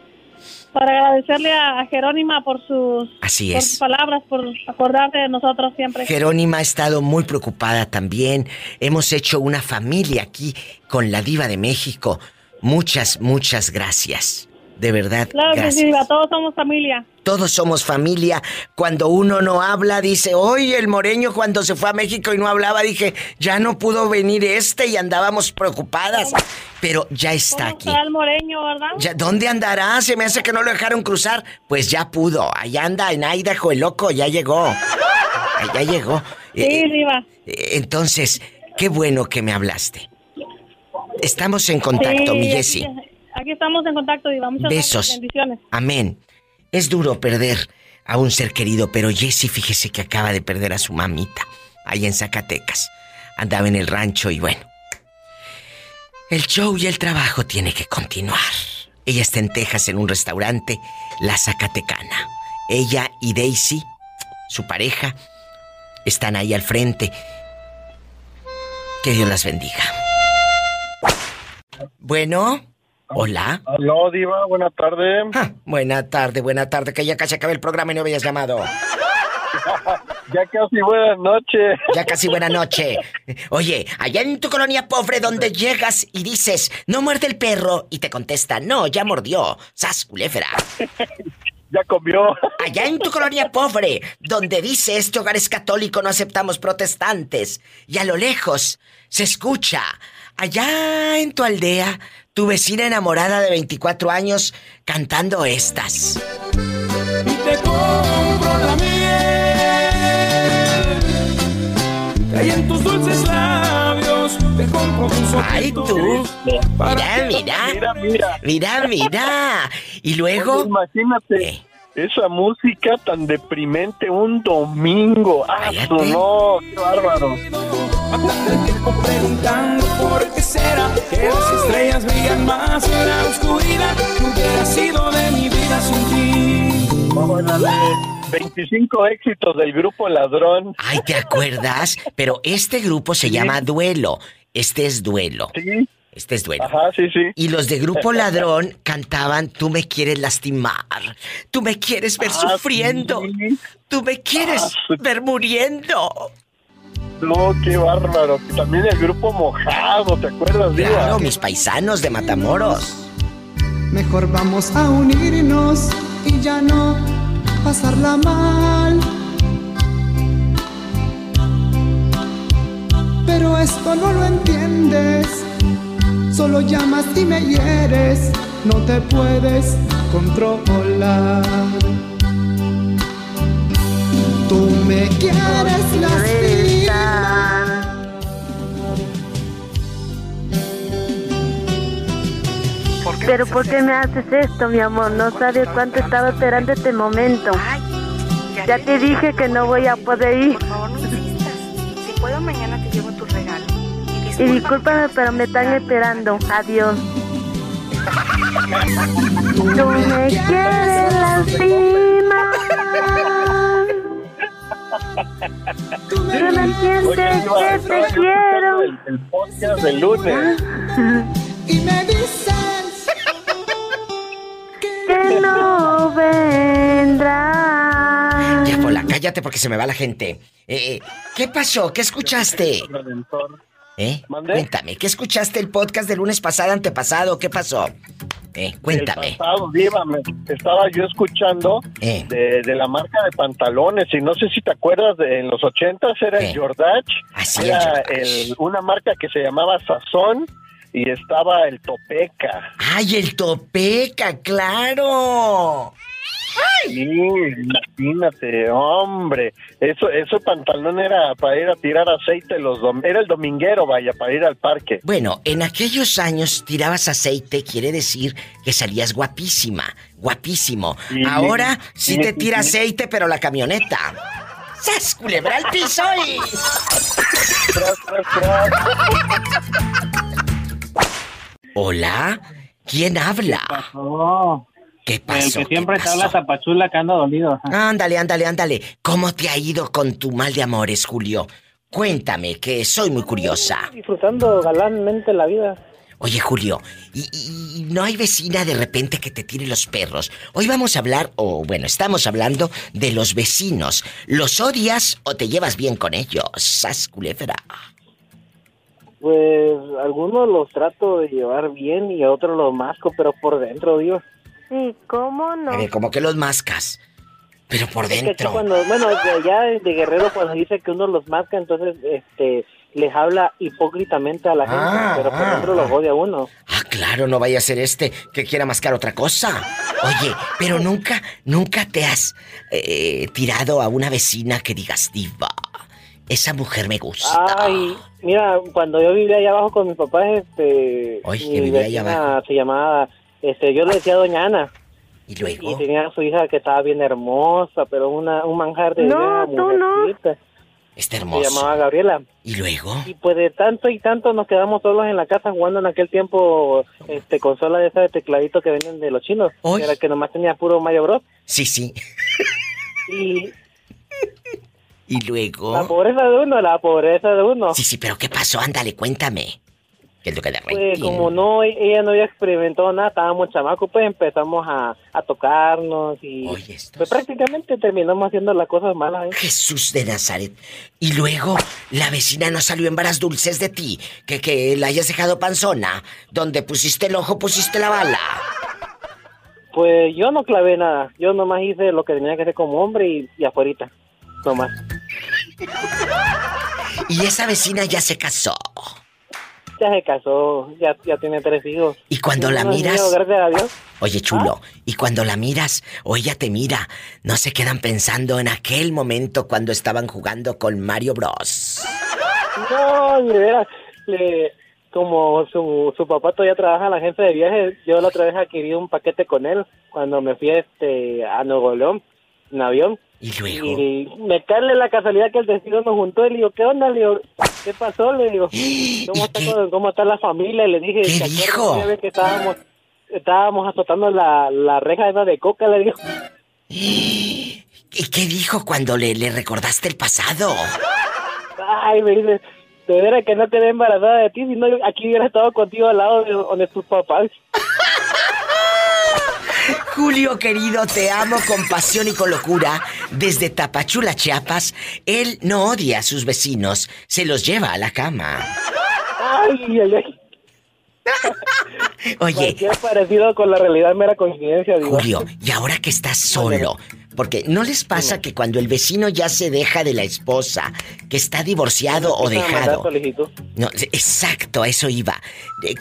para agradecerle a, a Jerónima por sus, Así por sus palabras, por acordarte de nosotros siempre. Jerónima ha estado muy preocupada también. Hemos hecho una familia aquí con la diva de México. Muchas, muchas gracias. De verdad, Claro que gracias. sí, Diva, todos somos familia. Todos somos familia. Cuando uno no habla, dice, oye, el moreño cuando se fue a México y no hablaba, dije, ya no pudo venir este y andábamos preocupadas. Pero ya está aquí. Está el moreño, ¿verdad? Ya, ¿Dónde andará? Se me hace que no lo dejaron cruzar. Pues ya pudo. Allá anda en Idaho, el loco, ya llegó. Allá llegó. Sí, Eh, eh, entonces, qué bueno que me hablaste. Estamos en contacto, Sí, mi aquí- Jessie. Aquí estamos en contacto, Diva. Muchas Besos. gracias. Bendiciones. Amén. Es duro perder a un ser querido, pero Jessie, fíjese que acaba de perder a su mamita, allá en Zacatecas. Andaba en el rancho y bueno. El show y el trabajo tiene que continuar. Ella está en Texas en un restaurante, La Zacatecana. Ella y Daisy, su pareja, están ahí al frente. Que Dios las bendiga. Bueno, hola. Aló, Diva, buena tarde. Buena tarde, buena tarde, que ya casi acabé el programa y no habías llamado. <laughs> Ya casi buena noche. Ya casi buena noche. Oye, allá en tu colonia pobre donde llegas y dices, no muerde el perro, y te contesta, no, ya mordió. Sas, culefra. <laughs> Ya comió. Allá en tu colonia pobre, donde dice este hogar es católico, no aceptamos protestantes. Y a lo lejos se escucha, allá en tu aldea, tu vecina enamorada de 24 años cantando estas. Y te compro la miel. Que hay en tus dulces labios. Te compro tus Ay, tú. Mira, mira. Mira, mira. Mira, mira. Y luego. Imagínate. Esa música tan deprimente un domingo. Ah, su no, qué bárbaro. preguntando por qué será que las estrellas brillan más en la oscuridad. ¿Qué hubiera sido de mi vida sin ti? Vamos a darle 25 éxitos del grupo Ladrón. Ay, ¿te acuerdas? Pero este grupo se llama Duelo. Este es Duelo. Sí. Este es Duelo. Ajá, sí, sí. Y los de Grupo <laughs> Ladrón cantaban Tú me quieres lastimar. Tú me quieres ver Ah, sufriendo. Tú me quieres ver muriendo. No, qué bárbaro. También el grupo Mojado, ¿te acuerdas, Diva? Claro, mis paisanos de Matamoros. Mejor vamos a unirnos y ya no pasarla mal. Pero esto no lo entiendes. Solo llamas y me hieres. No te puedes controlar. Tú me quieres lastimar. Pero ¿por qué me haces esto, mi amor? No sabes cuánto estaba esperando este momento. Ya te dije que no voy a poder ir. Si puedo, mañana te llevo tu. Y discúlpame, pero me están esperando. Adiós. Tú me quieres lastimar. Tú Oye, Diva, que te quiero. el podcast del lunes. Y me dices Que no vendrá. Ya, Pola, cállate porque se me va la gente. Eh, eh, ¿Qué pasó? ¿Qué escuchaste? ¿Eh? Cuéntame, ¿qué escuchaste el podcast del lunes pasado, antepasado? ¿Qué pasó? Eh, cuéntame. El pasado, Diva, me- estaba yo escuchando Eh. de, de la marca de pantalones y no sé si te acuerdas, de, en los ochentas era el Jordach, Así, era el el- una marca que se llamaba Sazón y estaba el Topeca. ¡Ay, el Topeca, claro! Sí, imagínate, hombre, eso, ese pantalón era para ir a tirar aceite los dom- era el dominguero, vaya, para ir al parque. Bueno, en aquellos años tirabas aceite, quiere decir que salías guapísima, guapísimo. Sí. Ahora sí Sí, te tira aceite, pero la camioneta. ¡Sas, culebra al piso y... Hola, ¿quién habla? ¿Qué pasó? El que siempre ¿Qué te habla pasó? tapachula que anda dolido. Ándale, ándale, ándale. ¿Cómo te ha ido con tu mal de amores, Julio? Cuéntame, que soy muy curiosa. Disfrutando galánmente la vida. Oye, Julio, ¿y, y- y no hay vecina de repente que te tire los perros? Hoy vamos a hablar, o bueno, estamos hablando de los vecinos. ¿Los odias o te llevas bien con ellos? ¡Sas, culebra! Pues algunos los trato de llevar bien y a otros los masco, pero por dentro, digo. Sí, ¿cómo no? A ver, como que los mascas. Pero por dentro. cuando, bueno, de allá de Guerrero cuando dice que uno los masca, entonces este les habla hipócritamente a la gente, Ah, pero por ah, dentro los odia a uno. Ah, claro, no vaya a ser este que quiera mascar otra cosa. Oye, pero nunca, nunca te has eh, tirado a una vecina que digas, diva, esa mujer me gusta. Ay, mira, cuando yo vivía allá abajo con mis papás, este, Oye, mi vivía allá vecina se llamaba, este, yo le decía Doña Ana. Y luego. Y tenía a su hija que estaba bien hermosa, pero una, un manjar de No, tú no. mujercita. Está Se hermoso. llamaba Gabriela. ¿Y luego? Y pues de tanto y tanto nos quedamos solos en la casa jugando en aquel tiempo este consola de esa de tecladito que venden de los chinos. Uy. Que era que nomás tenía puro Mario Bros. Sí, sí. Y <laughs> ¿Y luego? la pobreza de uno, la pobreza de uno. Sí, sí, pero ¿qué pasó? Ándale, cuéntame. ¿Qué es lo que Pues como no, ella no había experimentado nada, estábamos chamacos, pues empezamos a, a tocarnos y pues prácticamente terminamos haciendo las cosas malas. ¿eh? Jesús de Nazaret. Y luego, la vecina no salió en varas dulces de ti. Que, que la hayas dejado panzona. Donde pusiste el ojo, pusiste la bala. Pues yo no clavé nada, yo nomás hice lo que tenía que hacer como hombre y, y afuerita, nomás. Y esa vecina ya se casó. Ya se casó, ya, ya tiene tres hijos. Y cuando la miras- mío, gracias a Dios. Oye, chulo, y cuando la miras o ella te mira, no se quedan pensando en aquel momento cuando estaban jugando con Mario Bros. No, de veras, le, como su, su papá todavía trabaja en la agencia de viajes, yo la otra vez adquirí un paquete con él cuando me fui este, a Nuevo León en avión. Y luego. Y me cae la casualidad que el destino nos juntó y le digo, ¿qué onda? Le digo, ¿qué pasó? Le digo, <gasps> ¿cómo está, cómo está la familia? Y le dije, ¿te acuerdas dijo? que estábamos, estábamos azotando la, la reja esa de coca? Le digo, <gasps> ¿Y qué dijo cuando le, le recordaste el pasado? ay, me dice, de veras que no te embarazada de ti, si no, aquí hubiera estado contigo al lado de donde tus papás. <laughs> Julio querido, te amo con pasión y con locura. Desde Tapachula, Chiapas, él no odia a sus vecinos, se los lleva a la cama. Ay, ay, ay. Oye. Cualquier parecido con la realidad mera coincidencia, digo. Julio, y ahora que estás solo, porque ¿no les pasa que cuando el vecino ya se deja de la esposa, que está divorciado o dejado? solicitud. No, exacto, a eso iba.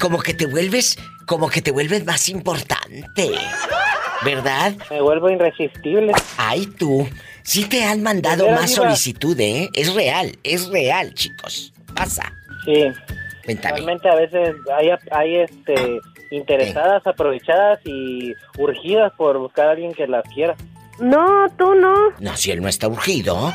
Como que te vuelves, como que te vuelves más importante. ¿Verdad? Me vuelvo irresistible. Ay, tú. Sí te han mandado más Diva. solicitudes, ¿eh? Es real, es real, chicos. Pasa. Sí. Cuéntame. Realmente a veces hay, hay este, interesadas, aprovechadas y urgidas por buscar a alguien que las quiera. No, tú no. No, si él no está urgido.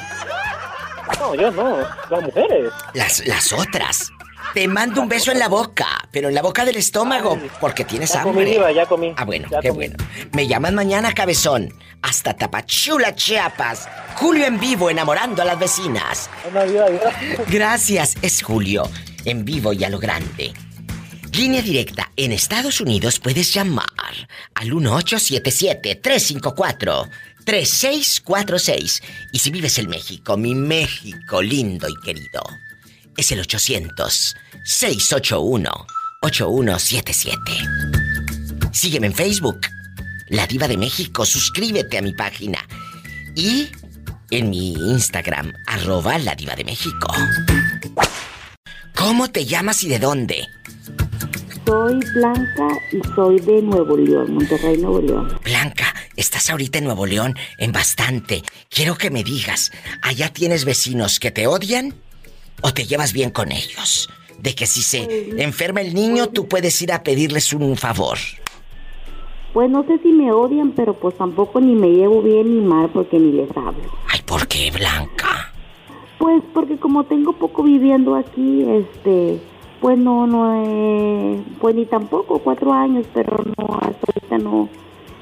No, yo no. Las mujeres. Las, las otras. Te mando un beso en la boca, pero en la boca del estómago, porque tienes Ya comí, hambre. Diva, ya comí. Ah, bueno, Ya qué comí. bueno. Me llaman mañana, cabezón. Hasta Tapachula, Chiapas. Julio en vivo, enamorando a las vecinas. Una vida, vida. Gracias, es Julio. En vivo y a lo grande. Línea directa. En Estados Unidos puedes llamar al 1877-354-3646. Y si vives en México, mi México lindo y querido, es el 800-681-8177. Sígueme en Facebook, La Diva de México. Suscríbete a mi página. Y en mi Instagram, arroba La Diva de México. ¿Cómo te llamas y de dónde? Soy Blanca y soy de Nuevo León, Monterrey, Nuevo León. Blanca, estás ahorita en Nuevo León en bastante. Quiero que me digas, ¿allá tienes vecinos que te odian o te llevas bien con ellos? De que si se enferma el niño, tú puedes ir a pedirles un favor. Pues no sé si me odian, pero pues tampoco ni me llevo bien ni mal porque ni les hablo. Ay, ¿por qué, Blanca? Pues porque como tengo poco viviendo aquí, este, pues no, no, eh, pues ni tampoco, cuatro años, pero no, hasta ahorita no,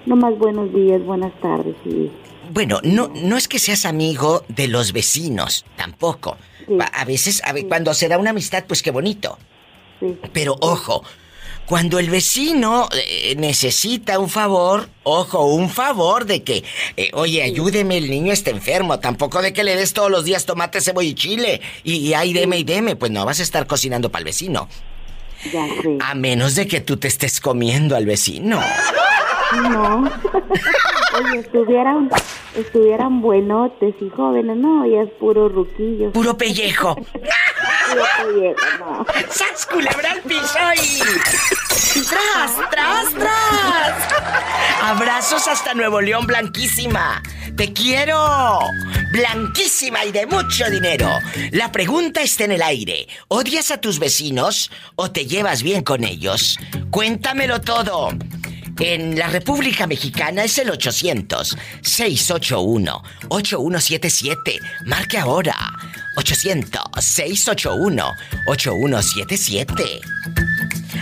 no más buenos días, buenas tardes y... Bueno, no, no es que seas amigo de los vecinos, tampoco. A a veces, a cuando se da una amistad, pues qué bonito. Pero ojo, cuando el vecino eh, necesita un favor, ojo, un favor de que, eh, oye, ayúdeme, el niño está enfermo. Tampoco de que le des todos los días tomate, cebolla y chile. Y, y ay, deme y deme. Pues no vas a estar cocinando para el vecino. Ya. A menos de que tú te estés comiendo al vecino. No. <laughs> Oye, estuvieran, estuvieran buenotes y jóvenes, no, ya es puro ruquillo. Puro pellejo. <laughs> puro pellejo, no. ¡Sas, culebra al piso y... ¡Tras, tras, tras! Abrazos hasta Nuevo León, blanquísima. Te quiero. Blanquísima y de mucho dinero. La pregunta está en el aire. ¿Odias a tus vecinos o te llevas bien con ellos? Cuéntamelo todo. En la República Mexicana es el 800-681-8177. Marque ahora. 800-681-8177.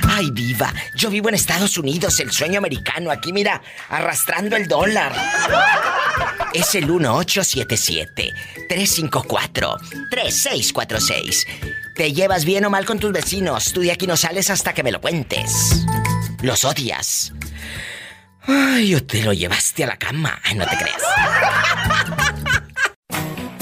Ay, viva, yo vivo en Estados Unidos, el sueño americano. Aquí, mira, arrastrando el dólar. Es el 1877-354-3646. ¿Te llevas bien o mal con tus vecinos? Tú de aquí no sales hasta que me lo cuentes. ¿Los odias? Ay, o te lo llevaste a la cama. Ay, no te creas.